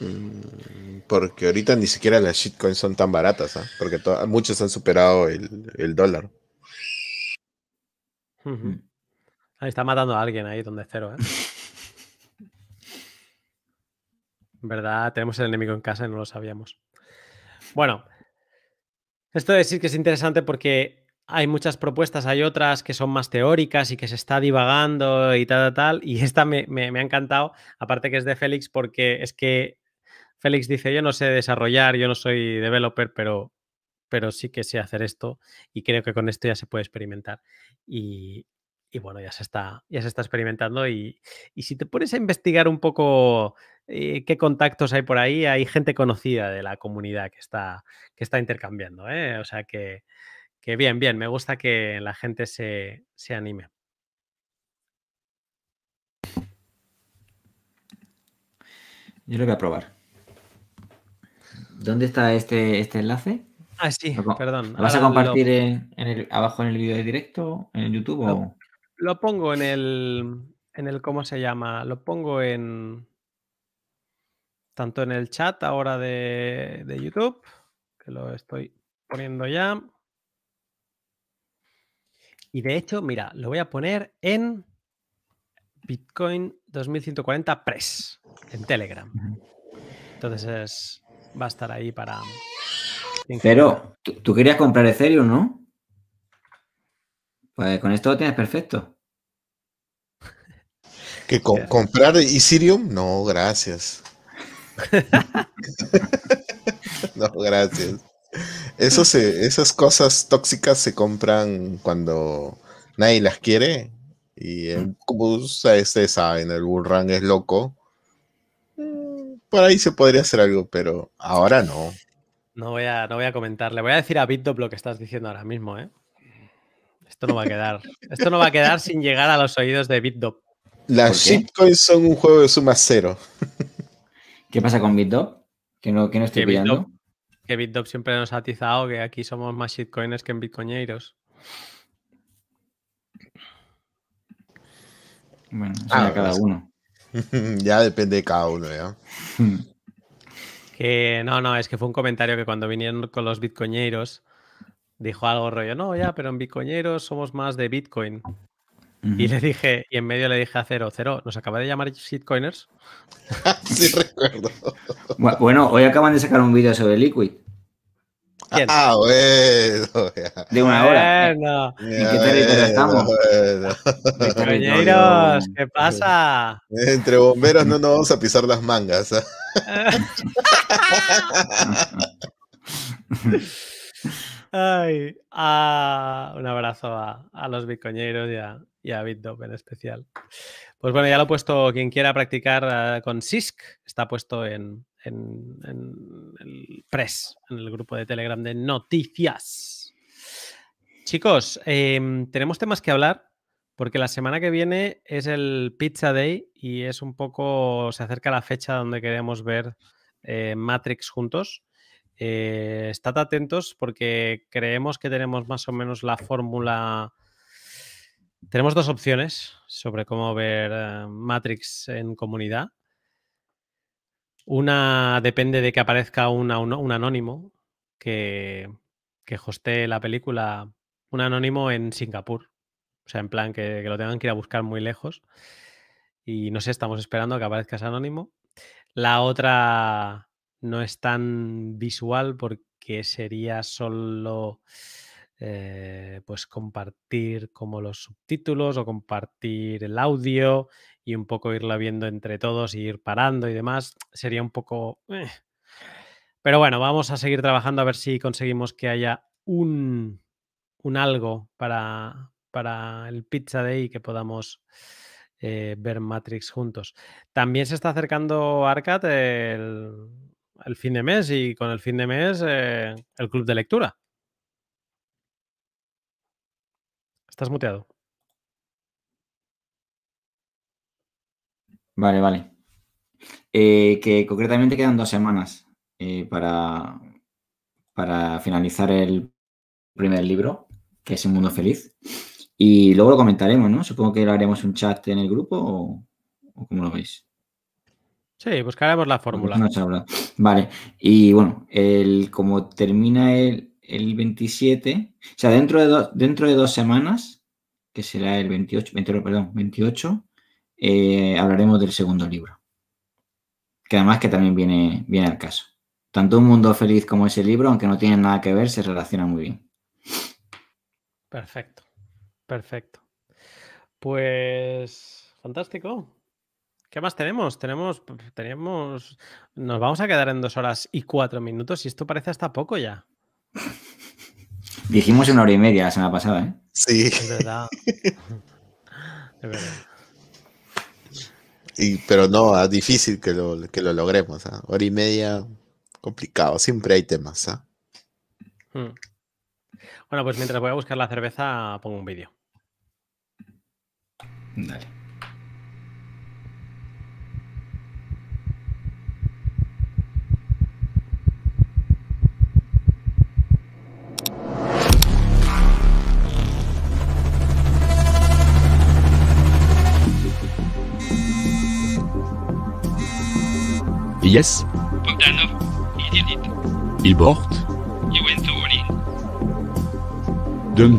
Mm, Porque ahorita ni siquiera las shitcoins son tan baratas, ¿ah? Porque muchos han superado el, el dólar. Ahí está matando a alguien ahí donde cero, ¿eh? Verdad, tenemos el enemigo en casa y no lo sabíamos. Bueno, esto de decir que es interesante porque hay muchas propuestas, hay otras que son más teóricas y que se está divagando y tal, tal, tal. Y esta me, me- me ha encantado, aparte que es de Félix, porque es que Félix dice, yo no sé desarrollar, yo no soy developer, pero, pero sí que sé hacer esto y creo que con esto ya se puede experimentar. Y, y bueno, ya se está, ya se está experimentando y, y si te pones a investigar un poco eh, qué contactos hay por ahí, hay gente conocida de la comunidad que está, que está intercambiando. ¿eh? O sea que, que bien, bien, me gusta que la gente se, se anime. Yo lo voy a probar. ¿Dónde está este, este enlace? Ah, sí, ¿Lo perdón. ¿Lo vas a lo- compartir en, en el, abajo en el vídeo de directo, en YouTube? O... Lo pongo en el, en el, ¿cómo se llama? Lo pongo en, tanto en el chat ahora de, de YouTube, que lo estoy poniendo ya. Y de hecho, mira, lo voy a poner en Bitcoin 2140 Press, en Telegram. Entonces es- va a estar ahí para... Pero, ¿tú, tú querías comprar Ethereum, ¿no? Pues con esto lo tienes perfecto. ¿Que co- comprar Ethereum? No, gracias. no, gracias. Eso se- esas cosas tóxicas se compran cuando nadie las quiere. Y eh, como ustedes saben, el bullrun es loco. Mm, Por ahí se podría hacer algo, pero ahora no. No voy, a, no voy a comentar. Le voy a decir a BitDop lo que estás diciendo ahora mismo, ¿eh? Esto no va a quedar. Esto no va a quedar sin llegar a los oídos de BitDop. Las shitcoins son un juego de suma cero. ¿Qué pasa con BitDog? Que no, que no estoy Que pillando. BitDop, que BitDop siempre nos ha atizado que aquí somos más shitcoiners que en bitcoineiros. Bueno, eso Ah, cada pues. uno. ya depende de cada uno, ¿ya? Que no, no, es que fue un comentario que cuando vinieron con los bitcoineiros dijo algo rollo, no, ya, pero en bitcoineiros somos más de Bitcoin. Y le dije, y en medio le dije a Cero, Cero, ¿nos acaba de llamar shitcoiners? sí, recuerdo. Bu- Bueno, hoy acaban de sacar un vídeo sobre Liquid. ¿Quién? Ah, bueno. ya. De una hora. Bueno, ¿En qué territorio estamos? Bueno. Bitcoineros, ¿qué pasa? Entre bomberos no nos vamos a pisar las mangas. ¿ah? Ay, ah, un abrazo a, los bitcoineros y a, y BitDop en especial. Pues bueno, ya lo he puesto, quien quiera practicar eh, con SISC, está puesto en el Press, en el grupo de Telegram de noticias. Chicos, em, tenemos temas que hablar porque la semana que viene es el Pizza Day y es un poco, se acerca la fecha donde queremos ver eh, Matrix juntos. Eh, estad atentos porque creemos que tenemos más o menos la fórmula. Tenemos dos opciones sobre cómo ver eh, Matrix en comunidad. Una depende de que aparezca un, un anónimo que, que hostee la película, un anónimo en Singapur. O sea, en plan que, que lo tengan que ir a buscar muy lejos. Y no sé, estamos esperando a que aparezca ese anónimo. La otra no es tan visual porque sería solo eh, pues compartir como los subtítulos o compartir el audio y un poco irla viendo entre todos y ir parando y demás. Sería un poco... eh. Pero bueno, vamos a seguir trabajando a ver si conseguimos que haya un, un algo para, para el Pizza Day que podamos eh, ver Matrix juntos. También se está acercando Arcad el, el fin de mes y con el fin de mes eh, el club de lectura. Estás muteado. Vale, vale. Eh, que concretamente quedan dos semanas eh, para, para finalizar el primer libro, que es El Mundo Feliz. Y luego lo comentaremos, ¿no? Supongo que lo haremos un chat en el grupo o, o cómo lo veis. Sí, buscaremos la fórmula. no hablado. Vale, y bueno, el, como termina el, el 27, o sea, dentro de, do- dentro de dos semanas, que será el 28, 28, perdón, 28, eh, hablaremos del segundo libro. Que además que también viene, viene al caso. Tanto Un Mundo Feliz como ese libro, aunque no tienen nada que ver, se relacionan muy bien. Perfecto. Perfecto. Pues fantástico. ¿Qué más tenemos? Tenemos, tenemos, nos vamos a quedar en dos horas y cuatro minutos y esto parece hasta poco ya. Dijimos una hora y media la semana pasada, ¿eh? Sí. Es verdad. es verdad. Y, pero no, es difícil que lo, que lo logremos. ¿ah? Hora y media, complicado. Siempre hay temas. ¿ah? Hmm. Bueno, pues mientras voy a buscar la cerveza, pongo un vídeo. Dale. Yes, Bogdanov, he did it. he bought, He went all in.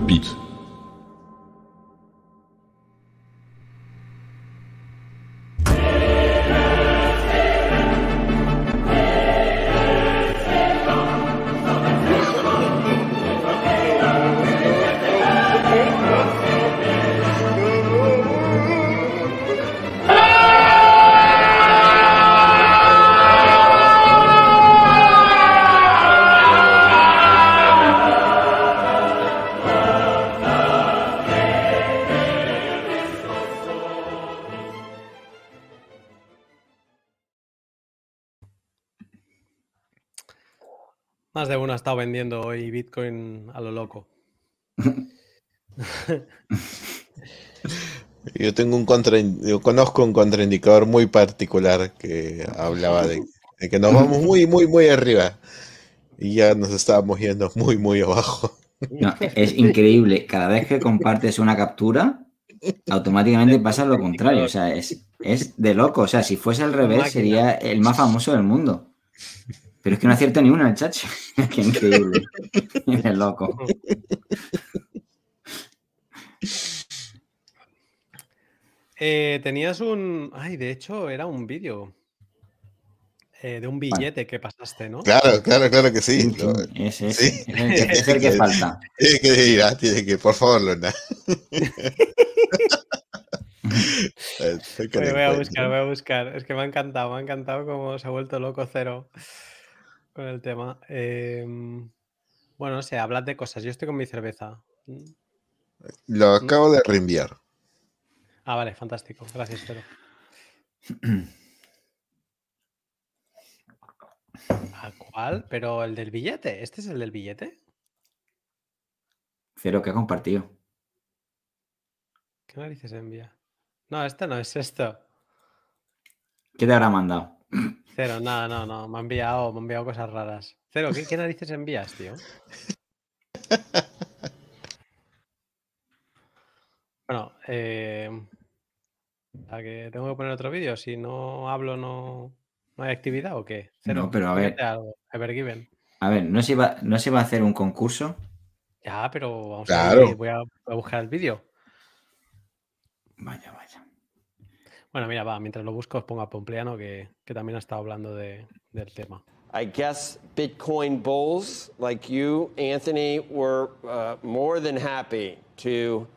Pete. Más de uno ha estado vendiendo hoy Bitcoin a lo loco. Yo tengo un contra, yo conozco un contraindicador muy particular que hablaba de, de que nos vamos muy, muy, muy arriba. Y ya nos estábamos yendo muy, muy abajo. No, es increíble. Cada vez que compartes una captura, automáticamente pasa lo contrario. O sea, es, es de loco. O sea, si fuese al revés, sería el más famoso del mundo. Pero es que no acierta ni una el chacho. Qué increíble. Es loco. Eh, tenías un. Ay, de hecho, era un vídeo. eh, de un billete que pasaste, ¿no? Claro, claro, claro que sí. Sí, sí, Lo- ese es- sí. es el que- es el que falta. Tiene que ir, ah, tiene que, por favor, Luna. Que Voy, a buscar, voy a buscar. Es que me ha encantado, me ha encantado cómo se ha vuelto loco cero con el tema. Em, bueno, no sé, hablad de cosas. Yo estoy con mi cerveza. Mm. Lo acabo de reenviar. Ah, vale, fantástico. Gracias, Cero. ¿A cuál? Pero el del billete. ¿Este es el del billete? Cero que ha compartido. ¿Qué narices envía? No, este no es esto. ¿Qué te habrá mandado? Cero, nada, no, no. Me ha enviado, me ha enviado cosas raras. Cero, ¿qué, qué narices envías, tío? Bueno, eh, ¿a que tengo que poner otro vídeo? Si no hablo, no, no hay actividad o qué? Cero, No, pero a ver. algo, Evergiven. A ver, ¿no se, iba, ¿no se va a hacer un concurso? Ya, pero vamos Claro. a ver, voy a, voy a buscar el vídeo. Vaya, vaya. Bueno, mira, va, mientras lo busco os pongo a que, que también ha estado hablando de- del tema. I guess Bitcoin bulls like you, Anthony, were uh, more than happy to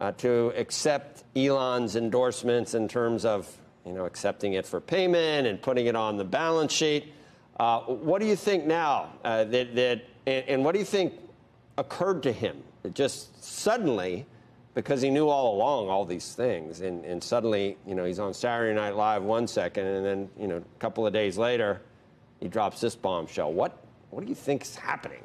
uh, to accept Elon's endorsements in terms of you know accepting it for payment and putting it on the balance sheet. Uh, what do you think now? Uh, that that and, and what do you think occurred to him? Just suddenly, because he knew all along all these things, and, and suddenly you know he's on Saturday Night Live one second, and then you know a couple of days later he drops this bombshell. What what do you think is happening?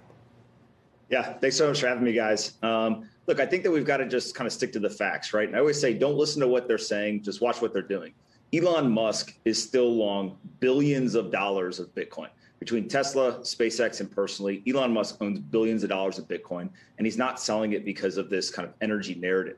Yeah, thanks so much for having me, guys. Um, look, I think that we've got to just kind of stick to the facts, right? And I always say, don't listen to what they're saying, just watch what they're doing. Elon Musk is still long billions of dollars of Bitcoin. Between Tesla, SpaceX, and personally, Elon Musk owns billions of dollars of Bitcoin, and he's not selling it because of this kind of energy narrative.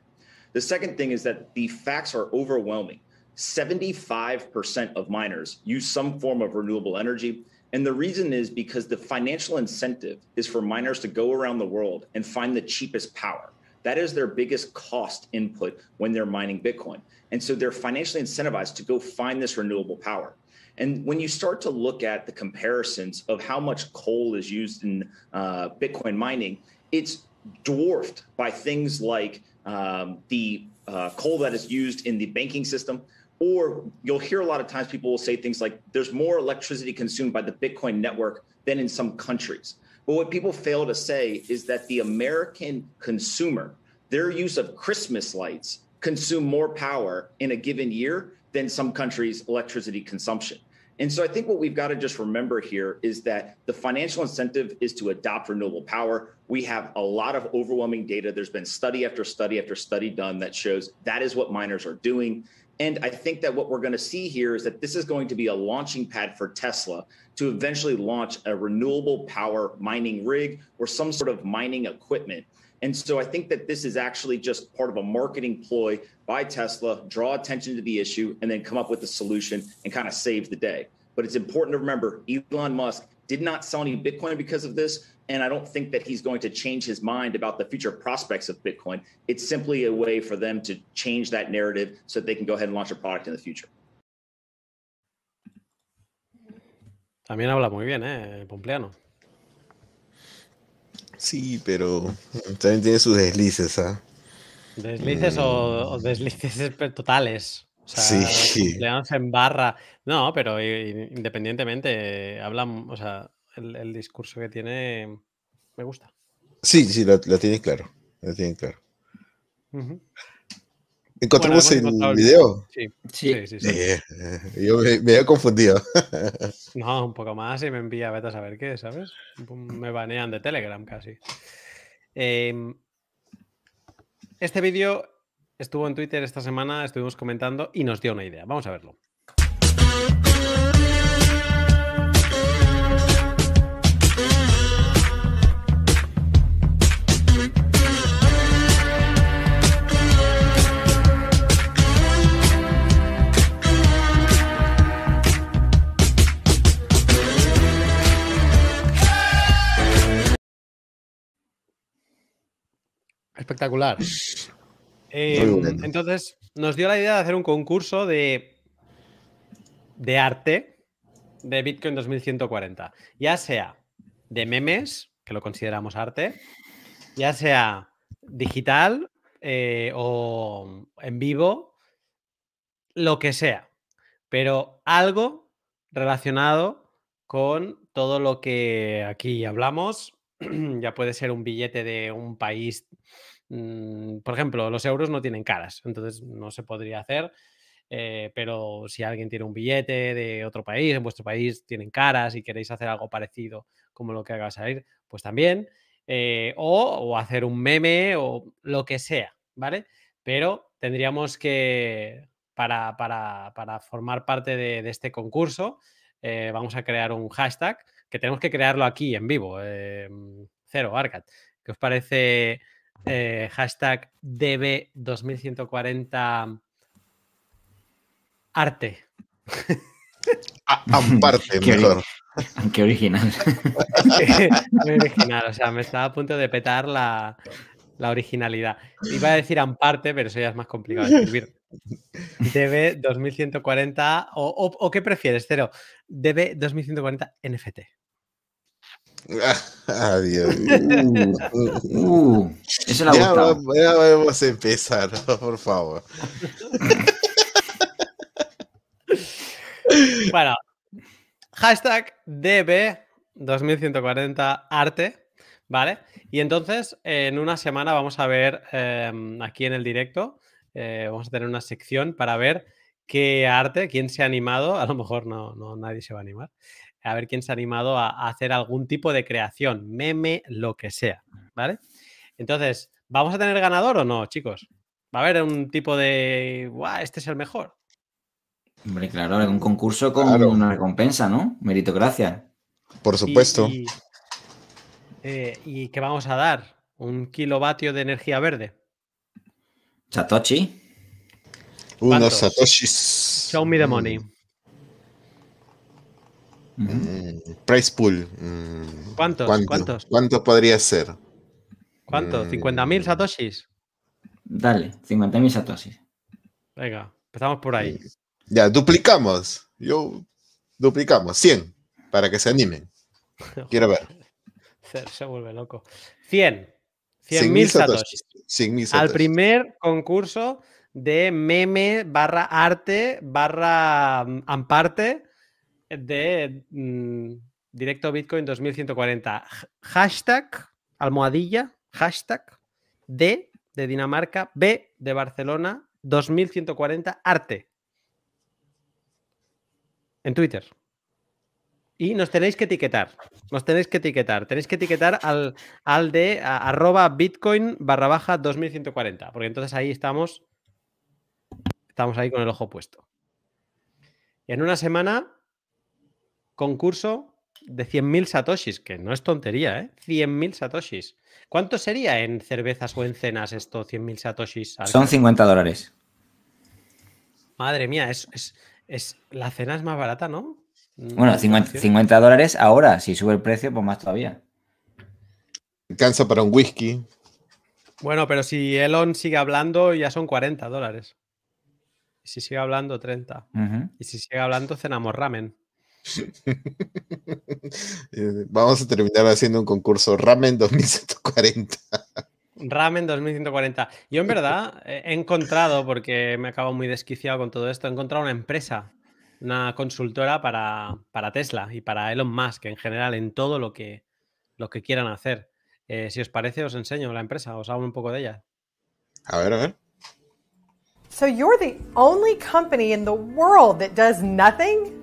The second thing is that the facts are overwhelming. 75% of miners use some form of renewable energy. And the reason is because the financial incentive is for miners to go around the world and find the cheapest power. That is their biggest cost input when they're mining Bitcoin. And so they're financially incentivized to go find this renewable power. And when you start to look at the comparisons of how much coal is used in uh, Bitcoin mining, it's dwarfed by things like um, the uh, coal that is used in the banking system. Or you'll hear a lot of times people will say things like, there's more electricity consumed by the Bitcoin network than in some countries. But what people fail to say is that the American consumer, their use of Christmas lights consume more power in a given year than some countries' electricity consumption. And so I think what we've got to just remember here is that the financial incentive is to adopt renewable power. We have a lot of overwhelming data. There's been study after study after study done that shows that is what miners are doing. And I think that what we're going to see here is that this is going to be a launching pad for Tesla to eventually launch a renewable power mining rig or some sort of mining equipment. And so I think that this is actually just part of a marketing ploy by Tesla, draw attention to the issue, and then come up with a solution and kind of save the day. But it's important to remember Elon Musk did not sell any Bitcoin because of this. And I don't think that he's going to change his mind about the future prospects of Bitcoin. It's simply a way for them to change that narrative so that they can go ahead and launch a product in the future. También habla muy bien, ¿eh? Pompleano. Sí, pero también tiene sus deslices, ¿ah? Deslices Mm. o, o deslices totales. O sea, Sí. Se embarra. No, pero independientemente, eh, habla, o sea, el, el discurso que tiene me gusta. Sí, sí, lo, tiene claro. Lo tiene claro. Ujú. ¿Encontramos Bueno, el video? Sí, sí, sí. sí. Eh, eh, yo me, me había confundido. No, un poco más y me envía, vete a saber qué, ¿sabes? Me banean de Telegram casi. Em, este vídeo estuvo en Twitter esta semana, estuvimos comentando y nos dio una idea. Vamos a verlo. Espectacular. Eh. Entonces, nos dio la idea de hacer un concurso de, de arte de Bitcoin 2140. Ya sea de memes, que lo consideramos arte, ya sea digital eh, o en vivo, lo que sea. Pero algo relacionado con todo lo que aquí hablamos. ya puede ser un billete de un país. Mm, Por ejemplo, los euros no tienen caras, entonces no se podría hacer. eh, pero si alguien tiene un billete de otro país, en vuestro país tienen caras y queréis hacer algo parecido como lo que de salir, pues también. eh, o, hacer un meme o lo que sea, ¿vale? Pero tendríamos que, para, para- para formar parte de, este concurso, eh, vamos a crear un hashtag que tenemos que crearlo aquí en vivo. cero, Arcat. ¿Qué os parece eh, hashtag DB2140 arte? Ori- mejor. Qué original. Muy original, o sea, me estaba a punto de petar la, la originalidad. Iba a decir amparte, pero eso ya es más complicado de escribir. DB 2140, o, o- o qué prefieres, Cero? DB 2140 NFT. Adiós. Uh, eso le ha ya, gustado. va- ya vamos a empezar, por favor. Bueno, hashtag DB2140 arte, ¿vale? Y entonces, en una semana vamos a ver eh, aquí en el directo, eh, vamos a tener una sección para ver qué arte, quién se ha animado, a lo mejor no, no nadie se va a animar, a ver quién se ha animado a, a hacer algún tipo de creación, meme, lo que sea, ¿vale? Entonces, ¿vamos a tener ganador o no, chicos? ¿Va a haber un tipo de, "Buah, este es el mejor? Hombre, claro, un concurso con Claro. una recompensa, ¿no? Meritocracia. Por supuesto. Y, eh, ¿y qué vamos a dar? ¿Un kilovatio de energía verde? Satoshi. Unos satoshis. Show me the money. Mm, price pool. mm, ¿Cuántos? ¿Cuánto, ¿Cuántos? ¿Cuánto podría ser? ¿Cuánto? Mm. ¿50.000 satoshis? Dale, 50.000 Satoshis. Venga, empezamos por ahí. Ya, duplicamos. Yo duplicamos. 100. Para que se animen. Quiero ver. Se, se vuelve loco. 100. 100.000 100.000 satoshis. 100.000 Al satoshis. primer concurso de meme barra arte barra mm, amparte de mm, Directo Bitcoin 2140. H- Hashtag, almohadilla, hashtag D de Dinamarca, B de Barcelona, 2140 arte. En Twitter. Y nos tenéis que etiquetar. Nos tenéis que etiquetar. Tenéis que etiquetar al, al de arroba bitcoin barra baja 2140. Porque entonces ahí estamos. Estamos ahí con el ojo puesto. Y en una semana, concurso de 100.000 satoshis, que no es tontería, ¿eh? 100.000 satoshis. ¿Cuánto sería en cervezas o en cenas esto, 100.000 satoshis? al Son mes? 50 dólares. Madre mía, es, es, es- la cena es más barata, ¿no? Bueno, Mm, 50, colación. 50 dólares ahora. Si sube el precio, pues más todavía. Alcanza para un whisky. Bueno, pero si Elon sigue hablando, ya son 40 dólares. Y si sigue hablando, 30. Ujú. Y si sigue hablando, cenamos ramen. Vamos a terminar haciendo un concurso Ramen 2140. Ramen 2140. Yo en verdad he encontrado, porque me acabo muy desquiciado con todo esto, he encontrado una empresa, una consultora para, para Tesla y para Elon Musk en general, en todo lo que, lo que quieran hacer. Eh, si os parece, os enseño la empresa, os hablo un poco de ella. A ver, a ver. So you're the only company in the world that does nothing?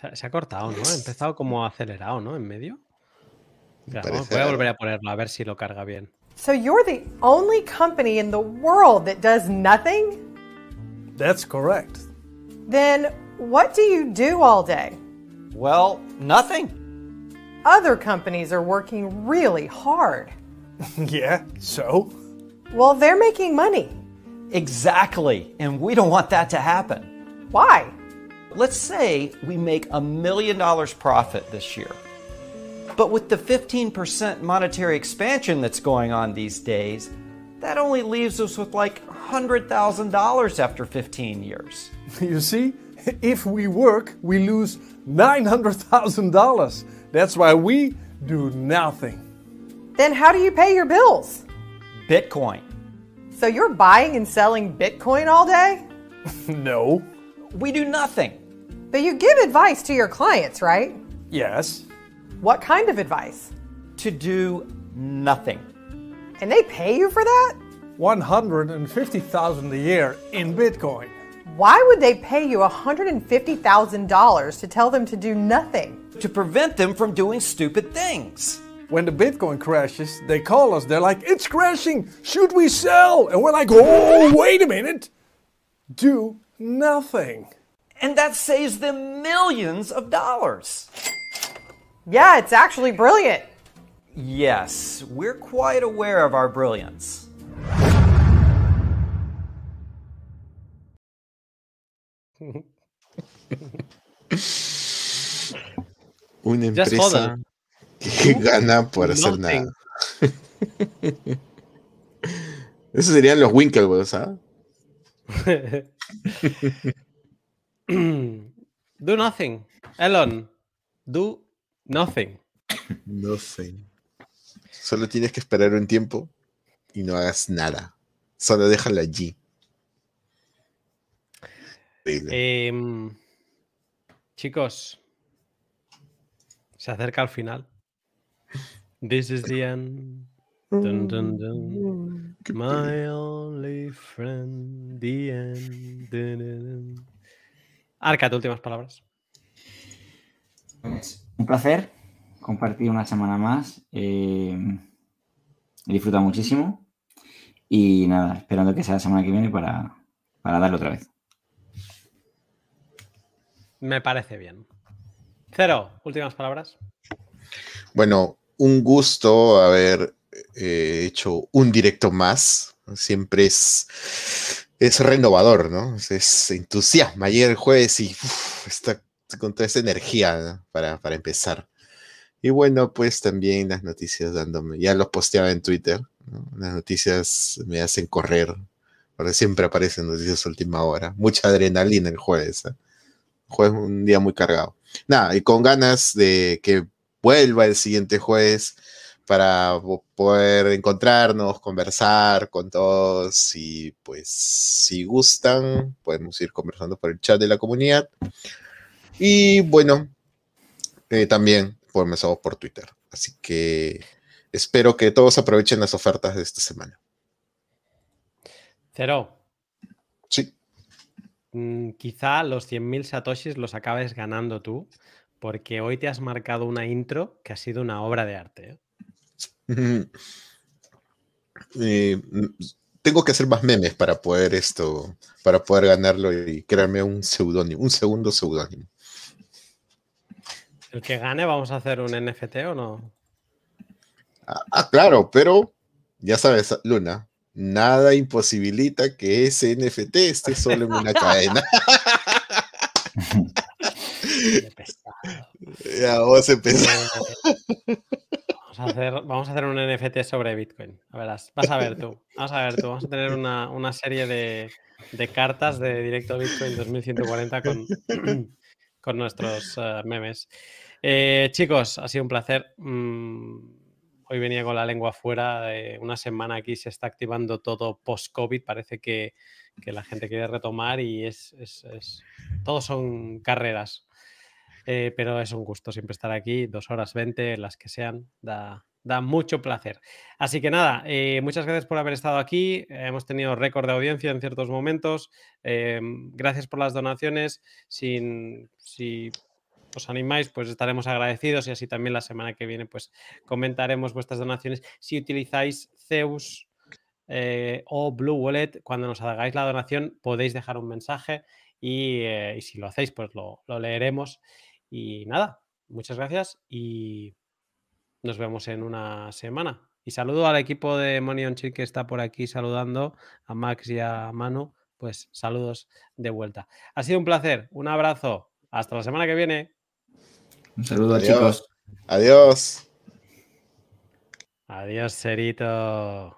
Se, se ha cortado, ¿no? Ha empezado como acelerado, ¿no? En medio. Espera, vamos- voy a volver a ponerlo, a ver si lo carga bien. So you're the only company in the world that does nothing? That's correct. Then what do you do all day? Well, nothing. Other companies are working really hard. yeah, so? Well, they're making money. Exactly. And we don't want that to happen. Why? Let's say we make a million dollars profit this year. But with the 15% monetary expansion that's going on these days, that only leaves us with like $100,000 after 15 years. You see, if we work, we lose $900,000. That's why we do nothing. Then how do you pay your bills? Bitcoin. So you're buying and selling Bitcoin all day? No. We do nothing. But you give advice to your clients, right? Yes. What kind of advice? To do nothing. And they pay you for that? 150,000 a year in Bitcoin. Why would they pay you $150,000 to tell them to do nothing? To prevent them from doing stupid things. When the Bitcoin crashes, they call us. They're like, it's crashing. Should we sell? And we're like, oh, wait a minute. Do nothing. And that saves them millions of dollars. Yeah, it's actually brilliant. Yes, we're quite aware of our brilliance. Una Ya empresa que gana por hacer Nothing. nada. Esos serían los Winklevoss, ¿ah? do nothing. Elon, do nothing. No sé. Solo tienes que esperar un tiempo y no hagas nada. Solo déjalo allí. Increíble. Em, chicos, se acerca al final. This is the end. Dun, dun, dun. My only friend, the end. Arca, tus últimas palabras. Pues, un placer compartir una semana más. Eh, he disfrutado muchísimo. Y nada, esperando que sea la semana que viene para, para darle otra vez. Me parece bien. Cero, últimas palabras. Bueno, un gusto haber eh, hecho un directo más. Siempre es, es renovador, ¿no? Es, es entusiasma. Ayer jueves y uf, está con toda esa energía para, para empezar. Y bueno, pues también las noticias dándome, ya los posteaba en Twitter, las noticias me hacen correr, porque siempre aparecen noticias última hora, mucha adrenalina el jueves, ¿eh? jueves un día muy cargado. Nada, y con ganas de que vuelva el siguiente jueves para po- poder encontrarnos, conversar con todos y pues si gustan podemos ir conversando por el chat de la comunidad. Y bueno, Eh, también por mensajes por Twitter. Así que espero que todos aprovechen las ofertas de esta semana. Cero. Sí. Mm, quizá los 100.000 satoshis los acabes ganando tú, porque hoy te has marcado una intro que ha sido una obra de arte. ¿eh? Eh, mm, tengo que hacer más memes para poder esto, para poder ganarlo y crearme un seudónimo, un segundo seudónimo. El que gane, ¿vamos a hacer un NFT o no? Ah, ah, claro, pero ya sabes, Luna, nada imposibilita que ese NFT esté solo en una cadena. ya, vamos a empezar. Hacer, vamos a hacer un NFT sobre Bitcoin. A verás, vas a ver tú. Vamos a ver tú. Vamos a tener una, serie de, cartas de directo Bitcoin 2140 con, con nuestros eh, memes. Eh, chicos, ha sido un placer. Mm, hoy venía con la lengua fuera. eh, una semana aquí se está activando todo post-COVID. Parece que, que la gente quiere retomar y es, es, es- todos son carreras. Eh, pero es un gusto siempre estar aquí, dos horas 20, las que sean, da, da mucho placer. Así que nada, eh, muchas gracias por haber estado aquí. Hemos tenido récord de audiencia en ciertos momentos. Eh, gracias por las donaciones. Si os animáis, pues estaremos agradecidos y así también la semana que viene, pues comentaremos vuestras donaciones. Si utilizáis Zeus o Blue Wallet, cuando nos hagáis la donación, podéis dejar un mensaje y, y si lo hacéis, pues lo, lo leeremos. Y nada, muchas gracias y nos vemos en una semana. Y saludo al equipo de Money on Chill que está por aquí saludando, a Max y a Manu. Pues saludos de vuelta. Ha sido un placer, un abrazo. Hasta la semana que viene. Un saludo, Adiós. chicos. Adiós. Adiós, you.